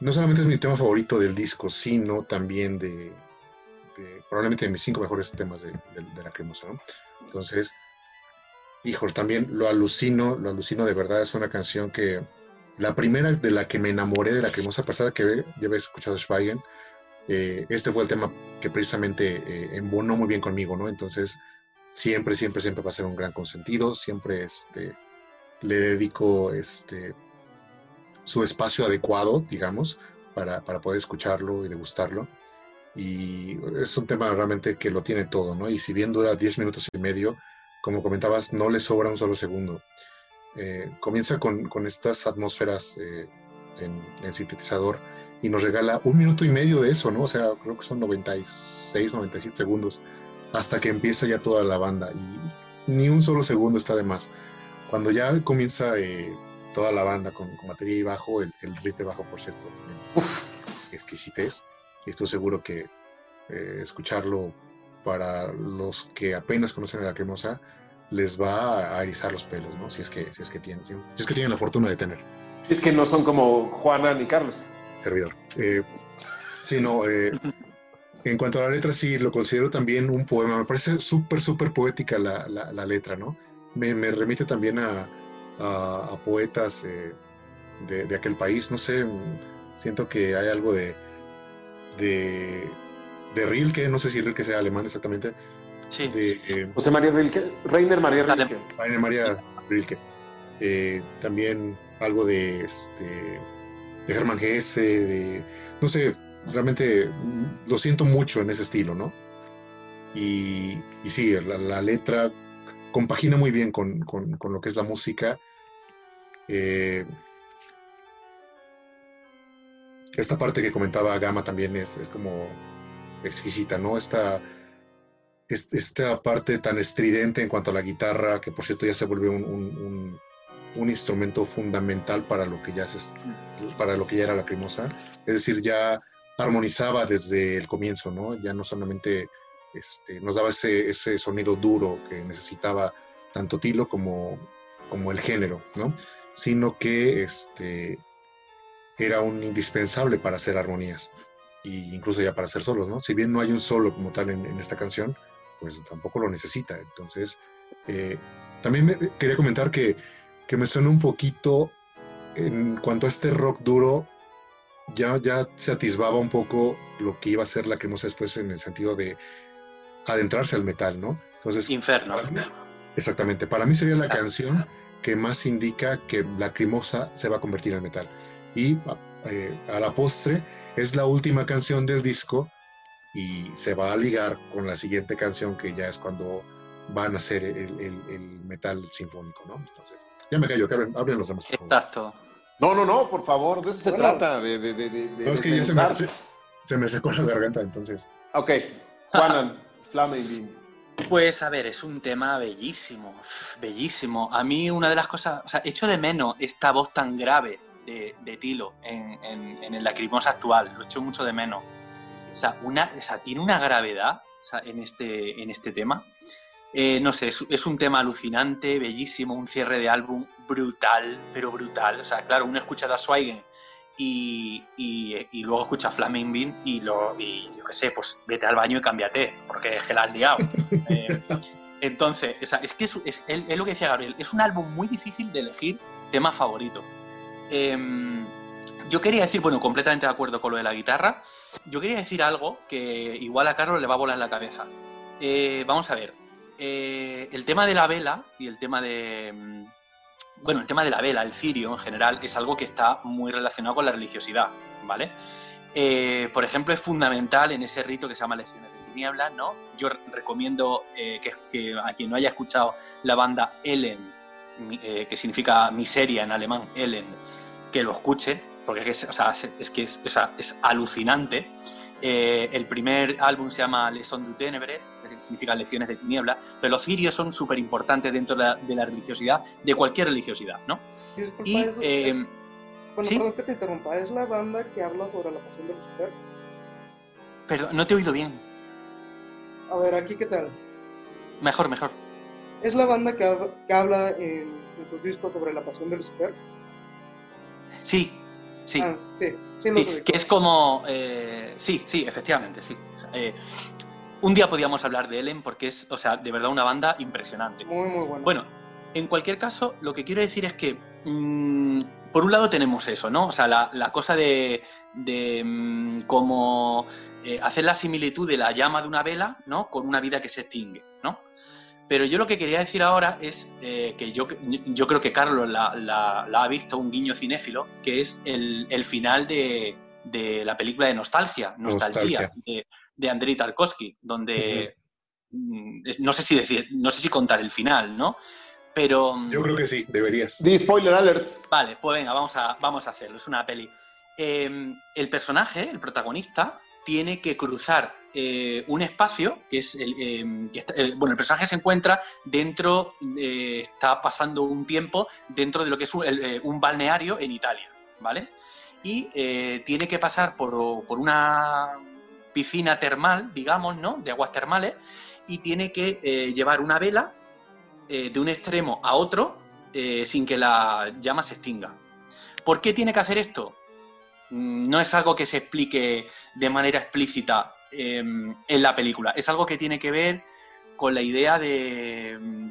Speaker 4: no solamente es mi tema favorito del disco, sino también de, de- probablemente de mis cinco mejores temas de, de- de la cremosa, ¿no? Entonces, híjole, también lo alucino, lo alucino de verdad, es una canción que la primera de la que me enamoré de la cremosa pasada que ya habéis escuchado Schweigen, eh, este fue el tema que precisamente eh, muy bien conmigo, ¿no? Entonces, siempre, siempre, siempre va a ser un gran consentido, siempre este, le dedico este, su espacio adecuado, digamos, para, poder escucharlo y degustarlo. Y es un tema realmente que lo tiene todo, ¿no? Y si bien dura 10 minutos y medio, como comentabas, no le sobra un solo segundo. Eh, comienza con, con estas atmósferas eh, en, en sintetizador y nos regala un minuto y medio de eso, ¿no? O sea, creo que son 96, 97 segundos hasta que empieza ya toda la banda y ni un solo segundo está de más. Cuando ya comienza eh, toda la banda con, con batería y bajo, el, el riff de bajo, por cierto, eh, exquisitez, y estoy seguro que eh, escucharlo para los que apenas conocen a la cremosa les va a erizar los pelos, ¿no? Si es que, si es que tienen, si es que tienen la fortuna de tener
Speaker 2: Es que no son como Juana ni Carlos.
Speaker 4: Servidor. Eh, sí, no, eh, en cuanto a la letra, sí, lo considero también un poema. Me parece súper, súper poética la, la- la letra, ¿no? Me, me remite también a, a- a poetas eh, de, de aquel país. No sé, mm, siento que hay algo de, de, de Rilke, no sé si Rilke sea alemán exactamente,
Speaker 3: Sí.
Speaker 4: de eh,
Speaker 2: José María Rilke, Reiner María Rilke.
Speaker 4: Rainer María Rilke. Eh, también algo de este de Hermann Hesse, de no sé, realmente mm, lo siento mucho en ese estilo, ¿no? Y, y sí, la, letra compagina muy bien con, con- con lo que es la música. Eh, esta parte que comentaba Gama también es, es como exquisita, ¿no? Esta, es- esta parte tan estridente en cuanto a la guitarra, que por cierto ya se un- un- un instrumento fundamental para lo que ya se- para lo que ya era la crimosa. Es decir, ya armonizaba desde el comienzo, ¿no? Ya no solamente este, nos daba ese, ese sonido duro que necesitaba tanto Tilo como, como el género, ¿no? Sino que este, era un indispensable para hacer armonías e incluso ya para hacer solos, ¿no? Si bien no hay un solo como tal en, en esta canción, pues tampoco lo necesita. Entonces, eh, también me- quería comentar que, que me suena un poquito en cuanto a este rock duro, ya, ya se atisbaba un poco lo que iba a ser la cremosa después en el sentido de adentrarse al metal, ¿no? Entonces,
Speaker 3: Inferno.
Speaker 4: para mí- exactamente, para mí sería la canción que más indica que la crimosa se va a convertir en metal. Y eh, a la postre es la última canción del disco y se va a ligar con la siguiente canción que ya es cuando van a hacer el, el- el metal sinfónico, ¿no? Entonces, ya me callo, que hablen, hablen los demás, por favor.
Speaker 3: Exacto.
Speaker 2: No, no, no, por favor, de eso se
Speaker 5: Bueno.
Speaker 2: trata, de, de, de, de-
Speaker 4: No, es que ya se me, se, se me secó la garganta, entonces.
Speaker 2: Ok, Juanan, Flaming Beans.
Speaker 3: Pues a ver, es un tema bellísimo, bellísimo. A mí una de las cosas, o sea, echo de menos esta voz tan grave de, de Tilo en, en, en el Lacrimosa actual, lo echo mucho de menos. O sea, una, o sea tiene una gravedad o sea, en, este, en este tema. Eh, no sé, es, es un tema alucinante, bellísimo, un cierre de álbum brutal, pero brutal. O sea, claro, uno escucha a Schweigen y, y, y luego escucha Flaming Bean y, lo, y yo qué sé, pues vete al baño y cámbiate, porque es que la has liado. Eh, entonces, o sea, es que es, es- es lo que decía Gabriel, es un álbum muy difícil de elegir tema favorito. Em, yo quería decir, bueno, completamente de acuerdo con lo de la guitarra, yo quería decir algo que igual a Carlos le va a volar la cabeza. Eh, vamos a ver, eh, el tema de la vela y el tema de... mm, Bueno, el tema de la vela, el cirio en general, es algo que está muy relacionado con la religiosidad, ¿vale? Eh, por ejemplo, es fundamental en ese rito que se llama Lecciones de Tinieblas, ¿no? Yo re- recomiendo eh, que, a quien no haya escuchado la banda eh, que significa miseria en alemán, Elend, que lo escuche, porque es que es, alucinante. El primer álbum se llama Leçons du Ténèbres, que significa Lecciones de Tinieblas, pero los cirios son súper importantes dentro de la, de la religiosidad, de cualquier religiosidad, ¿no?
Speaker 5: Disculpa,
Speaker 3: Y,
Speaker 5: es la-
Speaker 3: eh,
Speaker 5: bueno,
Speaker 3: ¿sí?
Speaker 5: perdón que te interrumpa, es la banda que habla sobre la pasión de Lucifer.
Speaker 3: perdón, no te he oído bien.
Speaker 5: A ver, aquí qué tal.
Speaker 3: Mejor, mejor.
Speaker 5: Es la banda que, hab- que habla en, en sus discos sobre la pasión de Lucifer.
Speaker 3: Sí, sí.
Speaker 5: Ah, sí, sí,
Speaker 3: Sí, que es como... eh, sí, sí, efectivamente, sí. Eh, un día podíamos hablar de Ellen porque es, o sea, de verdad una banda impresionante.
Speaker 5: Muy, muy bueno.
Speaker 3: Bueno, en cualquier caso, lo que quiero decir es que, mm, por un lado tenemos eso, ¿no? O sea, la, la cosa de, de mm, como eh, hacer la similitud de la llama de una vela, ¿no? Con una vida que se extingue, ¿no? Pero yo lo que quería decir ahora es eh, que yo, yo creo que Carlos la, la- la ha visto, un guiño cinéfilo, que es el, el final de, de la película de Nostalgia, Nostalgia,
Speaker 4: Nostalgia.
Speaker 3: de, de Andrei Tarkovsky, donde mm, no sé si decir, no sé si contar el final, ¿no? Pero mm,
Speaker 4: Yo creo que sí, deberías.
Speaker 2: Di spoiler alert.
Speaker 3: Vale, pues venga, vamos a, vamos a hacerlo. Es una peli. Eh, el personaje, el protagonista, tiene que cruzar eh, un espacio que es el. eh, que está- eh, bueno, el personaje se encuentra dentro. eh, está pasando un tiempo dentro de lo que es un, el, eh, un balneario en Italia, ¿vale? Y eh, tiene que pasar por, por una piscina termal, digamos, ¿no? De aguas termales, y tiene que eh, llevar una vela eh, de un extremo a otro eh, sin que la llama se extinga. ¿Por qué tiene que hacer esto? Mm, No es algo que se explique de manera explícita eh, en la película, es algo que tiene que ver con la idea de mm,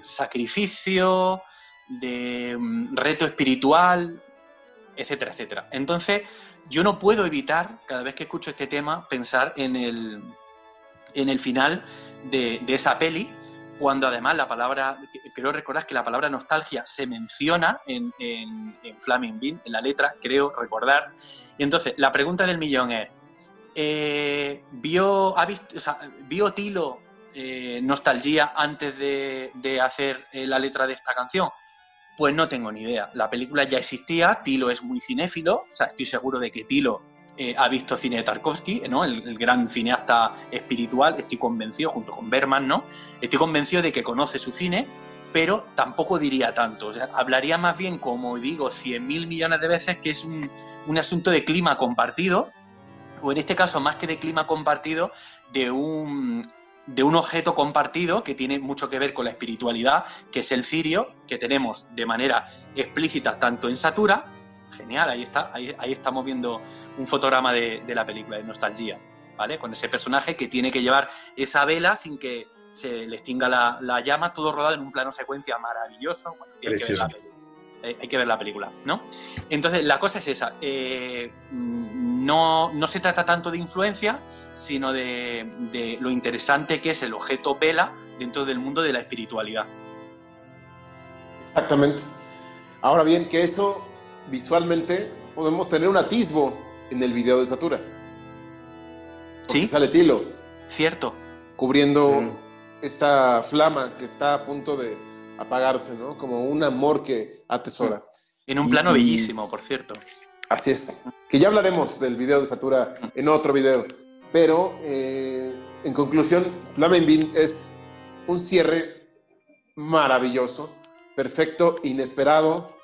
Speaker 3: sacrificio, de mm, reto espiritual, etcétera, etcétera. Entonces, yo no puedo evitar, cada vez que escucho este tema, pensar en el, en el final de, de esa peli, cuando además la palabra, creo recordar que la palabra nostalgia se menciona en, en, Flaming Bean, en la letra, creo recordar. Y entonces, la pregunta del millón es, eh, ¿vio, ha visto, ¿vio Tilo eh, nostalgia antes de, de hacer eh, la letra de esta canción? Pues no tengo ni idea. La película ya existía, Tilo es muy cinéfilo, o sea, estoy seguro de que Tilo eh, ha visto cine de Tarkovsky, ¿no? El, gran cineasta espiritual, estoy convencido, junto con Berman, ¿no? Estoy convencido de que conoce su cine, pero tampoco diría tanto. O sea, hablaría más bien, como digo, 100.000 millones de veces, que es un asunto de clima compartido, o en este caso, más que de clima compartido, de un, de un objeto compartido que tiene mucho que ver con la espiritualidad, que es el cirio, que tenemos de manera explícita tanto en Satura, genial, ahí está, ahí, ahí estamos viendo un fotograma de, de la película, de Nostalgia, ¿vale? Con ese personaje que tiene que llevar esa vela sin que se le extinga la, la llama, todo rodado en un plano secuencia maravilloso. Bueno, hay, que ver la,
Speaker 4: Precioso.
Speaker 3: eh, hay que ver la película, ¿no? Entonces, la cosa es esa. eh, no, no se trata tanto de influencia, sino de, de lo interesante que es el objeto vela dentro del mundo de la espiritualidad.
Speaker 2: Exactamente. Ahora bien, que eso visualmente podemos tener un atisbo en el video de Satura. Porque
Speaker 3: ¿Sí?
Speaker 2: sale Tilo
Speaker 3: Cierto.
Speaker 2: cubriendo
Speaker 4: Mm.
Speaker 2: esta flama que está a punto de apagarse, ¿no? Como un amor que atesora.
Speaker 3: En un
Speaker 2: Y-
Speaker 3: plano bellísimo, por cierto.
Speaker 2: Así es. Que ya hablaremos del video de Satura en otro video. Pero, eh, en conclusión, Flamen Bean es un cierre maravilloso, perfecto, inesperado.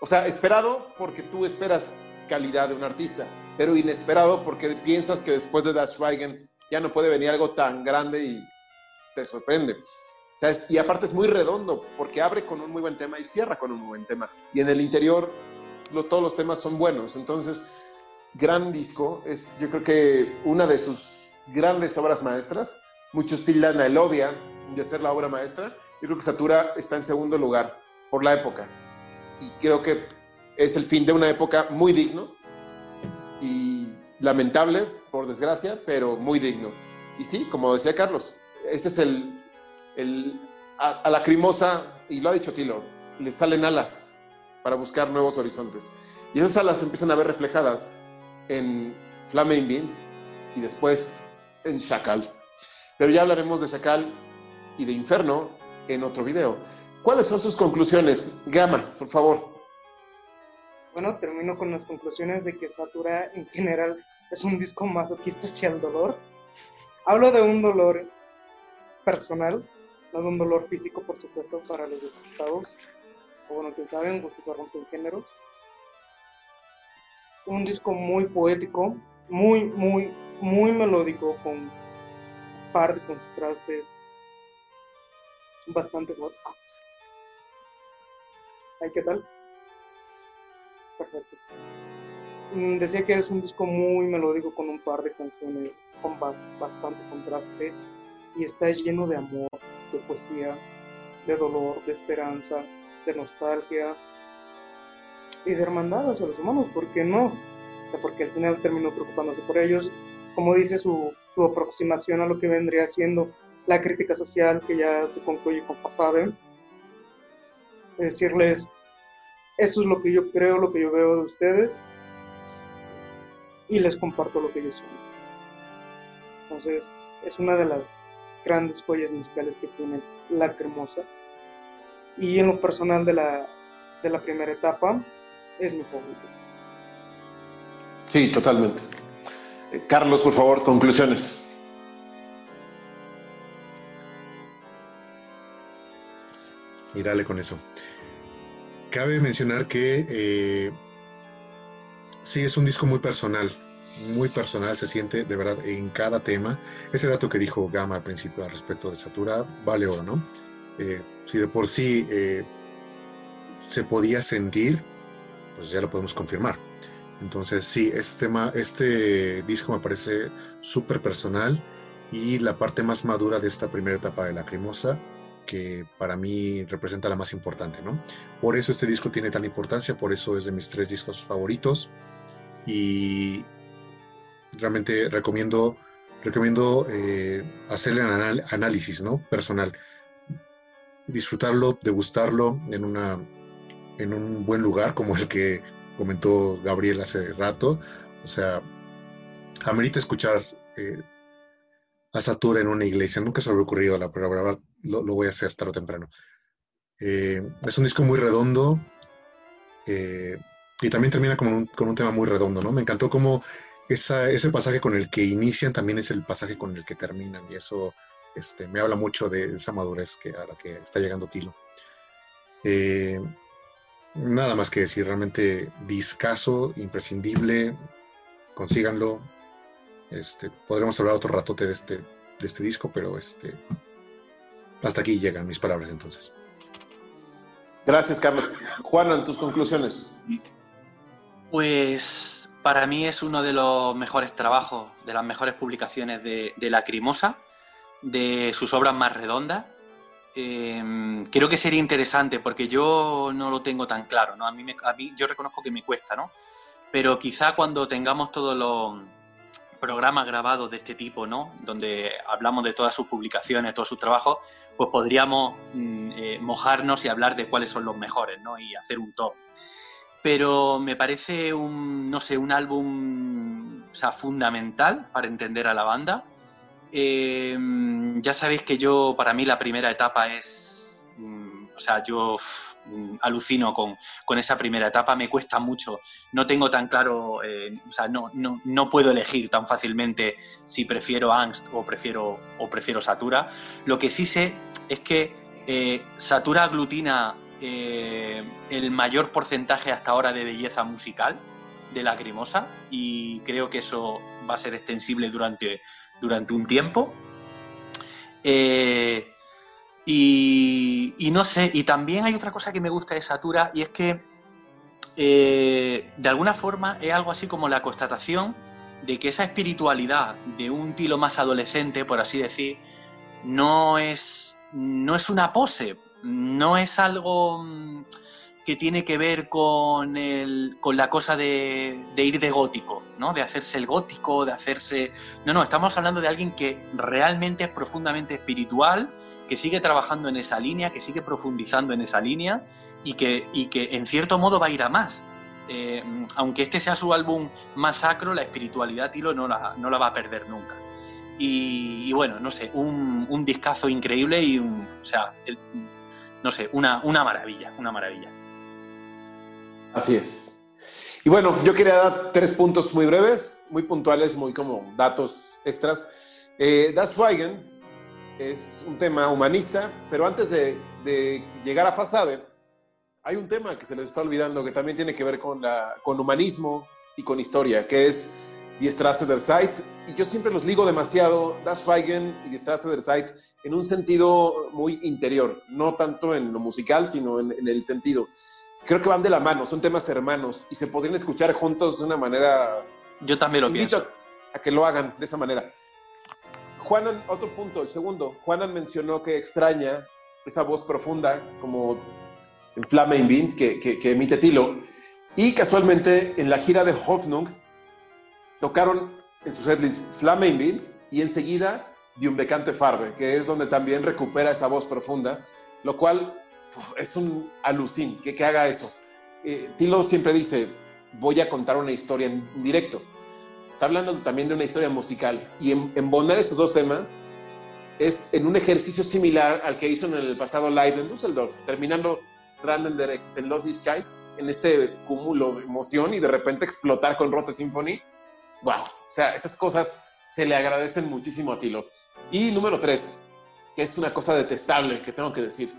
Speaker 2: O sea, esperado porque tú esperas calidad de un artista, pero inesperado porque piensas que después de Das Schweigen ya no puede venir algo tan grande y te sorprende. Y aparte es muy redondo porque abre con un muy buen tema y cierra con un muy buen tema. Y en el interior lo- todos los temas son buenos. Entonces, gran disco. Es, yo creo que una de sus grandes obras maestras. Muchos tildan a Elodia de ser la obra maestra. Yo creo que Satura está en segundo lugar por la época. Y creo que es el fin de una época muy digno y lamentable, por desgracia, pero muy digno. Y sí, como decía Carlos, este es el, el a, la crimosa, y lo ha dicho Tilo, le salen alas para buscar nuevos horizontes. Y esas alas empiezan a ver reflejadas en Flaming Beans y después en Chacal. Pero ya hablaremos de Chacal y de Inferno en otro video. ¿Cuáles son sus conclusiones? Gama, por favor.
Speaker 5: Bueno, termino con las conclusiones de que Satura en general es un disco masoquista hacia el dolor. Hablo de un dolor personal, no un dolor físico, por supuesto, para los despistados. O bueno, quién sabe, un gusto rompe el género. Un disco muy poético, muy, muy, muy melódico, con par de contrastes bastante fuertes. Ay, ¿qué tal? Perfecto. Mm, Decía que es un disco muy melódico con un par de canciones con ba- bastante contraste y está lleno de amor, de poesía, de dolor, de esperanza, de nostalgia y de hermandad hacia los humanos, ¿por qué no? Porque al final terminó preocupándose por ellos, como dice su, su aproximación a lo que vendría siendo la crítica social que ya se concluye con Pasabe, decirles esto es lo que yo creo, lo que yo veo de ustedes y les comparto lo que yo soy. Entonces, es una de las grandes joyas musicales que tiene La Cremosa. Y en lo personal de la, de la primera etapa, es mi favorito.
Speaker 2: Sí, totalmente. Eh, Carlos, por favor, conclusiones.
Speaker 4: y dale con eso. Cabe mencionar que eh, sí es un disco muy personal, muy personal, se siente de verdad en cada tema. Ese dato que dijo Gama al principio al respecto de Satura vale oro, ¿no? Eh, si de por sí eh, se podía sentir, pues ya lo podemos confirmar. Entonces sí, este tema, este disco me parece súper personal y la parte más madura de esta primera etapa de Lacrimosa que para mí representa la más importante, ¿no? Por eso este disco tiene tan importancia, por eso es de mis tres discos favoritos y realmente recomiendo, recomiendo eh, anal- análisis, ¿no? Personal, disfrutarlo, degustarlo en una, en un buen lugar como el que comentó Gabriel hace rato, o sea, amerita escuchar eh, a Satura en una iglesia. Nunca se me había ocurrido, la, pero lo voy a hacer tarde o temprano. Eh, es un disco muy redondo eh, y también termina con un, con un tema muy redondo, ¿no? Me encantó cómo esa, ese pasaje con el que inician también es el pasaje con el que terminan y eso este, me habla mucho de esa madurez que, a la que está llegando Tilo. Eh, nada más que decir, realmente discaso, imprescindible, consíganlo. Este, podremos hablar otro ratote de este, de este disco, pero este, hasta aquí llegan mis palabras entonces.
Speaker 2: Gracias, Carlos. Juan, tus conclusiones.
Speaker 3: Pues para mí es uno de los mejores trabajos, de las mejores publicaciones de, Lacrimosa, de sus obras más redondas. Eh, creo que sería interesante porque yo no lo tengo tan claro, ¿no? A mí, me- a yo reconozco que me cuesta, ¿no? Pero quizá cuando tengamos todos los programas grabados de este tipo, ¿no? Donde hablamos de todas sus publicaciones, todos sus trabajos, pues podríamos mm, eh, mojarnos y hablar de cuáles son los mejores, ¿no? Y hacer un top. Pero me parece un, no sé, un álbum o sea, fundamental para entender a la banda. Eh, ya sabéis que yo, para mí, la primera etapa es. mm, O sea, yo mm, alucino con, con esa primera etapa, me cuesta mucho. No tengo tan claro, eh, o sea, no, no, no puedo elegir tan fácilmente si prefiero Angst o prefiero, o prefiero Satura. Lo que sí sé es que eh, Satura aglutina eh, el mayor porcentaje hasta ahora de belleza musical de Lacrimosa y creo que eso va a ser extensible durante, durante un tiempo. Eh, y, no sé, y también hay otra cosa que me gusta de Satura y es que eh, de alguna forma es algo así como la constatación de que esa espiritualidad de un tilo más adolescente, por así decir, no es, no es una pose, no es algo mm, que tiene que ver con, el, con la cosa de, de ir de gótico, ¿no? De hacerse el gótico, de hacerse... No, no, estamos hablando de alguien que realmente es profundamente espiritual, que sigue trabajando en esa línea, que sigue profundizando en esa línea y que, y que en cierto modo va a ir a más. Eh, aunque este sea su álbum más sacro, la espiritualidad Tilo no la, no la va a perder nunca. Y, bueno, no sé, un, un discazo increíble y un, o sea, no sé, una, una maravilla, una maravilla.
Speaker 2: Así es. Y bueno, yo quería dar tres puntos muy breves, muy puntuales, muy como datos extras. Eh, Das Schweigen es un tema humanista, pero antes de, de llegar a Fasade, hay un tema que se les está olvidando que también tiene que ver con, la, con humanismo y con historia, que es Die Straße der Zeit. Y yo siempre los ligo demasiado, Das Schweigen y Die Straße der Zeit, en un sentido muy interior, no tanto en lo musical, sino en, en el sentido creo que van de la mano, son temas hermanos y se podrían escuchar juntos de una manera.
Speaker 3: Yo también lo
Speaker 2: Invito
Speaker 3: pienso.
Speaker 2: a, a que lo hagan de esa manera. Juanan, otro punto, el segundo. Juanan mencionó que extraña esa voz profunda, como en Flame in Wind, que, que, que emite Tilo. Y casualmente en la gira de Hoffnung tocaron en sus setlist Flame in Wind y enseguida Die Unbekannte Farbe, que es donde también recupera esa voz profunda, lo cual es un alucín que, que haga eso. Eh, Tilo siempre dice, voy a contar una historia en directo. Está hablando también de una historia musical y en, embonar estos dos temas es en un ejercicio similar al que hizo en el pasado live en Düsseldorf, terminando Trannender en Los Child, en este cúmulo de emoción y de repente explotar con Rote Symphony. ¡Wow! O sea, esas cosas se le agradecen muchísimo a Tilo. Y número tres, que es una cosa detestable que tengo que decir.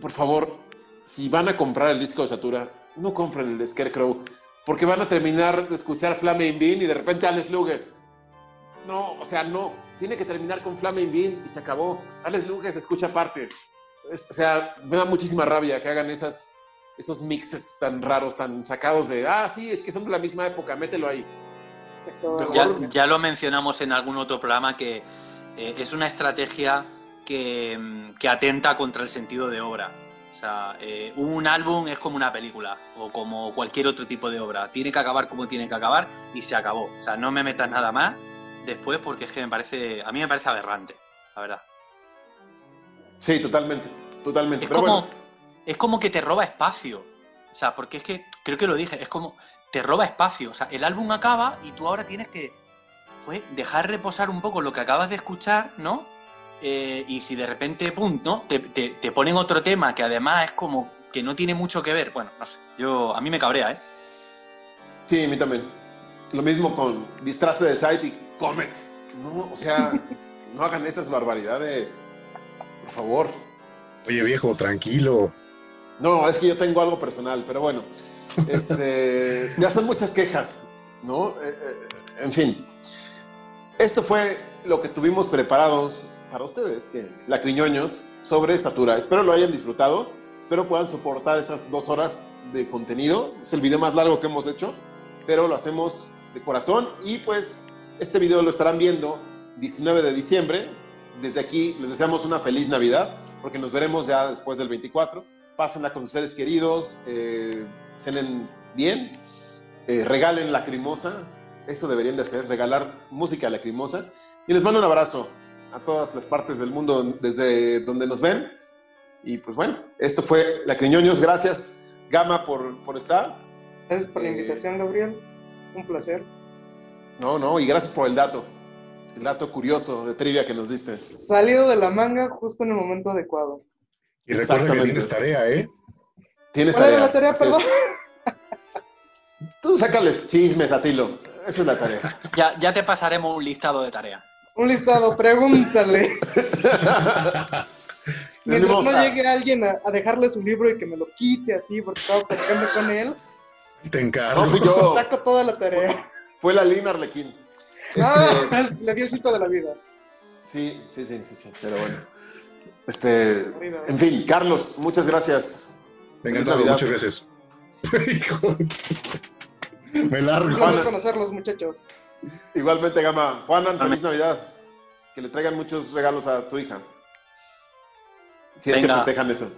Speaker 2: Por favor, si van a comprar el disco de Satura, no compren el de Scarecrow, porque van a terminar de escuchar Flame in Bean y de repente Alex Luge. No, o sea, no. Tiene que terminar con Flame in Bean y se acabó. Alex Luge se escucha aparte. Es- o sea, me da muchísima rabia que hagan esas, esos mixes tan raros, tan sacados de, ah, sí, es que son de la misma época, mételo ahí.
Speaker 3: Ya, ya lo mencionamos en algún otro programa que eh, es una estrategia que, mm, que atenta contra el sentido de obra. O sea, eh, un álbum es como una película o como cualquier otro tipo de obra. Tiene que acabar como tiene que acabar y se acabó. O sea, no me metas nada más después porque es que me parece, a mí me parece aberrante, la verdad.
Speaker 2: Sí, totalmente, totalmente.
Speaker 3: Es
Speaker 2: Pero
Speaker 3: como,
Speaker 2: bueno,
Speaker 3: es como que te roba espacio. O sea, porque es que, creo que lo dije, es como, te roba espacio. O sea, el álbum acaba y tú ahora tienes que pues, dejar reposar un poco lo que acabas de escuchar, ¿no? Eh, y si de repente, pum, ¿no? Te, te- te ponen otro tema que además es como que no tiene mucho que ver. Bueno, no sé, yo, a mí me cabrea, ¿eh?
Speaker 2: Sí, a mí también. Lo mismo con Distrace de Site y Comet. No, o sea, no hagan esas barbaridades. Por favor.
Speaker 4: Oye, viejo, tranquilo.
Speaker 2: No, es que yo tengo algo personal, pero bueno. Este, ya son muchas quejas, ¿no? Eh, eh, en fin. Esto fue lo que tuvimos preparados para ustedes, que Lacriñoños sobre Satura. Espero lo hayan disfrutado. Espero puedan soportar estas dos horas de contenido. Es el video más largo que hemos hecho, pero lo hacemos de corazón. Y pues este video lo estarán viendo 19 de diciembre. Desde aquí les deseamos una feliz Navidad, porque nos veremos ya después del 24. Pásenla con sus seres queridos, eh, cenen bien, eh, regalen lacrimosa. Eso deberían de hacer, regalar música lacrimosa. Y les mando un abrazo a todas las partes del mundo desde donde nos ven. Y pues bueno, esto fue Lacriñoños. Gracias, Gama, por, por estar.
Speaker 5: Gracias por la
Speaker 2: Eh,
Speaker 5: invitación, Gabriel. Un placer.
Speaker 2: No, no, y gracias por el dato. El dato curioso de trivia que nos diste.
Speaker 5: Salido de la manga justo en el momento adecuado.
Speaker 4: Y recuerda que tienes tarea, ¿eh?
Speaker 2: Tienes
Speaker 5: ¿Cuál era la tarea, perdón?
Speaker 2: Tú sácales chismes a Tilo. Esa es la tarea.
Speaker 3: Ya, ya te pasaremos un listado de tareas.
Speaker 5: Un listado, pregúntale. Mientras no llegue alguien a, a dejarle su libro y que me lo quite así porque estaba platicando con él,
Speaker 4: Te encargo.
Speaker 2: No fui yo.
Speaker 5: saco toda la tarea.
Speaker 2: Fue la Lina Arlequín. Este,
Speaker 5: Ah, le di el cinco de la vida.
Speaker 2: Sí, sí, sí, sí, sí, pero bueno. Este, en fin, Carlos, muchas gracias.
Speaker 4: Encantado,
Speaker 2: Navidad.
Speaker 4: muchas gracias. Me
Speaker 5: Un
Speaker 4: largo.
Speaker 5: placer
Speaker 2: Juana.
Speaker 5: conocerlos, muchachos.
Speaker 2: Igualmente, Gama. Juanan, feliz Navidad. Que le traigan muchos regalos a tu hija. Si es que
Speaker 3: Venga.
Speaker 2: festejan eso.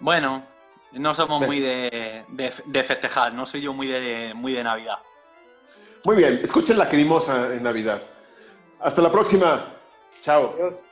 Speaker 3: Bueno, no somos muy de, de- de festejar, no soy yo muy de, muy de Navidad.
Speaker 2: Muy bien, escuchen la crimosa en Navidad. Hasta la próxima. Chao.
Speaker 5: Adiós.